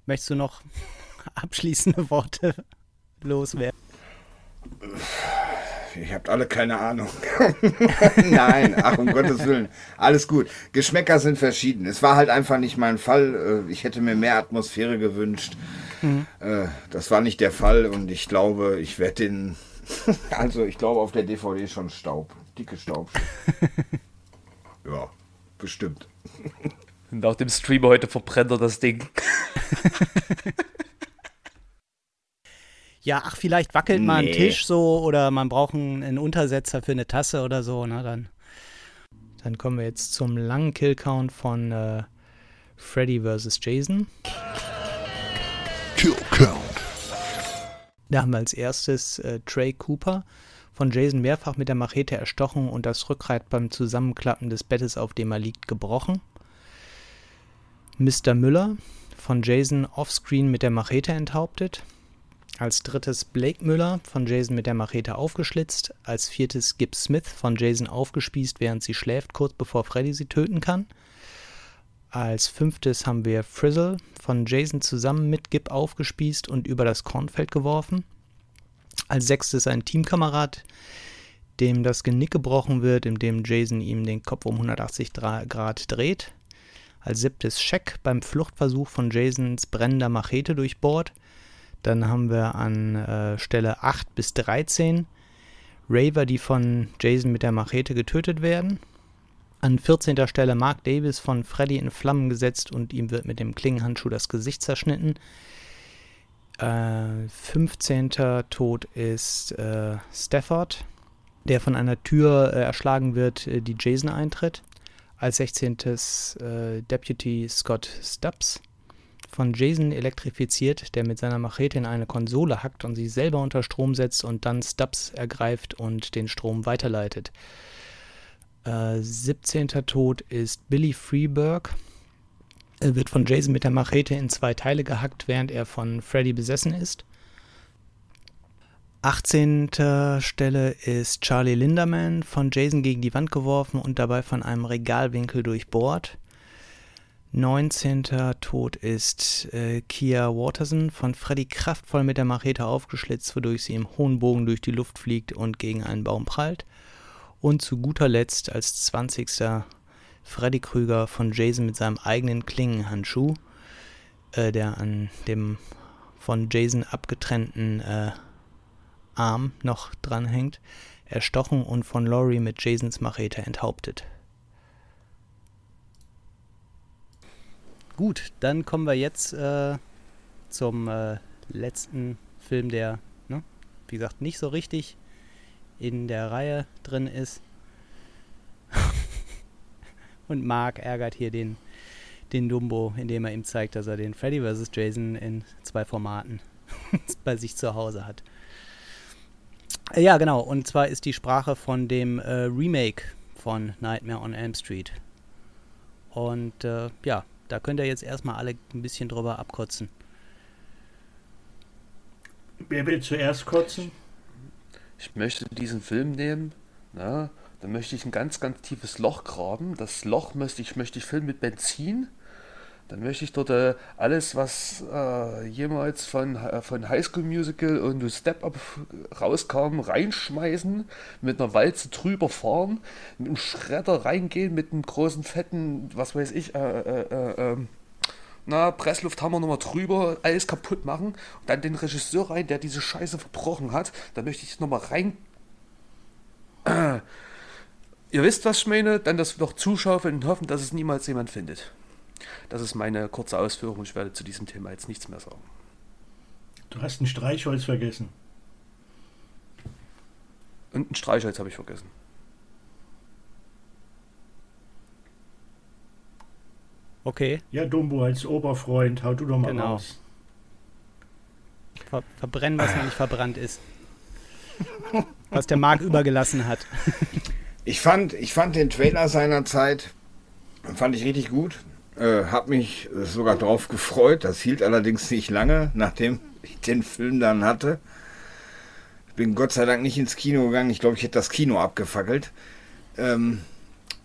möchtest du noch abschließende Worte loswerden? Ihr habt alle keine Ahnung. Nein, ach um Gottes Willen. Alles gut. Geschmäcker sind verschieden. Es war halt einfach nicht mein Fall. Äh, ich hätte mir mehr Atmosphäre gewünscht. Mhm. Das war nicht der Fall und ich glaube, ich werde den. Also ich glaube auf der DVD schon Staub. Dicke Staub. ja, bestimmt. Und auch dem Streamer heute verbrennt er das Ding. ja, ach, vielleicht wackelt nee. mal ein Tisch so oder man braucht einen, einen, Untersetzer für eine Tasse oder so, na dann. Dann kommen wir jetzt zum langen Killcount von äh, Freddy vs. Jason. Kill Count. Da haben wir als erstes äh, Trey Cooper von Jason mehrfach mit der Machete erstochen und das Rückgrat beim Zusammenklappen des Bettes, auf dem er liegt, gebrochen. Mr. Müller von Jason offscreen mit der Machete enthauptet. Als drittes Blake Müller von Jason mit der Machete aufgeschlitzt. Als viertes Gibbs Smith von Jason aufgespießt, während sie schläft, kurz bevor Freddy sie töten kann. Als fünftes haben wir Frizzle von Jason zusammen mit Gib aufgespießt und über das Kornfeld geworfen. Als sechstes ein Teamkamerad, dem das Genick gebrochen wird, indem Jason ihm den Kopf um 180 Grad dreht. Als siebtes Scheck beim Fluchtversuch von Jasons brennender Machete durchbohrt. Dann haben wir an äh, Stelle 8 bis 13 Raver, die von Jason mit der Machete getötet werden. An 14. Stelle Mark Davis von Freddy in Flammen gesetzt und ihm wird mit dem Klingenhandschuh das Gesicht zerschnitten. Äh, 15. Tod ist äh, Stafford, der von einer Tür äh, erschlagen wird, äh, die Jason eintritt. Als 16. Äh, Deputy Scott Stubbs von Jason elektrifiziert, der mit seiner Machete in eine Konsole hackt und sich selber unter Strom setzt und dann Stubbs ergreift und den Strom weiterleitet. Äh, 17. Tod ist Billy Freeberg. Er wird von Jason mit der Machete in zwei Teile gehackt, während er von Freddy besessen ist. 18. Stelle ist Charlie Linderman von Jason gegen die Wand geworfen und dabei von einem Regalwinkel durchbohrt. 19. Tod ist äh, Kia Waterson von Freddy kraftvoll mit der Machete aufgeschlitzt, wodurch sie im hohen Bogen durch die Luft fliegt und gegen einen Baum prallt. Und zu guter Letzt als 20. Freddy Krüger von Jason mit seinem eigenen Klingenhandschuh, äh, der an dem von Jason abgetrennten äh, Arm noch dranhängt, erstochen und von Laurie mit Jasons Machete enthauptet. Gut, dann kommen wir jetzt äh, zum äh, letzten Film, der, ne, wie gesagt, nicht so richtig in der Reihe drin ist. Und Mark ärgert hier den, den Dumbo, indem er ihm zeigt, dass er den Freddy vs. Jason in zwei Formaten bei sich zu Hause hat. Ja, genau. Und zwar ist die Sprache von dem äh, Remake von Nightmare on Elm Street. Und äh, ja, da könnt ihr jetzt erstmal alle ein bisschen drüber abkotzen. Wer will zuerst kotzen? Ich möchte diesen Film nehmen, na, dann möchte ich ein ganz, ganz tiefes Loch graben. Das Loch möchte ich, möchte ich füllen mit Benzin. dann möchte ich dort äh, alles, was äh, jemals von, äh, von High School Musical und Step Up rauskam, reinschmeißen, mit einer Walze drüber fahren, mit einem Schredder reingehen, mit einem großen, fetten, was weiß ich, äh, äh, äh, ähm, na, Presslufthammer nochmal drüber, alles kaputt machen und dann den Regisseur rein, der diese Scheiße verbrochen hat. Da möchte ich nochmal rein. Ihr wisst, was ich meine, dann das noch zuschaufeln und hoffen, dass es niemals jemand findet. Das ist meine kurze Ausführung. Ich werde zu diesem Thema jetzt nichts mehr sagen. Du hast ein Streichholz vergessen. Und ein Streichholz habe ich vergessen. Okay, Ja, Dumbo als Oberfreund, hau du doch mal Genau. raus. ver verbrennen, was noch nicht verbrannt ist. Was der Marc übergelassen hat. Ich fand, ich fand den Trailer seinerzeit, fand ich richtig gut. Äh, hab mich sogar drauf gefreut. Das hielt allerdings nicht lange, nachdem ich den Film dann hatte. Ich bin Gott sei Dank nicht ins Kino gegangen. Ich glaube, ich hätte das Kino abgefackelt. Ähm,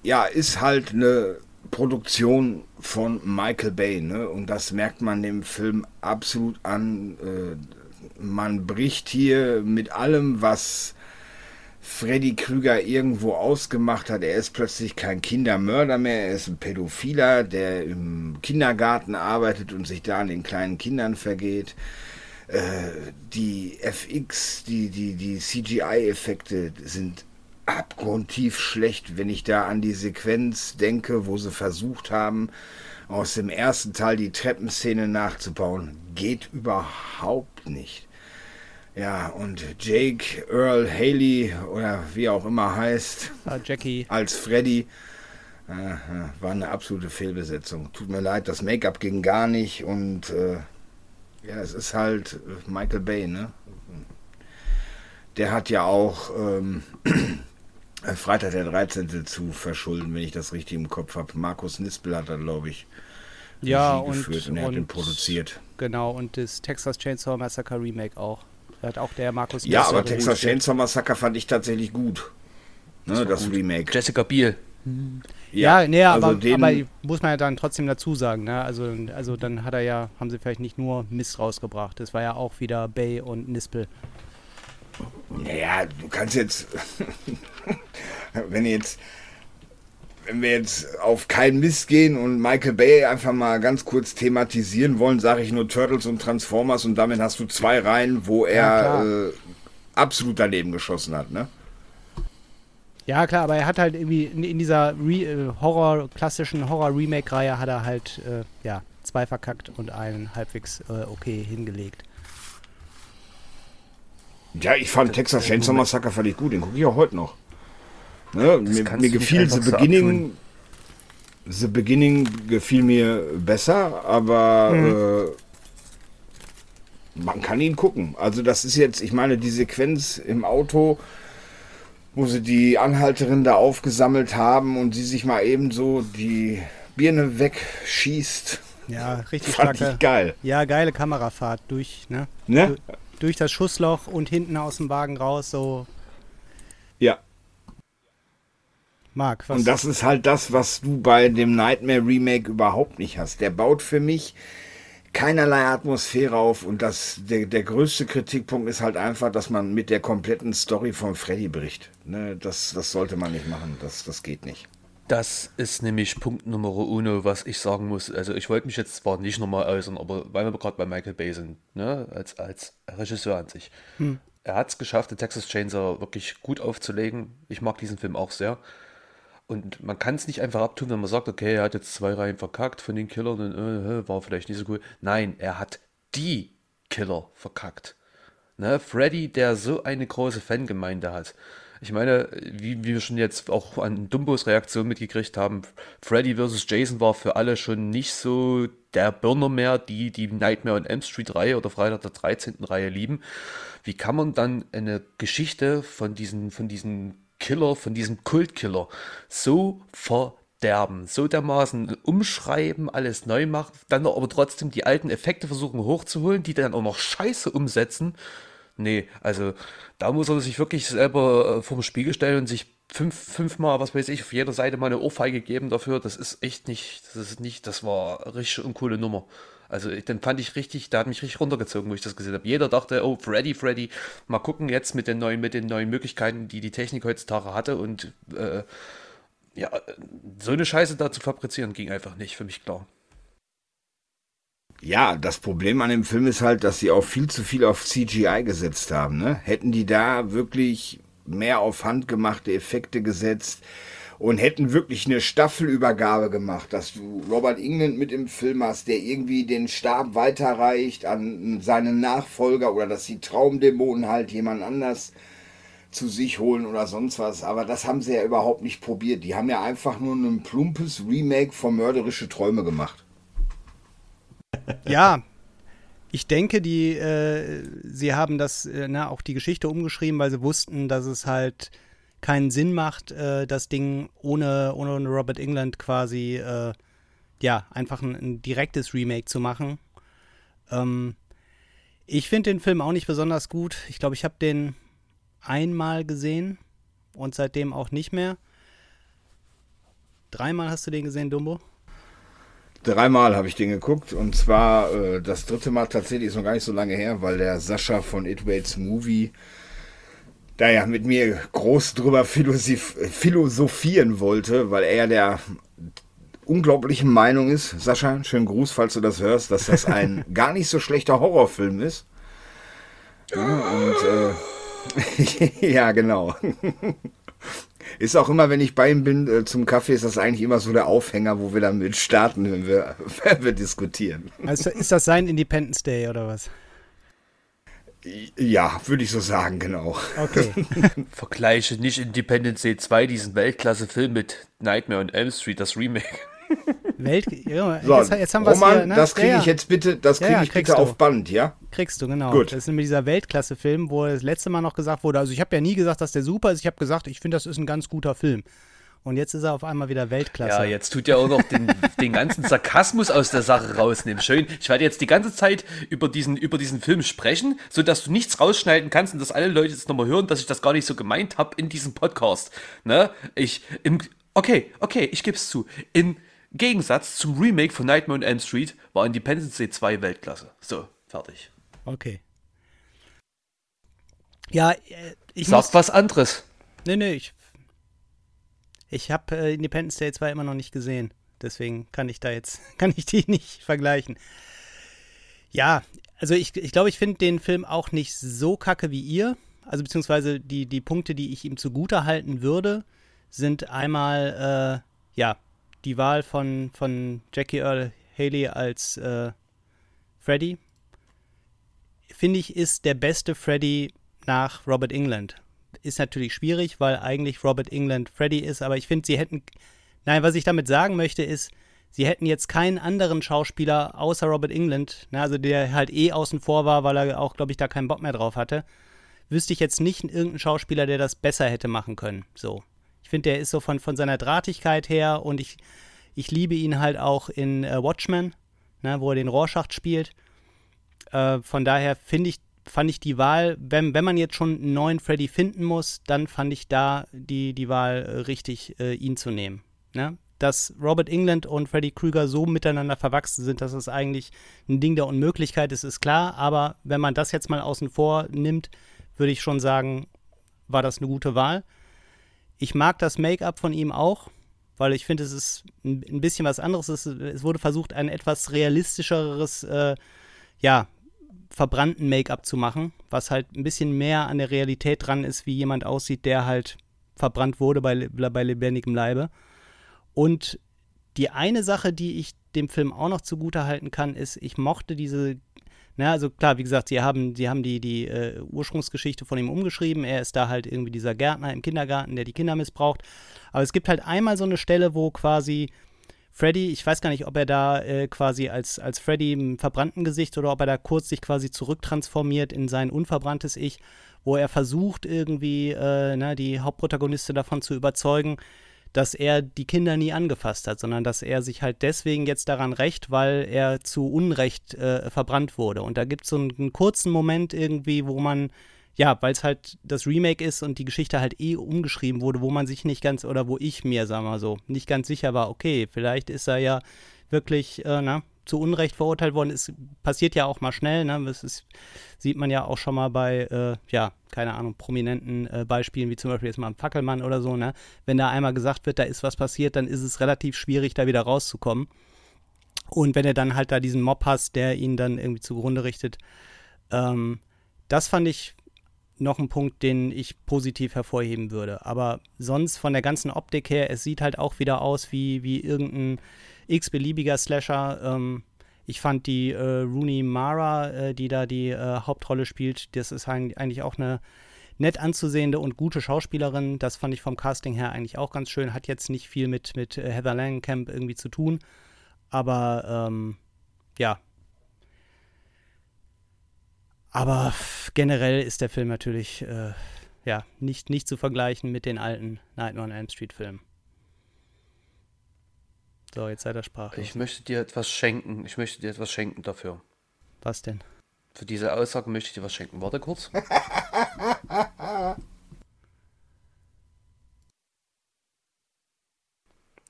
ja, ist halt eine Produktion von Michael Bay, ne? Und das merkt man dem Film absolut an. Äh, man bricht hier mit allem, was Freddy Krüger irgendwo ausgemacht hat. Er ist plötzlich kein Kindermörder mehr, er ist ein Pädophiler, der im Kindergarten arbeitet und sich da an den kleinen Kindern vergeht. Äh, die FX, die, die, die CGI-Effekte sind abgrundtief schlecht, wenn ich da an die Sequenz denke, wo sie versucht haben, aus dem ersten Teil die Treppenszene nachzubauen. Geht überhaupt nicht. Ja, und Jake Earl Haley oder wie auch immer heißt, Ah, Jackie, als Freddy, äh, äh, war eine absolute Fehlbesetzung. Tut mir leid, das Make-up ging gar nicht und äh, ja, es ist halt äh, Michael Bay, ne? Der hat ja auch ähm, äh, Freitag der 13. zu verschulden, wenn ich das richtig im Kopf habe. Markus Nispel hat da, glaube ich, ja, Regie und, geführt und er hat den und produziert. genau, und das Texas Chainsaw Massacre Remake auch. Da hat auch der Markus Ja, Nispel aber Texas. Chainsaw Massacre fand ich tatsächlich gut. Ne, das, Remake. Jessica Biel. Ja, nee, also aber, den- aber muss man ja dann trotzdem dazu sagen, ne? Also, also dann hat er ja, haben sie vielleicht nicht nur Mist rausgebracht. Das war ja auch wieder Bay und Nispel. Naja, du kannst jetzt, wenn jetzt, wenn wir jetzt auf keinen Mist gehen und Michael Bay einfach mal ganz kurz thematisieren wollen, sage ich nur Turtles und Transformers und damit hast du zwei Reihen, wo er klar. äh, absolut daneben geschossen hat, ne? Ja, klar, aber er hat halt irgendwie in, in dieser Re äh, Horror, klassischen Horror-Remake-Reihe hat er halt, äh, ja, zwei verkackt und einen halbwegs äh, okay hingelegt. Ja, ich fand Texas Chainsaw Massacre ich gut, den gucke ich auch heute noch. Ne? Mir, mir gefiel The so Beginning, The Beginning gefiel mir besser, aber äh, man kann ihn gucken. Also das ist jetzt, ich meine, die Sequenz im Auto, wo sie die Anhalterin da aufgesammelt haben und sie sich mal eben so die Birne wegschießt, Ja, richtig fand starke. ich geil. Ja, geile Kamerafahrt durch, ne? Ne? Durch das Schussloch und hinten aus dem Wagen raus, so. Ja. Marc, was? Und das ist halt das, was du bei dem Nightmare Remake überhaupt nicht hast. Der baut für mich keinerlei Atmosphäre auf und das, der, der größte Kritikpunkt ist halt einfach, dass man mit der kompletten Story von Freddy bricht. Ne, das, das sollte man nicht machen. Das, das geht nicht. Das ist nämlich Punkt Nummer uno, was ich sagen muss. Also ich wollte mich jetzt zwar nicht nochmal äußern, aber weil wir gerade bei Michael Bay sind, ne, als, als Regisseur an sich. Er hat es geschafft, den Texas Chainsaw wirklich gut aufzulegen. Ich mag diesen Film auch sehr. Und man kann es nicht einfach abtun, wenn man sagt, okay, er hat jetzt zwei Reihen verkackt von den Killern und äh, war vielleicht nicht so cool. Nein, er hat die Killer verkackt. Ne? Freddy, der so eine große Fangemeinde hat. Ich meine, wie, wie wir schon jetzt auch an Dumbos Reaktion mitgekriegt haben, Freddy vs. Jason war für alle schon nicht so der Burner mehr, die die Nightmare on Elm Street Reihe oder Freitag der 13. Reihe lieben. Wie kann man dann eine Geschichte von diesen, von diesen Killer, von diesem Kultkiller so verderben, so dermaßen umschreiben, alles neu machen, dann aber trotzdem die alten Effekte versuchen hochzuholen, die dann auch noch scheiße umsetzen. Nee, also da muss er sich wirklich selber äh, vor den Spiegel stellen und sich fünf, fünfmal, was weiß ich, auf jeder Seite mal eine Ohrfeige geben dafür. Das ist echt nicht, das ist nicht, das war richtig uncoole Nummer. Also ich- den fand ich richtig, der hat mich richtig runtergezogen, wo ich das gesehen habe. Jeder dachte, oh, Freddy, Freddy, mal gucken jetzt mit den neuen, mit den neuen Möglichkeiten, die die Technik heutzutage hatte und äh, ja, so eine Scheiße da zu fabrizieren ging einfach nicht, für mich klar. Ja, das Problem an dem Film ist halt, dass sie auch viel zu viel auf CGI gesetzt haben. Ne? Hätten die da wirklich mehr auf handgemachte Effekte gesetzt und hätten wirklich eine Staffelübergabe gemacht, dass du Robert England mit im Film hast, der irgendwie den Stab weiterreicht an seinen Nachfolger oder dass die Traumdämonen halt jemand anders zu sich holen oder sonst was. Aber das haben sie ja überhaupt nicht probiert. Die haben ja einfach nur ein plumpes Remake von Mörderische Träume gemacht. Ja, ich denke, die, äh, sie haben das, äh, na, auch die Geschichte umgeschrieben, weil sie wussten, dass es halt keinen Sinn macht, äh, das Ding ohne, ohne Robert England quasi, äh, ja, einfach ein, ein direktes Remake zu machen. Ähm, ich finde den Film auch nicht besonders gut. Ich glaube, ich habe den einmal gesehen und seitdem auch nicht mehr. Dreimal hast du den gesehen, Dumbo? Dreimal habe ich den geguckt und zwar äh, das dritte Mal tatsächlich ist noch gar nicht so lange her, weil der Sascha von It Waits Movie da ja mit mir groß drüber philosoph philosophieren wollte, weil er der unglaublichen Meinung ist, Sascha, schönen Gruß, falls du das hörst, dass das ein gar nicht so schlechter Horrorfilm ist. Ja, und äh, ja, genau. Ist auch immer, wenn ich bei ihm bin äh, zum Kaffee, ist das eigentlich immer so der Aufhänger, wo wir dann mit starten, wenn wir, wenn wir diskutieren. Also ist das sein Independence Day oder was? Ja, würde ich so sagen, genau. Okay. Vergleiche nicht Independence Day 2, diesen Weltklasse-Film mit Nightmare on Elm Street, das Remake. Welt, ja, So, jetzt, jetzt haben wir Roman, hier, ne? das kriege Ja, ich jetzt bitte, das kriege ja, ich kriegst bitte du. auf Band, ja? Kriegst du, genau. Gut. Das ist nämlich dieser Weltklasse-Film, wo das letzte Mal noch gesagt wurde, also ich habe ja nie gesagt, dass der super ist, ich habe gesagt, ich finde, das ist ein ganz guter Film. Und jetzt ist er auf einmal wieder Weltklasse. Ja, jetzt tut ja auch noch den, den ganzen Sarkasmus aus der Sache rausnehmen. Schön. Ich werde jetzt die ganze Zeit über diesen, über diesen Film sprechen, sodass du nichts rausschneiden kannst und dass alle Leute jetzt nochmal hören, dass ich das gar nicht so gemeint habe in diesem Podcast. Ne? Ich, im, okay, okay, ich gebe es zu. Im Gegensatz zum Remake von Nightmare on Elm Street war Independence Day 2 Weltklasse. So, fertig. Okay. Ja, äh, ich Sag muss, was anderes. Nee, nee, ich, ich habe äh, Independence Day 2 immer noch nicht gesehen. Deswegen kann ich da jetzt, kann ich die nicht vergleichen. Ja, also ich glaube, ich, glaub, ich finde den Film auch nicht so kacke wie ihr. Also beziehungsweise die, die Punkte, die ich ihm zugute halten würde, sind einmal, äh, ja, die Wahl von, von Jackie Earl Haley als äh, Freddy. Finde ich, ist der beste Freddy nach Robert England. Ist natürlich schwierig, weil eigentlich Robert England Freddy ist, aber ich finde, sie hätten. Nein, was ich damit sagen möchte, ist, sie hätten jetzt keinen anderen Schauspieler außer Robert England, ne, also der halt eh außen vor war, weil er auch, glaube ich, da keinen Bock mehr drauf hatte. Wüsste ich jetzt nicht irgendeinen Schauspieler, der das besser hätte machen können. So. Ich finde, der ist so von, von seiner Drahtigkeit her und ich, ich liebe ihn halt auch in äh, Watchmen, ne, wo er den Rorschach spielt. Äh, von daher finde ich, fand ich die Wahl, wenn, wenn man jetzt schon einen neuen Freddy finden muss, dann fand ich da die, die Wahl äh, richtig, äh, ihn zu nehmen. Ne? Dass Robert England und Freddy Krüger so miteinander verwachsen sind, dass es eigentlich ein Ding der Unmöglichkeit ist, ist klar. Aber wenn man das jetzt mal außen vor nimmt, würde ich schon sagen, war das eine gute Wahl. Ich mag das Make-up von ihm auch, weil ich finde, es ist ein, bisschen was anderes. Es, es wurde versucht, ein etwas realistischeres, äh, ja, verbrannten Make-up zu machen, was halt ein bisschen mehr an der Realität dran ist, wie jemand aussieht, der halt verbrannt wurde bei, bei lebendigem Leibe. Und die eine Sache, die ich dem Film auch noch zugute halten kann, ist, ich mochte diese, na, also klar, wie gesagt, sie haben, sie haben die, die äh, Ursprungsgeschichte von ihm umgeschrieben. Er ist da halt irgendwie dieser Gärtner im Kindergarten, der die Kinder missbraucht. Aber es gibt halt einmal so eine Stelle, wo quasi Freddy, ich weiß gar nicht, ob er da äh, quasi als, als Freddy im verbrannten Gesicht oder ob er da kurz sich quasi zurücktransformiert in sein unverbranntes Ich, wo er versucht, irgendwie äh, na, die Hauptprotagonistin davon zu überzeugen, dass er die Kinder nie angefasst hat, sondern dass er sich halt deswegen jetzt daran rächt, weil er zu Unrecht äh, verbrannt wurde. Und da gibt es so einen, einen kurzen Moment irgendwie, wo man ja, weil es halt das Remake ist und die Geschichte halt eh umgeschrieben wurde, wo man sich nicht ganz, oder wo ich mir, sagen wir mal so, nicht ganz sicher war, okay, vielleicht ist er ja wirklich, äh, na, zu Unrecht verurteilt worden. Es passiert ja auch mal schnell, ne? Das ist, sieht man ja auch schon mal bei, äh, ja, keine Ahnung, prominenten äh, Beispielen, wie zum Beispiel jetzt mal ein Fackelmann oder so, ne? Wenn da einmal gesagt wird, da ist was passiert, dann ist es relativ schwierig, da wieder rauszukommen. Und wenn er dann halt da diesen Mob hast, der ihn dann irgendwie zugrunde richtet, ähm, das fand ich noch ein Punkt, den ich positiv hervorheben würde. Aber sonst von der ganzen Optik her, es sieht halt auch wieder aus wie, wie irgendein x-beliebiger Slasher. Ähm, ich fand die äh, Rooney Mara, äh, die da die äh, Hauptrolle spielt, das ist eigentlich auch eine nett anzusehende und gute Schauspielerin. Das fand ich vom Casting her eigentlich auch ganz schön. Hat jetzt nicht viel mit, mit äh, Heather Langenkamp irgendwie zu tun. Aber ähm, ja, aber generell ist der Film natürlich äh, ja, nicht, nicht zu vergleichen mit den alten Nightmare on Elm Street Filmen. So, jetzt sei der Sprache. Ich möchte dir etwas schenken. Ich möchte dir etwas schenken dafür. Was denn? Für diese Aussage möchte ich dir was schenken. Warte kurz.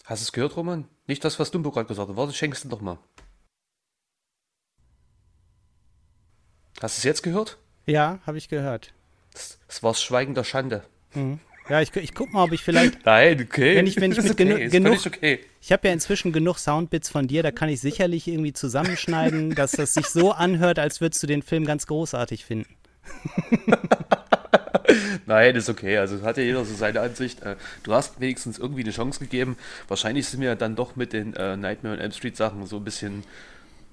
Hast du es gehört, Roman? Nicht das, was Dumbo gerade gesagt hat. Warte, schenkst du doch mal. Hast du es jetzt gehört? Ja, habe ich gehört. Das war das Schweigen der Schande. Mhm. Ja, ich, ich guck mal, ob ich vielleicht. Nein, okay. Wenn ich, wenn ich mit okay, genu genug. okay. Ich habe ja inzwischen genug Soundbits von dir, da kann ich sicherlich irgendwie zusammenschneiden, dass das sich so anhört, als würdest du den Film ganz großartig finden. Nein, ist okay. Also hat ja jeder so seine Ansicht. Äh, Du hast wenigstens irgendwie eine Chance gegeben. Wahrscheinlich sind wir dann doch mit den äh, Nightmare on Elm Street Sachen so ein bisschen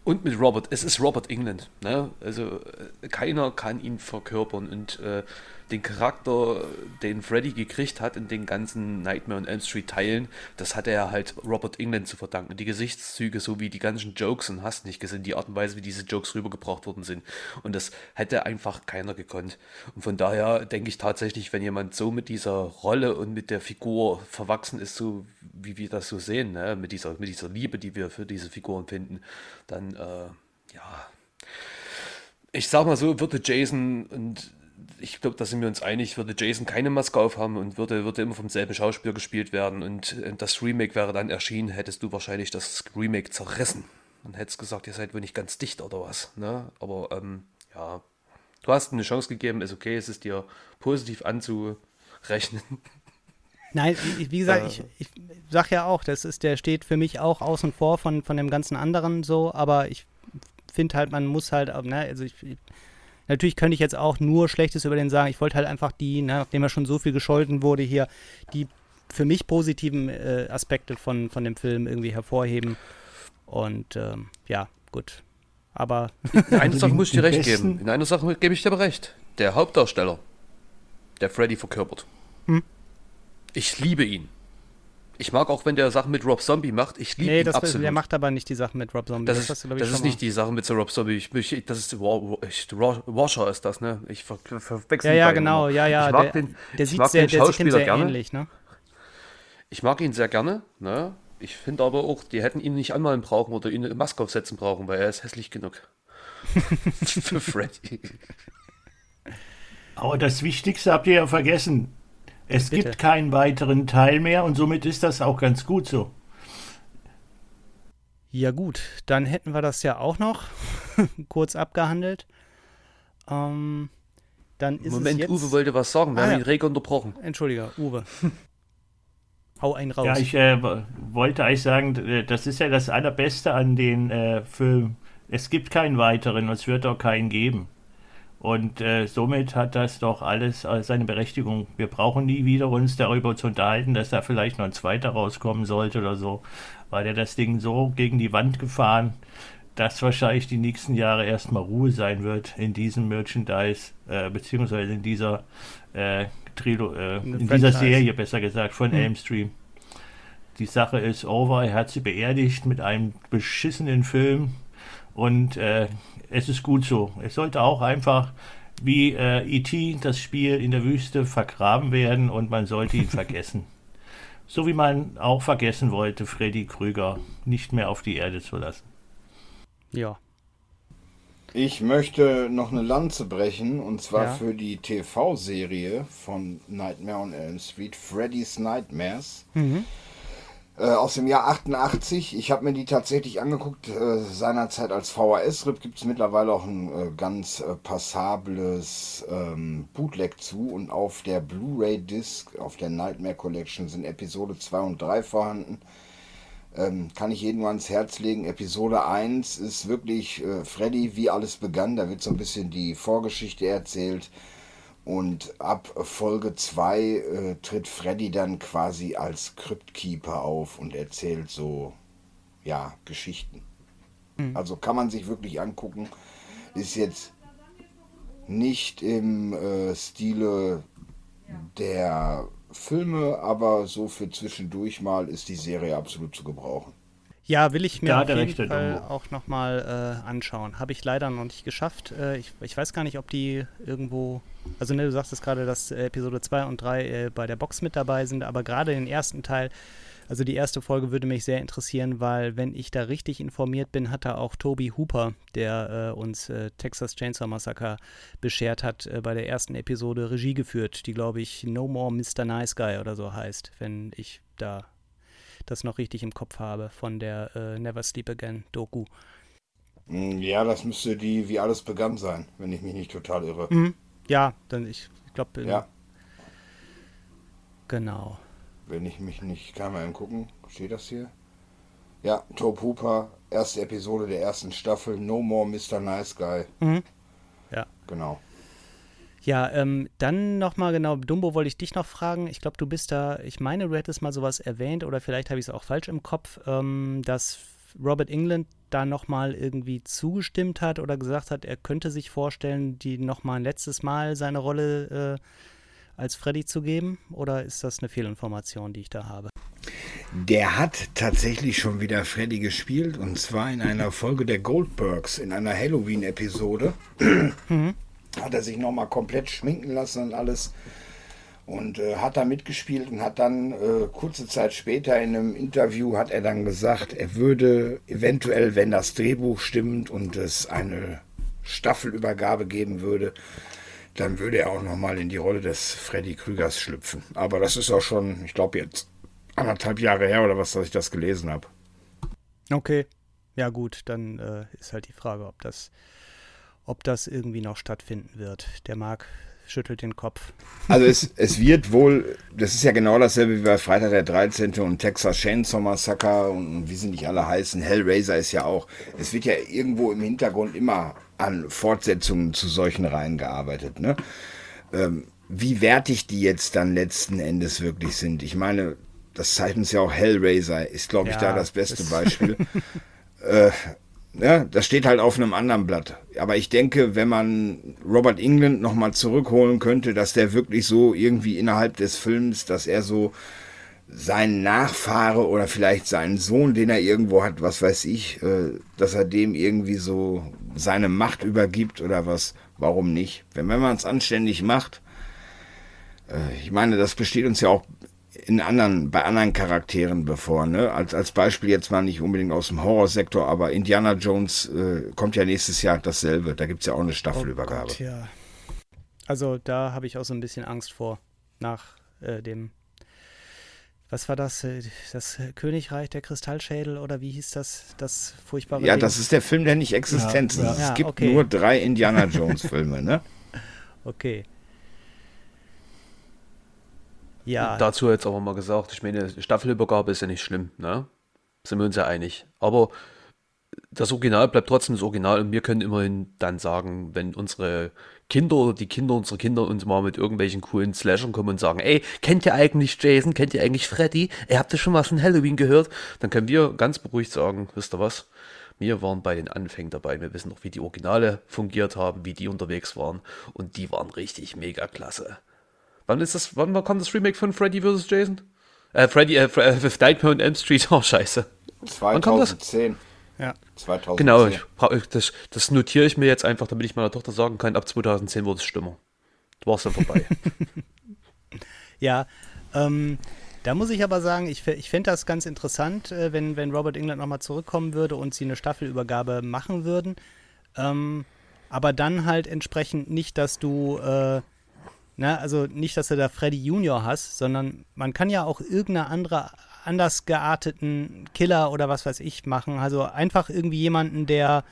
und mit Robert. Es ist Robert England. Ne? Also äh, keiner kann ihn verkörpern und äh, den Charakter, den Freddy gekriegt hat in den ganzen Nightmare on Elm Street Teilen, das hat er halt Robert England zu verdanken. Die Gesichtszüge sowie die ganzen Jokes und hast nicht gesehen, die Art und Weise, wie diese Jokes rübergebracht worden sind. Und das hätte einfach keiner gekonnt. Und von daher denke ich tatsächlich, wenn jemand so mit dieser Rolle und mit der Figur verwachsen ist, so wie wir das so sehen, ne? mit, dieser, mit dieser Liebe, die wir für diese Figuren finden, dann äh, ja. Ich sag mal so, würde Jason und ich glaube, da sind wir uns einig, würde Jason keine Maske aufhaben und würde, würde immer vom selben Schauspieler gespielt werden und äh, das Remake wäre dann erschienen, hättest du wahrscheinlich das Remake zerrissen und hättest gesagt, ihr seid wohl nicht ganz dicht oder was. Ne? Aber ähm, ja, du hast eine Chance gegeben, ist okay, es ist dir positiv anzurechnen. Nein, wie, gesagt, Äh. ich, ich sag ja auch, das ist, der steht für mich auch außen vor von, von dem ganzen anderen so, aber ich finde halt, man muss halt, ne, also ich, natürlich könnte ich jetzt auch nur Schlechtes über den sagen. Ich wollte halt einfach die, ne, nachdem er schon so viel gescholten wurde hier, die für mich positiven äh, Aspekte von, von dem Film irgendwie hervorheben. Und ähm, ja, gut. Aber In einer Sache muss ich dir recht besten- geben. In einer Sache gebe ich dir aber recht. Der Hauptdarsteller, der Freddy verkörpert. Hm. Ich liebe ihn. Ich mag auch, wenn der Sachen mit Rob Zombie macht. Ich liebe nee, ihn das, absolut. der macht aber nicht die Sachen mit Rob Zombie. das ist, das schon ist nicht die Sache mit so Rob Zombie. Ich, ich, das ist Wa- Wa- ich, Ra- Washer ist das, ne? Ich ver, ver, verwechsel Ja, ja, genau, immer. ja, ja. Ich mag der, den, der ich sieht mag sehr, den der sieht dem Schauspieler sehr gerne. ähnlich, ne? Ich mag ihn sehr gerne, ne? Ich finde aber auch, die hätten ihn nicht anmalen brauchen oder ihn eine Maske aufsetzen brauchen, weil er ist hässlich genug. Für Freddy. Aber das Wichtigste habt ihr ja vergessen. Es Bitte. gibt keinen weiteren Teil mehr und somit ist das auch ganz gut so. Ja gut, dann hätten wir das ja auch noch kurz abgehandelt. Ähm, dann ist Moment, es jetzt... Uwe wollte was sagen. Wir Ah, haben ja. ihn rege unterbrochen. Entschuldige, Uwe. Hau einen raus. Ja, ich äh, wollte eigentlich sagen, d- das ist ja das Allerbeste an den äh, Filmen. Es gibt keinen weiteren, es wird auch keinen geben. Und äh, somit hat das doch alles äh, seine Berechtigung. Wir brauchen nie wieder uns darüber zu unterhalten, dass da vielleicht noch ein zweiter rauskommen sollte oder so, weil er das Ding so gegen die Wand gefahren, dass wahrscheinlich die nächsten Jahre erstmal Ruhe sein wird in diesem Merchandise, äh, beziehungsweise in dieser äh, Trilo, äh, In dieser. Serie, besser gesagt, von Elmstream. Die Sache ist over, er hat sie beerdigt mit einem beschissenen Film und es ist gut so. Es sollte auch einfach wie äh, E.T. das Spiel in der Wüste vergraben werden und man sollte ihn vergessen. So wie man auch vergessen wollte, Freddy Krüger nicht mehr auf die Erde zu lassen. Ja. Ich möchte noch eine Lanze brechen und zwar Ja. für die TV-Serie von Nightmare on Elm Street, Freddy's Nightmares. Äh, aus dem Jahr 88. Ich habe mir die tatsächlich angeguckt. Äh, seinerzeit als VHS-Rip gibt es mittlerweile auch ein äh, ganz äh, passables ähm, Bootleg zu. Und auf der Blu-ray-Disc, auf der Nightmare Collection, sind Episode 2 und 3 vorhanden. Ähm, kann ich jedem nur ans Herz legen. Episode 1 ist wirklich äh, Freddy, wie alles begann. Da wird so ein bisschen die Vorgeschichte erzählt. Und ab Folge 2 äh, tritt Freddy dann quasi als Cryptkeeper auf und erzählt so, ja, Geschichten. Also kann man sich wirklich angucken. Ist jetzt nicht im äh, Stile der Filme, aber so für zwischendurch mal ist die Serie absolut zu gebrauchen. Ja, will ich mir auf jeden Fall Dumbo. auch nochmal äh, anschauen. Habe ich leider noch nicht geschafft. Äh, ich, ich weiß gar nicht, ob die irgendwo. Also, ne, du sagtest gerade, dass äh, Episode 2 und 3 äh, bei der Box mit dabei sind, aber gerade den ersten Teil, also die erste Folge würde mich sehr interessieren, weil, wenn ich da richtig informiert bin, hat da auch Toby Hooper, der äh, uns äh, Texas Chainsaw Massacre beschert hat, äh, bei der ersten Episode Regie geführt, die, glaube ich, No More Mr. Nice Guy oder so heißt, wenn ich da das noch richtig im Kopf habe von der äh, Never Sleep Again Doku. Mm, Ja, das müsste die wie alles begann sein, wenn ich mich nicht total irre. Ja, dann ich, ich glaube, Ja, genau. wenn ich mich nicht, kann man eben gucken, steht das hier? Ja, Tobe Hooper, erste Episode der ersten Staffel, No More Mr. Nice Guy. Ja. Genau. Ja, ähm, dann nochmal genau, Dumbo wollte ich dich noch fragen. Ich glaube, du bist da, ich meine, du hättest mal sowas erwähnt oder vielleicht habe ich es auch falsch im Kopf, ähm, dass Robert England da nochmal irgendwie zugestimmt hat oder gesagt hat, er könnte sich vorstellen, die nochmal ein letztes Mal seine Rolle äh, als Freddy zu geben? Oder ist das eine Fehlinformation, die ich da habe? Der hat tatsächlich schon wieder Freddy gespielt und zwar in einer Folge der Goldbergs, in einer Halloween-Episode. Hat er sich nochmal komplett schminken lassen und alles und äh, hat da mitgespielt und hat dann äh, kurze Zeit später in einem Interview hat er dann gesagt, er würde eventuell, wenn das Drehbuch stimmt und es eine Staffelübergabe geben würde, dann würde er auch nochmal in die Rolle des Freddy Krügers schlüpfen. Aber das ist auch schon, ich glaube jetzt anderthalb Jahre her oder was, dass ich das gelesen habe. Okay. Ja, gut, dann äh, ist halt die Frage, ob das, ob das irgendwie noch stattfinden wird. Der Marc schüttelt den Kopf. Also es, es wird wohl, das ist ja genau dasselbe wie bei Freitag der 13. und Texas Chainsaw Massacre und wie sie nicht alle heißen, Hellraiser ist ja auch, es wird ja irgendwo im Hintergrund immer an Fortsetzungen zu solchen Reihen gearbeitet. Ne? Ähm, wie wertig die jetzt dann letzten Endes wirklich sind. Ich meine, das zeigt uns ja auch Hellraiser, ist glaube ich Ja, da das beste Beispiel. äh, ja, das steht halt auf einem anderen Blatt. Aber ich denke, wenn man Robert England nochmal zurückholen könnte, dass der wirklich so irgendwie innerhalb des Films, dass er so seinen Nachfahre oder vielleicht seinen Sohn, den er irgendwo hat, was weiß ich, äh, dass er dem irgendwie so seine Macht übergibt oder was, warum nicht? Wenn, wenn man es anständig macht, äh, ich meine, das besteht uns ja auch in anderen, bei anderen Charakteren bevor, ne? Als, als Beispiel jetzt mal nicht unbedingt aus dem Horrorsektor, aber Indiana Jones äh, kommt ja nächstes Jahr dasselbe. Da gibt es ja auch eine Staffelübergabe. Oh Gott, ja. Also da habe ich auch so ein bisschen Angst vor. Nach äh, dem, was war das? äh, Das Königreich der Kristallschädel oder wie hieß das? Das furchtbare ja, Ding? das ist der Film, der nicht Existenz Ja, ist. ja. Es gibt okay. nur drei Indiana Jones Filme, ne? Okay. Ja, Dazu jetzt aber mal gesagt, ich meine, Staffelübergabe ist ja nicht schlimm, ne? Sind wir uns ja einig. Aber das Original bleibt trotzdem das Original und wir können immerhin dann sagen, wenn unsere Kinder oder die Kinder unserer Kinder uns mal mit irgendwelchen coolen Slashern kommen und sagen, ey, kennt ihr eigentlich Jason, kennt ihr eigentlich Freddy, ihr habt ja schon was von Halloween gehört, dann können wir ganz beruhigt sagen, wisst ihr was, wir waren bei den Anfängen dabei, wir wissen noch, wie die Originale fungiert haben, wie die unterwegs waren. Und die waren richtig mega klasse. Wann ist das, wann kam das Remake von Freddy vs. Jason? Äh, Freddy, äh, Fre- äh, Nightmare on Elm Street, oh scheiße. kam das? 2010. ja. 2010. Genau, ich, ich- das, das notiere ich mir jetzt einfach, damit ich meiner Tochter sagen kann, ab 2010 wurde es schlimmer. Du warst dann vorbei. Ja, ähm, Da muss ich aber sagen, ich, ich fände das ganz interessant, äh, wenn, wenn Robert England nochmal zurückkommen würde und sie eine Staffelübergabe machen würden. Ähm, aber dann halt entsprechend nicht, dass du, äh, na, also nicht, dass du da Freddy Junior hast, sondern man kann ja auch irgendeine andere, anders gearteten Killer oder was weiß ich machen. Also einfach irgendwie jemanden, der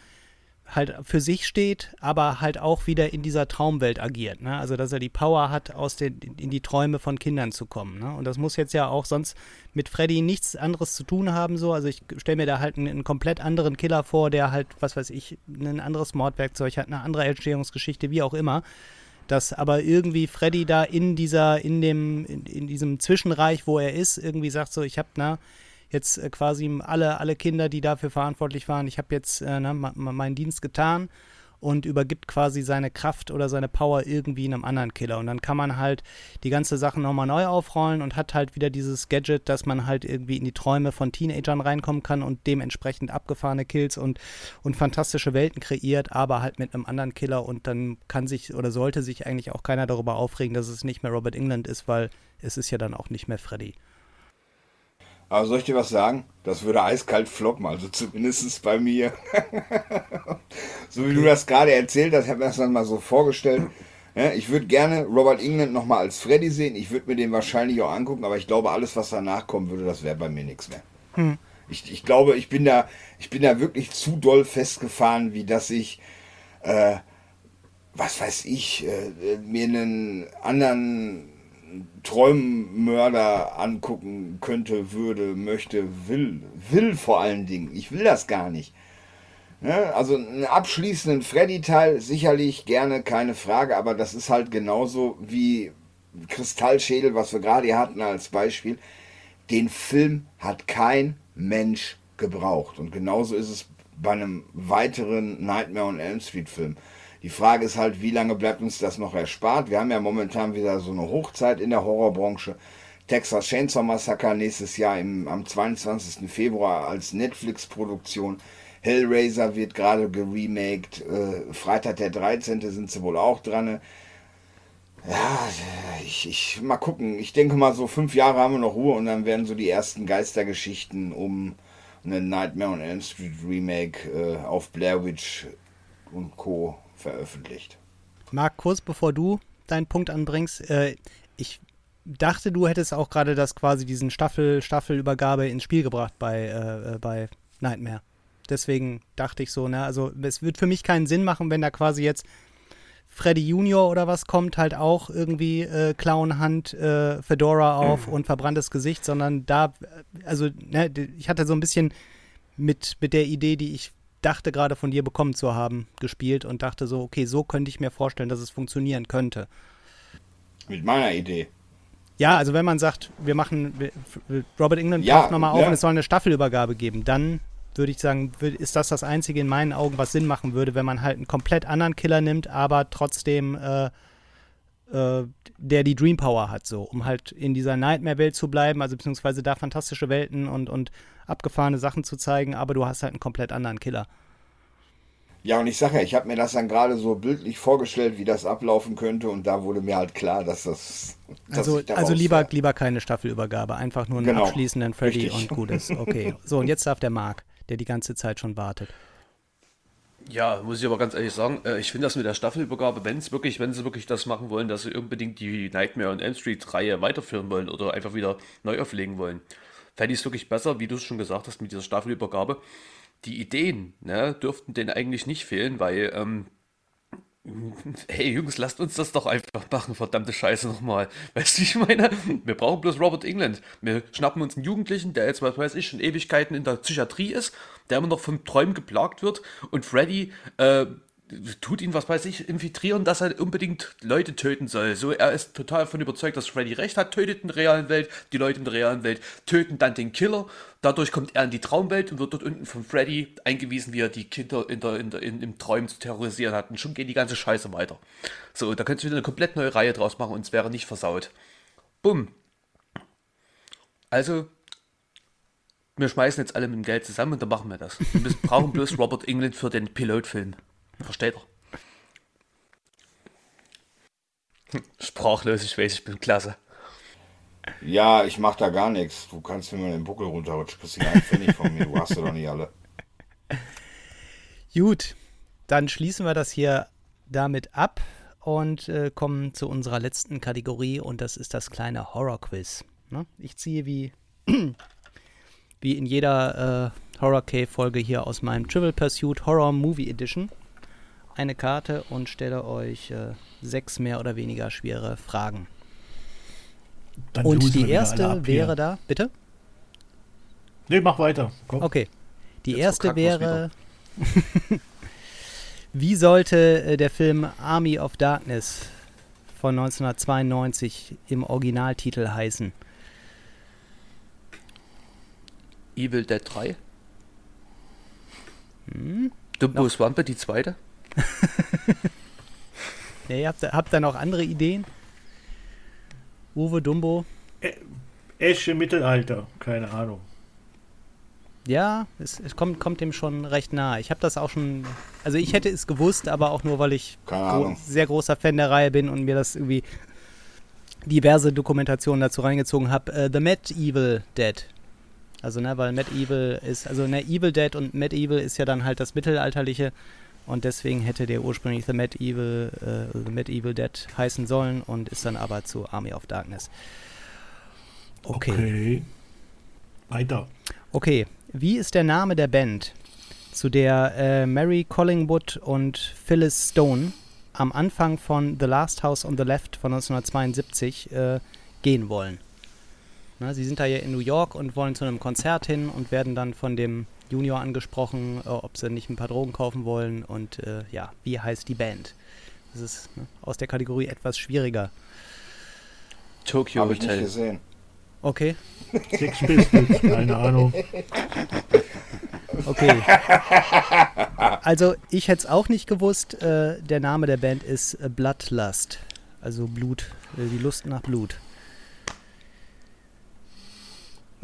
halt für sich steht, aber halt auch wieder in dieser Traumwelt agiert. Ne? Also dass er die Power hat, aus den, in die Träume von Kindern zu kommen. Ne? Und das muss jetzt ja auch sonst mit Freddy nichts anderes zu tun haben. So. Also ich stelle mir da halt einen, einen, komplett anderen Killer vor, der halt, was weiß ich, ein anderes Mordwerkzeug hat, eine andere Entstehungsgeschichte, wie auch immer. Dass aber irgendwie Freddy da in dieser, in dem, in, in diesem Zwischenreich, wo er ist, irgendwie sagt so, ich habe, na, jetzt äh, quasi alle, alle Kinder, die dafür verantwortlich waren, ich habe jetzt äh, ne, meinen Dienst getan und übergibt quasi seine Kraft oder seine Power irgendwie einem anderen Killer. Und dann kann man halt die ganze Sache nochmal neu aufrollen und hat halt wieder dieses Gadget, dass man halt irgendwie in die Träume von Teenagern reinkommen kann und dementsprechend abgefahrene Kills und, und fantastische Welten kreiert, aber halt mit einem anderen Killer und dann kann sich oder sollte sich eigentlich auch keiner darüber aufregen, dass es nicht mehr Robert England ist, weil es ist ja dann auch nicht mehr Freddy. Aber soll ich dir was sagen? Das würde eiskalt floppen, also zumindest bei mir. so wie du das gerade erzählt hast, habe ich mir das dann mal so vorgestellt. Ja, ich würde gerne Robert England nochmal als Freddy sehen. Ich würde mir den wahrscheinlich auch angucken, aber ich glaube, alles, was danach kommen würde, das wäre bei mir nichts mehr. Hm. Ich, ich glaube, ich bin da, ich bin da wirklich zu doll festgefahren, wie dass ich, äh, was weiß ich, äh, mir einen anderen Träummörder angucken könnte, würde, möchte, will. Will vor allen Dingen. Ich will das gar nicht. Ne? Also einen abschließenden Freddy-Teil sicherlich gerne, keine Frage, aber das ist halt genauso wie Kristallschädel, was wir gerade hier hatten als Beispiel. Den Film hat kein Mensch gebraucht. Und genauso ist es bei einem weiteren Nightmare on Elm Street Film. Die Frage ist halt, wie lange bleibt uns das noch erspart? Wir haben ja momentan wieder so eine Hochzeit in der Horrorbranche. Texas Chainsaw Massacre nächstes Jahr im, am 22. Februar als Netflix-Produktion. Hellraiser wird gerade geremaked. Äh, Freitag der 13. sind sie wohl auch dran. Ja, ich, ich mal gucken. Ich denke mal, so fünf Jahre haben wir noch Ruhe und dann werden so die ersten Geistergeschichten um eine Nightmare on Elm Street Remake äh, auf Blair Witch und Co veröffentlicht. Marc, kurz bevor du deinen Punkt anbringst, äh, ich dachte, du hättest auch gerade das quasi diesen Staffel, Staffelübergabe ins Spiel gebracht bei, äh, äh, bei Nightmare. Deswegen dachte ich so, ne, also es wird für mich keinen Sinn machen, wenn da quasi jetzt Freddy Junior oder was kommt, halt auch irgendwie äh, Clownhand, äh, Fedora auf mhm. und verbranntes Gesicht, sondern da, also, ne, ich hatte so ein bisschen mit, mit der Idee, die ich dachte gerade von dir bekommen zu haben, gespielt und dachte so, okay, so könnte ich mir vorstellen, dass es funktionieren könnte. Mit meiner Idee. Ja, also wenn man sagt, wir machen, Robert England ja, taucht nochmal auf ja. und es soll eine Staffelübergabe geben, dann würde ich sagen, ist das das Einzige in meinen Augen, was Sinn machen würde, wenn man halt einen komplett anderen Killer nimmt, aber trotzdem äh, äh, der die Dream Power hat, so, um halt in dieser Nightmare-Welt zu bleiben, also beziehungsweise da fantastische Welten und, und abgefahrene Sachen zu zeigen, aber du hast halt einen komplett anderen Killer. Ja, und ich sage ja, ich habe mir das dann gerade so bildlich vorgestellt, wie das ablaufen könnte, und da wurde mir halt klar, dass das. Dass also, also lieber, lieber keine Staffelübergabe, einfach nur einen genau, abschließenden Freddy richtig. und gut ist. Okay. So, und jetzt darf der Mark, der die ganze Zeit schon wartet. Ja, muss ich aber ganz ehrlich sagen, äh, ich finde das mit der Staffelübergabe, wenn es wirklich, wenn sie wirklich das machen wollen, dass sie unbedingt die Nightmare und Elm Street Reihe weiterführen wollen oder einfach wieder neu auflegen wollen, fände ich es wirklich besser, wie du es schon gesagt hast, mit dieser Staffelübergabe. Die Ideen ne, dürften denen eigentlich nicht fehlen, weil ähm, Hey Jungs, lasst uns das doch einfach machen, verdammte Scheiße nochmal. Weißt du, ich meine, wir brauchen bloß Robert England. Wir schnappen uns einen Jugendlichen, der jetzt, was weiß ich, schon Ewigkeiten in der Psychiatrie ist, der immer noch von Träumen geplagt wird und Freddy äh, tut ihn, was weiß ich, infiltrieren, dass er unbedingt Leute töten soll. So, er ist total davon überzeugt, dass Freddy recht hat, tötet in der realen Welt, die Leute in der realen Welt töten dann den Killer. Dadurch kommt er in die Traumwelt und wird dort unten von Freddy eingewiesen, wie er die Kinder in der, in der, in, im Träumen zu terrorisieren hat. Und schon geht die ganze Scheiße weiter. So, da könntest du wieder eine komplett neue Reihe draus machen und es wäre nicht versaut. Bumm. Also, wir schmeißen jetzt alle mit dem Geld zusammen und dann machen wir das. Wir brauchen bloß Robert England für den Pilotfilm. Versteht er? Sprachlos, ich weiß, ich bin klasse. Ja, ich mach da gar nichts. Du kannst mir mal den Buckel runterrutschen. Kriegst du einen Pfennig von mir. Du hast doch nicht alle. Gut, dann schließen wir das hier damit ab und äh, kommen zu unserer letzten Kategorie und das ist das kleine Horror-Quiz. Ne? Ich ziehe wie, wie in jeder äh, Horror Cave-Folge hier aus meinem Trivial Pursuit Horror Movie Edition eine Karte und stelle euch äh, sechs mehr oder weniger schwere Fragen. Dann und die erste wäre da, bitte? Nee, mach weiter. Komm. Okay. Die Jetzt erste wäre. Wie sollte äh, der Film Army of Darkness von 1992 im Originaltitel heißen? Evil Dead 3. Hm? Dumbo Swampe, die zweite. Ja, ihr habt, habt da noch andere Ideen? Uwe Dumbo? Ash im Mittelalter. Keine Ahnung. Ja, es, es kommt, kommt dem schon recht nahe. Ich habe das auch schon, also ich hätte es gewusst, aber auch nur, weil ich gro sehr großer Fan der Reihe bin und mir das irgendwie diverse Dokumentationen dazu reingezogen habe. Äh, The Medieval Dead. Also, ne, weil Medieval ist, also ne, Evil Dead und Medieval ist ja dann halt das Mittelalterliche und deswegen hätte der ursprünglich The Medieval, äh, The Medieval Dead heißen sollen und ist dann aber zu Army of Darkness. Okay. Okay. Weiter. Okay, wie ist der Name der Band, zu der äh, Mary Collingwood und Phyllis Stone am Anfang von The Last House on the Left von 1972 äh, gehen wollen? Na, sie sind da ja in New York und wollen zu einem Konzert hin und werden dann von dem Junior angesprochen, äh, ob sie nicht ein paar Drogen kaufen wollen und äh, ja, wie heißt die Band? Das ist ne, aus der Kategorie etwas schwieriger. Tokyo Habe ich nicht Hotel. gesehen. Okay, Six Pistols. Keine Ahnung. Okay. Also ich hätte es auch nicht gewusst. Äh, der Name der Band ist äh, Bloodlust. Also Blut, äh, die Lust nach Blut.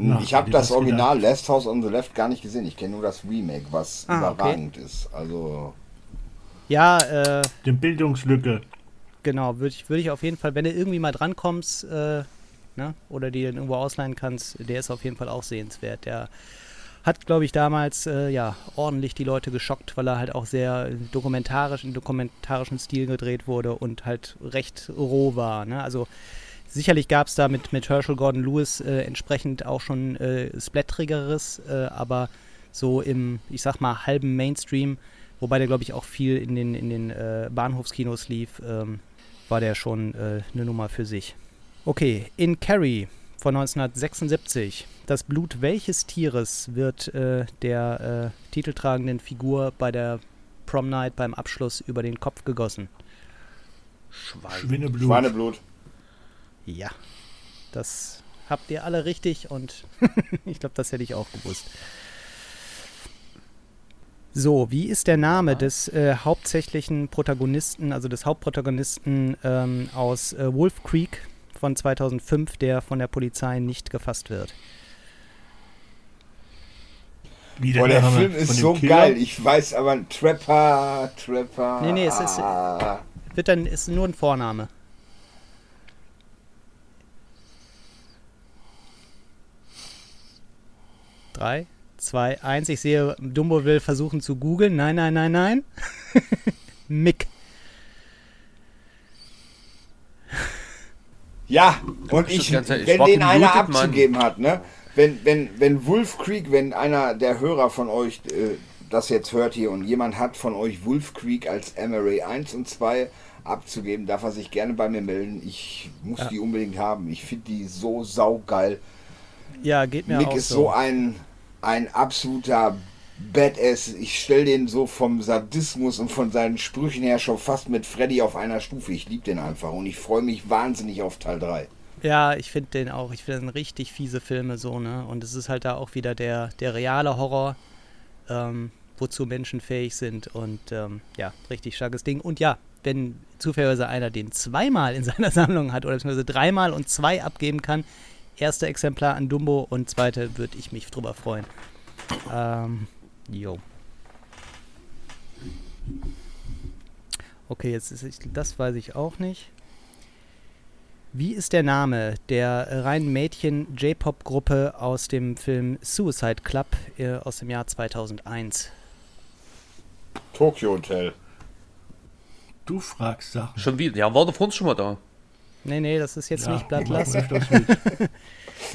Na, ich habe das Original Last House on the Left gar nicht gesehen. Ich kenne nur das Remake, was Ah, okay. überragend ist. Also Ja, äh, Den Bildungslücke. genau, würde ich, würd ich auf jeden Fall, wenn du irgendwie mal drankommst, äh, ne, oder die dann irgendwo ausleihen kannst, der ist auf jeden Fall auch sehenswert. Der hat, glaube ich, damals äh, ja ordentlich die Leute geschockt, weil er halt auch sehr dokumentarisch, in dokumentarischen Stil gedreht wurde und halt recht roh war. Ne? Also sicherlich gab es da mit, mit Herschel Gordon Lewis äh, entsprechend auch schon äh, Splattrigeres, äh, aber so im, ich sag mal, halben Mainstream, wobei der, glaube ich, auch viel in den, in den äh, Bahnhofskinos lief, ähm, war der schon äh, eine Nummer für sich. Okay, in Carrie von 1976. Das Blut welches Tieres wird äh, der äh, titeltragenden Figur bei der Prom Night beim Abschluss über den Kopf gegossen? Schwein. Schweineblut. Schweineblut. Ja, das habt ihr alle richtig und ich glaube, das hätte ich auch gewusst. So, wie ist der Name des äh, hauptsächlichen Protagonisten, also des Hauptprotagonisten ähm, aus äh, Wolf Creek von 2005, der von der Polizei nicht gefasst wird? Wie Boah, der Film ist so Killer? geil. Ich weiß aber, Trapper, Trapper. Nee, nee, es ist- ah. Wird dann ist nur ein Vorname. Drei, zwei, eins. Ich sehe, Dumbo will versuchen zu googeln. Nein, nein, nein, nein. Mick. Ja, und ich, Ganze- ich wenn den einer gemutet, Mann. abzugeben hat, ne? Wenn, wenn, wenn Wolf Creek, wenn einer der Hörer von euch äh, das jetzt hört hier und jemand hat von euch Wolf Creek als MRA 1 und 2 abzugeben, darf er sich gerne bei mir melden. Ich muss Ja. die unbedingt haben. Ich finde die so saugeil. Ja, geht mir Mick auch ist so. so ein, ein absoluter Badass. Ich stelle den so vom Sadismus und von seinen Sprüchen her schon fast mit Freddy auf einer Stufe. Ich liebe den einfach und ich freue mich wahnsinnig auf Teil 3. Ja, ich finde den auch. Ich finde das sind richtig fiese Filme so, ne? Und es ist halt da auch wieder der, der reale Horror, ähm, wozu Menschen fähig sind. Und ähm, ja, richtig starkes Ding. Und ja, wenn zufälligerweise einer den zweimal in seiner Sammlung hat oder beziehungsweise dreimal und zwei abgeben kann, erste Exemplar an Dumbo und zweite würde ich mich drüber freuen. Ähm, jo. Okay, jetzt ist ich, das weiß ich auch nicht. Wie ist der Name der reinen Mädchen-J-Pop-Gruppe aus dem Film Suicide Club äh, aus dem Jahr 2001? Tokyo Hotel. Du fragst Sachen. Schon wieder. Ja, war der vorhin schon mal da. Nee, nee, das ist jetzt Ja, nicht öfters mit.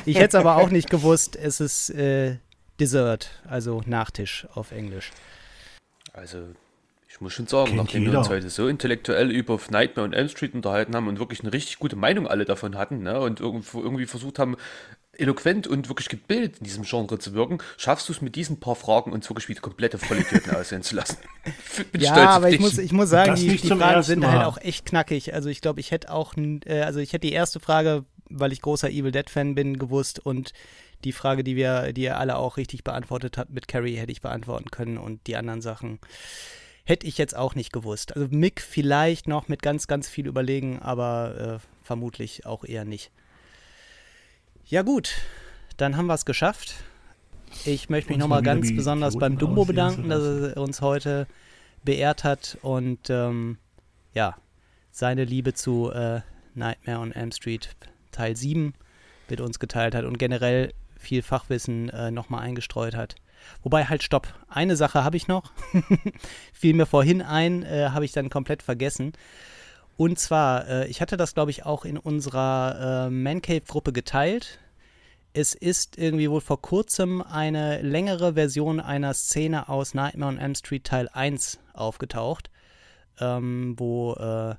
Ich hätte es aber auch nicht gewusst. Es ist äh, Dessert, also Nachtisch auf Englisch. Also, ich muss schon sagen, Kennt nachdem wir jeder. uns heute so intellektuell über Nightmare und Elm Street unterhalten haben und wirklich eine richtig gute Meinung alle davon hatten ne, und irgendwo, irgendwie versucht haben, eloquent und wirklich gebildet in diesem Genre zu wirken, schaffst du es mit diesen paar Fragen uns wirklich wieder komplette Vollidioten aussehen zu lassen. Bin Ja, stolz auf aber ich dich. muss, ich muss sagen, Das die, die Fragen sind halt Mal. auch echt knackig. Also ich glaube, ich hätte auch, äh, also ich hätte die erste Frage, weil ich großer Evil Dead Fan bin, gewusst und die Frage, die wir, die ihr alle auch richtig beantwortet habt mit Carrie, hätte ich beantworten können und die anderen Sachen hätte ich jetzt auch nicht gewusst. Also Mick vielleicht noch mit ganz, ganz viel überlegen, aber äh, vermutlich auch eher nicht. Ja gut, dann haben wir es geschafft. Ich möchte mich nochmal ganz besonders beim Dumbo zu bedanken, dass er uns heute beehrt hat und ähm, ja, seine Liebe zu äh, Nightmare on Elm Street Teil 7 mit uns geteilt hat und generell viel Fachwissen äh, nochmal eingestreut hat. Wobei halt, stopp, eine Sache habe ich noch, fiel mir vorhin ein, äh, habe ich dann komplett vergessen. Und zwar, äh, ich hatte das, glaube ich, auch in unserer äh, Mancave-Gruppe geteilt. Es ist irgendwie wohl vor kurzem eine längere Version einer Szene aus Nightmare on Elm Street Teil 1 aufgetaucht, ähm, wo äh,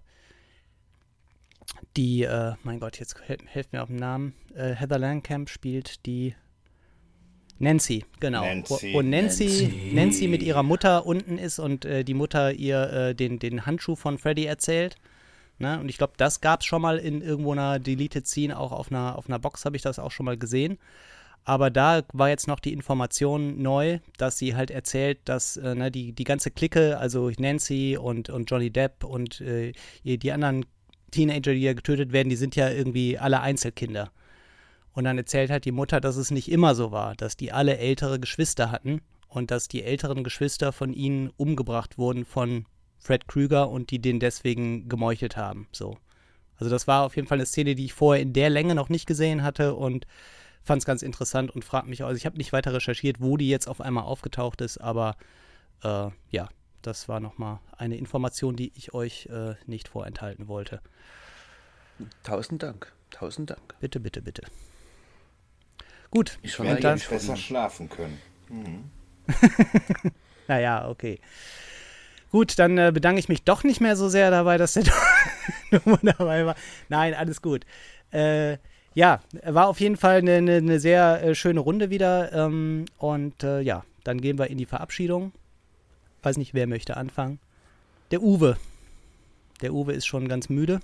die, äh, mein Gott, jetzt helft, helft mir auf den Namen, äh, Heather Langenkamp spielt die Nancy, genau. Nancy, wo, wo Nancy, Nancy. Nancy. mit ihrer Mutter unten ist und äh, die Mutter ihr äh, den, den Handschuh von Freddy erzählt. Ne? Und ich glaube, das gab es schon mal in irgendwo einer Deleted Scene, auch auf einer, auf einer Box habe ich das auch schon mal gesehen. Aber da war jetzt noch die Information neu, dass sie halt erzählt, dass äh, ne, die, die ganze Clique, also Nancy und, und Johnny Depp und äh, die anderen Teenager, die ja getötet werden, die sind ja irgendwie alle Einzelkinder. Und dann erzählt halt die Mutter, dass es nicht immer so war, dass die alle ältere Geschwister hatten und dass die älteren Geschwister von ihnen umgebracht wurden von Fred Krüger und die den deswegen gemeuchelt haben. So. Also das war auf jeden Fall eine Szene, die ich vorher in der Länge noch nicht gesehen hatte und fand es ganz interessant und fragt mich, also ich habe nicht weiter recherchiert, wo die jetzt auf einmal aufgetaucht ist, aber äh, ja, das war nochmal eine Information, die ich euch äh, nicht vorenthalten wollte. Tausend Dank. Tausend Dank. Bitte, bitte, bitte. Gut, Ich werde dann, Besser schlafen können. naja, okay. Gut, dann äh, bedanke ich mich doch nicht mehr so sehr dabei, dass der Nummer dabei war. Nein, alles gut. Äh, ja, war auf jeden Fall eine, eine, eine sehr äh, schöne Runde wieder. Ähm, und äh, ja, dann gehen wir in die Verabschiedung. Weiß nicht, wer möchte anfangen. Der Uwe. Der Uwe ist schon ganz müde.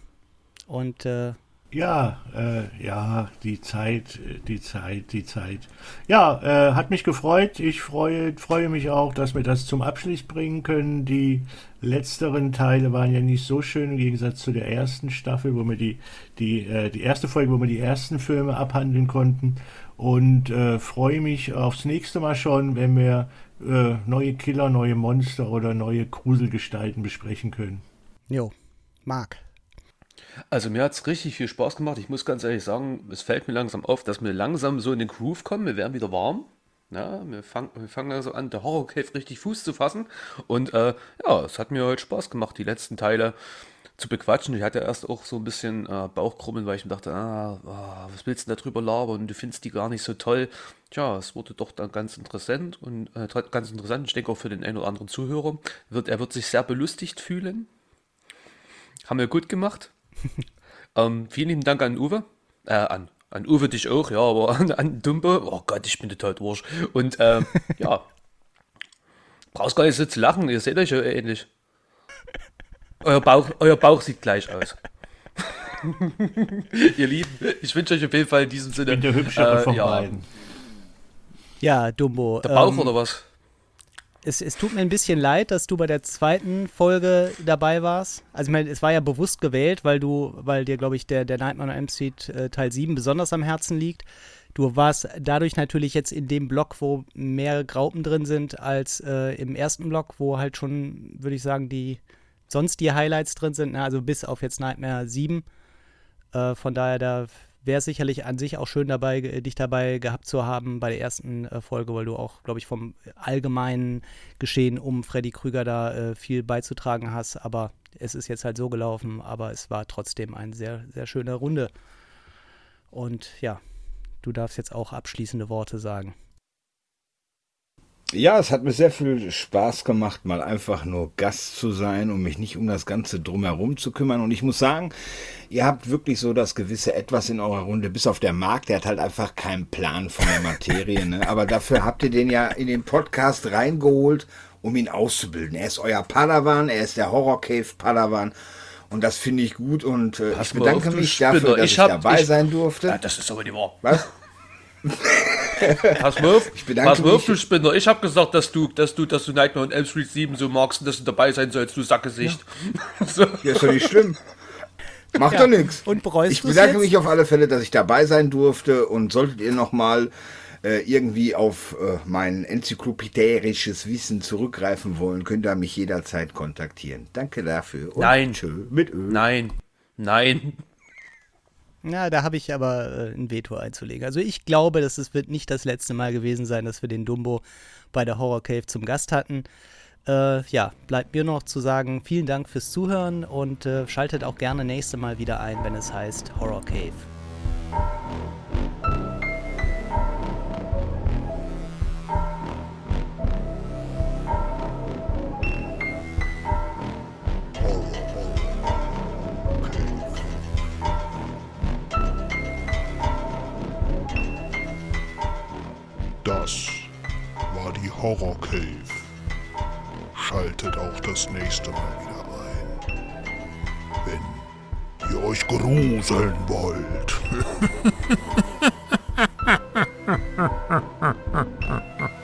Und äh, Ja, äh, ja, die Zeit, die Zeit, die Zeit. Ja, äh, hat mich gefreut. Ich freue, freue mich auch, dass wir das zum Abschluss bringen können. Die letzteren Teile waren ja nicht so schön im Gegensatz zu der ersten Staffel, wo wir die, die, äh, die erste Folge, wo wir die ersten Filme abhandeln konnten. Und äh, freue mich aufs nächste Mal schon, wenn wir äh, neue Killer, neue Monster oder neue Gruselgestalten besprechen können. jo, Marc. Also mir hat es richtig viel Spaß gemacht. Ich muss ganz ehrlich sagen, es fällt mir langsam auf, dass wir langsam so in den Groove kommen. Wir werden wieder warm. Ja, wir, fang, wir fangen also an, der Horror Cave richtig Fuß zu fassen. Und äh, ja, es hat mir heute Spaß gemacht, die letzten Teile zu bequatschen. Ich hatte erst auch so ein bisschen äh, Bauchkrummeln, weil ich mir dachte, ah, ah, was willst du denn darüber labern? Du findest die gar nicht so toll. Tja, es wurde doch dann ganz interessant und äh, ganz interessant. Ich denke auch für den einen oder anderen Zuhörer. Wird, er wird sich sehr belustigt fühlen. Haben wir gut gemacht. ähm, vielen lieben Dank an Uwe. Äh, an, an Uwe dich auch, ja, aber an, an Dumbo. Oh Gott, ich bin total durch. Und ähm, ja, brauchst gar nicht so zu lachen, ihr seht euch ja ähnlich. Euer Bauch, euer Bauch sieht gleich aus. ihr Lieben, ich wünsche euch auf jeden Fall in diesem Sinne. Bin der hübschere äh, von ja, beiden. Ja, Dumbo. Der Bauch ähm, oder was? Es, es tut mir ein bisschen leid, dass du bei der zweiten Folge dabei warst. Also ich meine, es war ja bewusst gewählt, weil du, weil dir, glaube ich, der, der Nightmare on Elm Street äh, Teil 7 besonders am Herzen liegt. Du warst dadurch natürlich jetzt in dem Block, wo mehr Graupen drin sind, als äh, im ersten Block, wo halt schon, würde ich sagen, die sonst die Highlights drin sind, ne? also bis auf jetzt Nightmare 7. Äh, von daher, da wäre es sicherlich an sich auch schön dabei, dich dabei gehabt zu haben bei der ersten äh, Folge, weil du auch, glaube ich, vom allgemeinen Geschehen um Freddy Krüger da äh, viel beizutragen hast. Aber es ist jetzt halt so gelaufen, aber es war trotzdem eine sehr, sehr schöne Runde. Und ja, du darfst jetzt auch abschließende Worte sagen. Ja, es hat mir sehr viel Spaß gemacht, mal einfach nur Gast zu sein und mich nicht um das Ganze drumherum zu kümmern. Und ich muss sagen, ihr habt wirklich so das gewisse Etwas in eurer Runde, bis auf der Markt, der hat halt einfach keinen Plan von der Materie. Ne? Aber dafür habt ihr den ja in den Podcast reingeholt, um ihn auszubilden. Er ist euer Padawan, er ist der Horror Cave Padawan. Und das finde ich gut und äh, ich bedanke auf, mich dafür, dass ich ich, hab- dabei ich- sein durfte. Ja, das ist aber nicht wahr. Was? Pass mal auf, Ich bedanke pass mal auf, mich. du Spinner. Ich habe gesagt, dass du, dass du, dass du Nightmare on Elm Street 7 so magst und dass du dabei sein sollst, du Sackgesicht. so. Ja, ist doch nicht schlimm. Macht doch nichts. Und bereust Ich bedanke jetzt? mich auf alle Fälle, dass ich dabei sein durfte und solltet ihr nochmal äh, irgendwie auf äh, mein enzyklopädisches Wissen zurückgreifen wollen, könnt ihr mich jederzeit kontaktieren. Danke dafür. Und Nein. Tschö mit Öl. Nein, nein. Ja, da habe ich aber äh, ein Veto einzulegen. Also ich glaube, dass es wird nicht das letzte Mal gewesen sein, dass wir den Dumbo bei der Horror Cave zum Gast hatten. Äh, ja, bleibt mir noch zu sagen, vielen Dank fürs Zuhören und äh, schaltet auch gerne nächste Mal wieder ein, wenn es heißt Horror Cave. Das war die Horror Cave. Schaltet auch das nächste Mal wieder ein. Wenn ihr euch gruseln wollt.